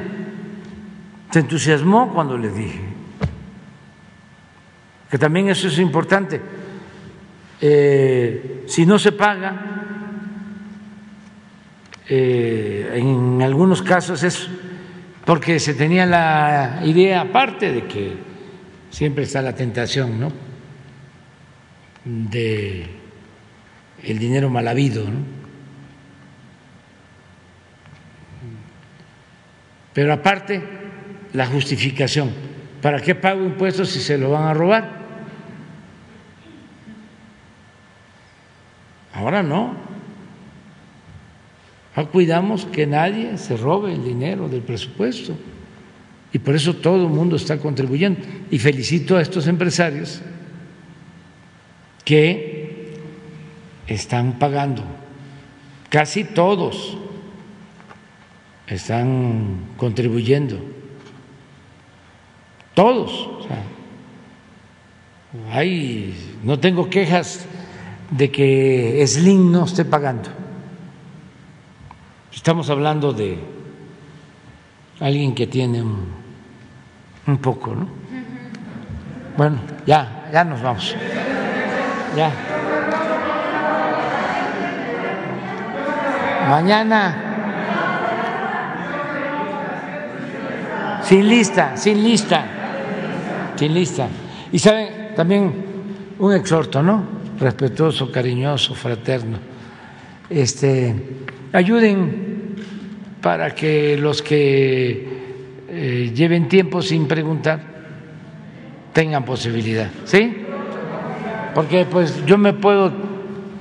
se entusiasmó cuando le dije que también eso es importante. Eh, si no se paga, eh, en algunos casos es porque se tenía la idea aparte de que siempre está la tentación, ¿no? De el dinero mal habido, ¿no? Pero aparte, la justificación. ¿Para qué pago impuestos si se lo van a robar? Ahora no. Ahora cuidamos que nadie se robe el dinero del presupuesto. Y por eso todo el mundo está contribuyendo. Y felicito a estos empresarios que están pagando. Casi todos están contribuyendo. Todos. hay, no tengo quejas de que Slim no esté pagando. Estamos hablando de alguien que tiene un, un poco, ¿no? Bueno, ya, ya nos vamos. Ya. Mañana. Sin lista, sin lista. Sin lista. Y saben, también un exhorto, ¿no? Respetuoso, cariñoso, fraterno. Este, ayuden para que los que eh, lleven tiempo sin preguntar tengan posibilidad, ¿sí? Porque pues yo me puedo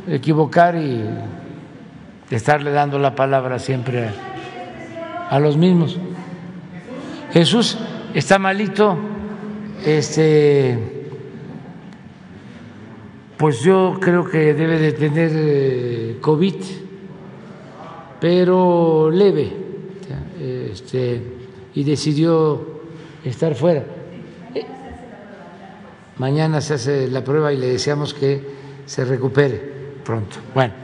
equivocar y estarle dando la palabra siempre a, a los mismos. Jesús está malito, este, pues yo creo que debe de tener eh, COVID, pero leve, este, y decidió estar fuera. Mañana se hace la prueba y le deseamos que se recupere pronto. Bueno.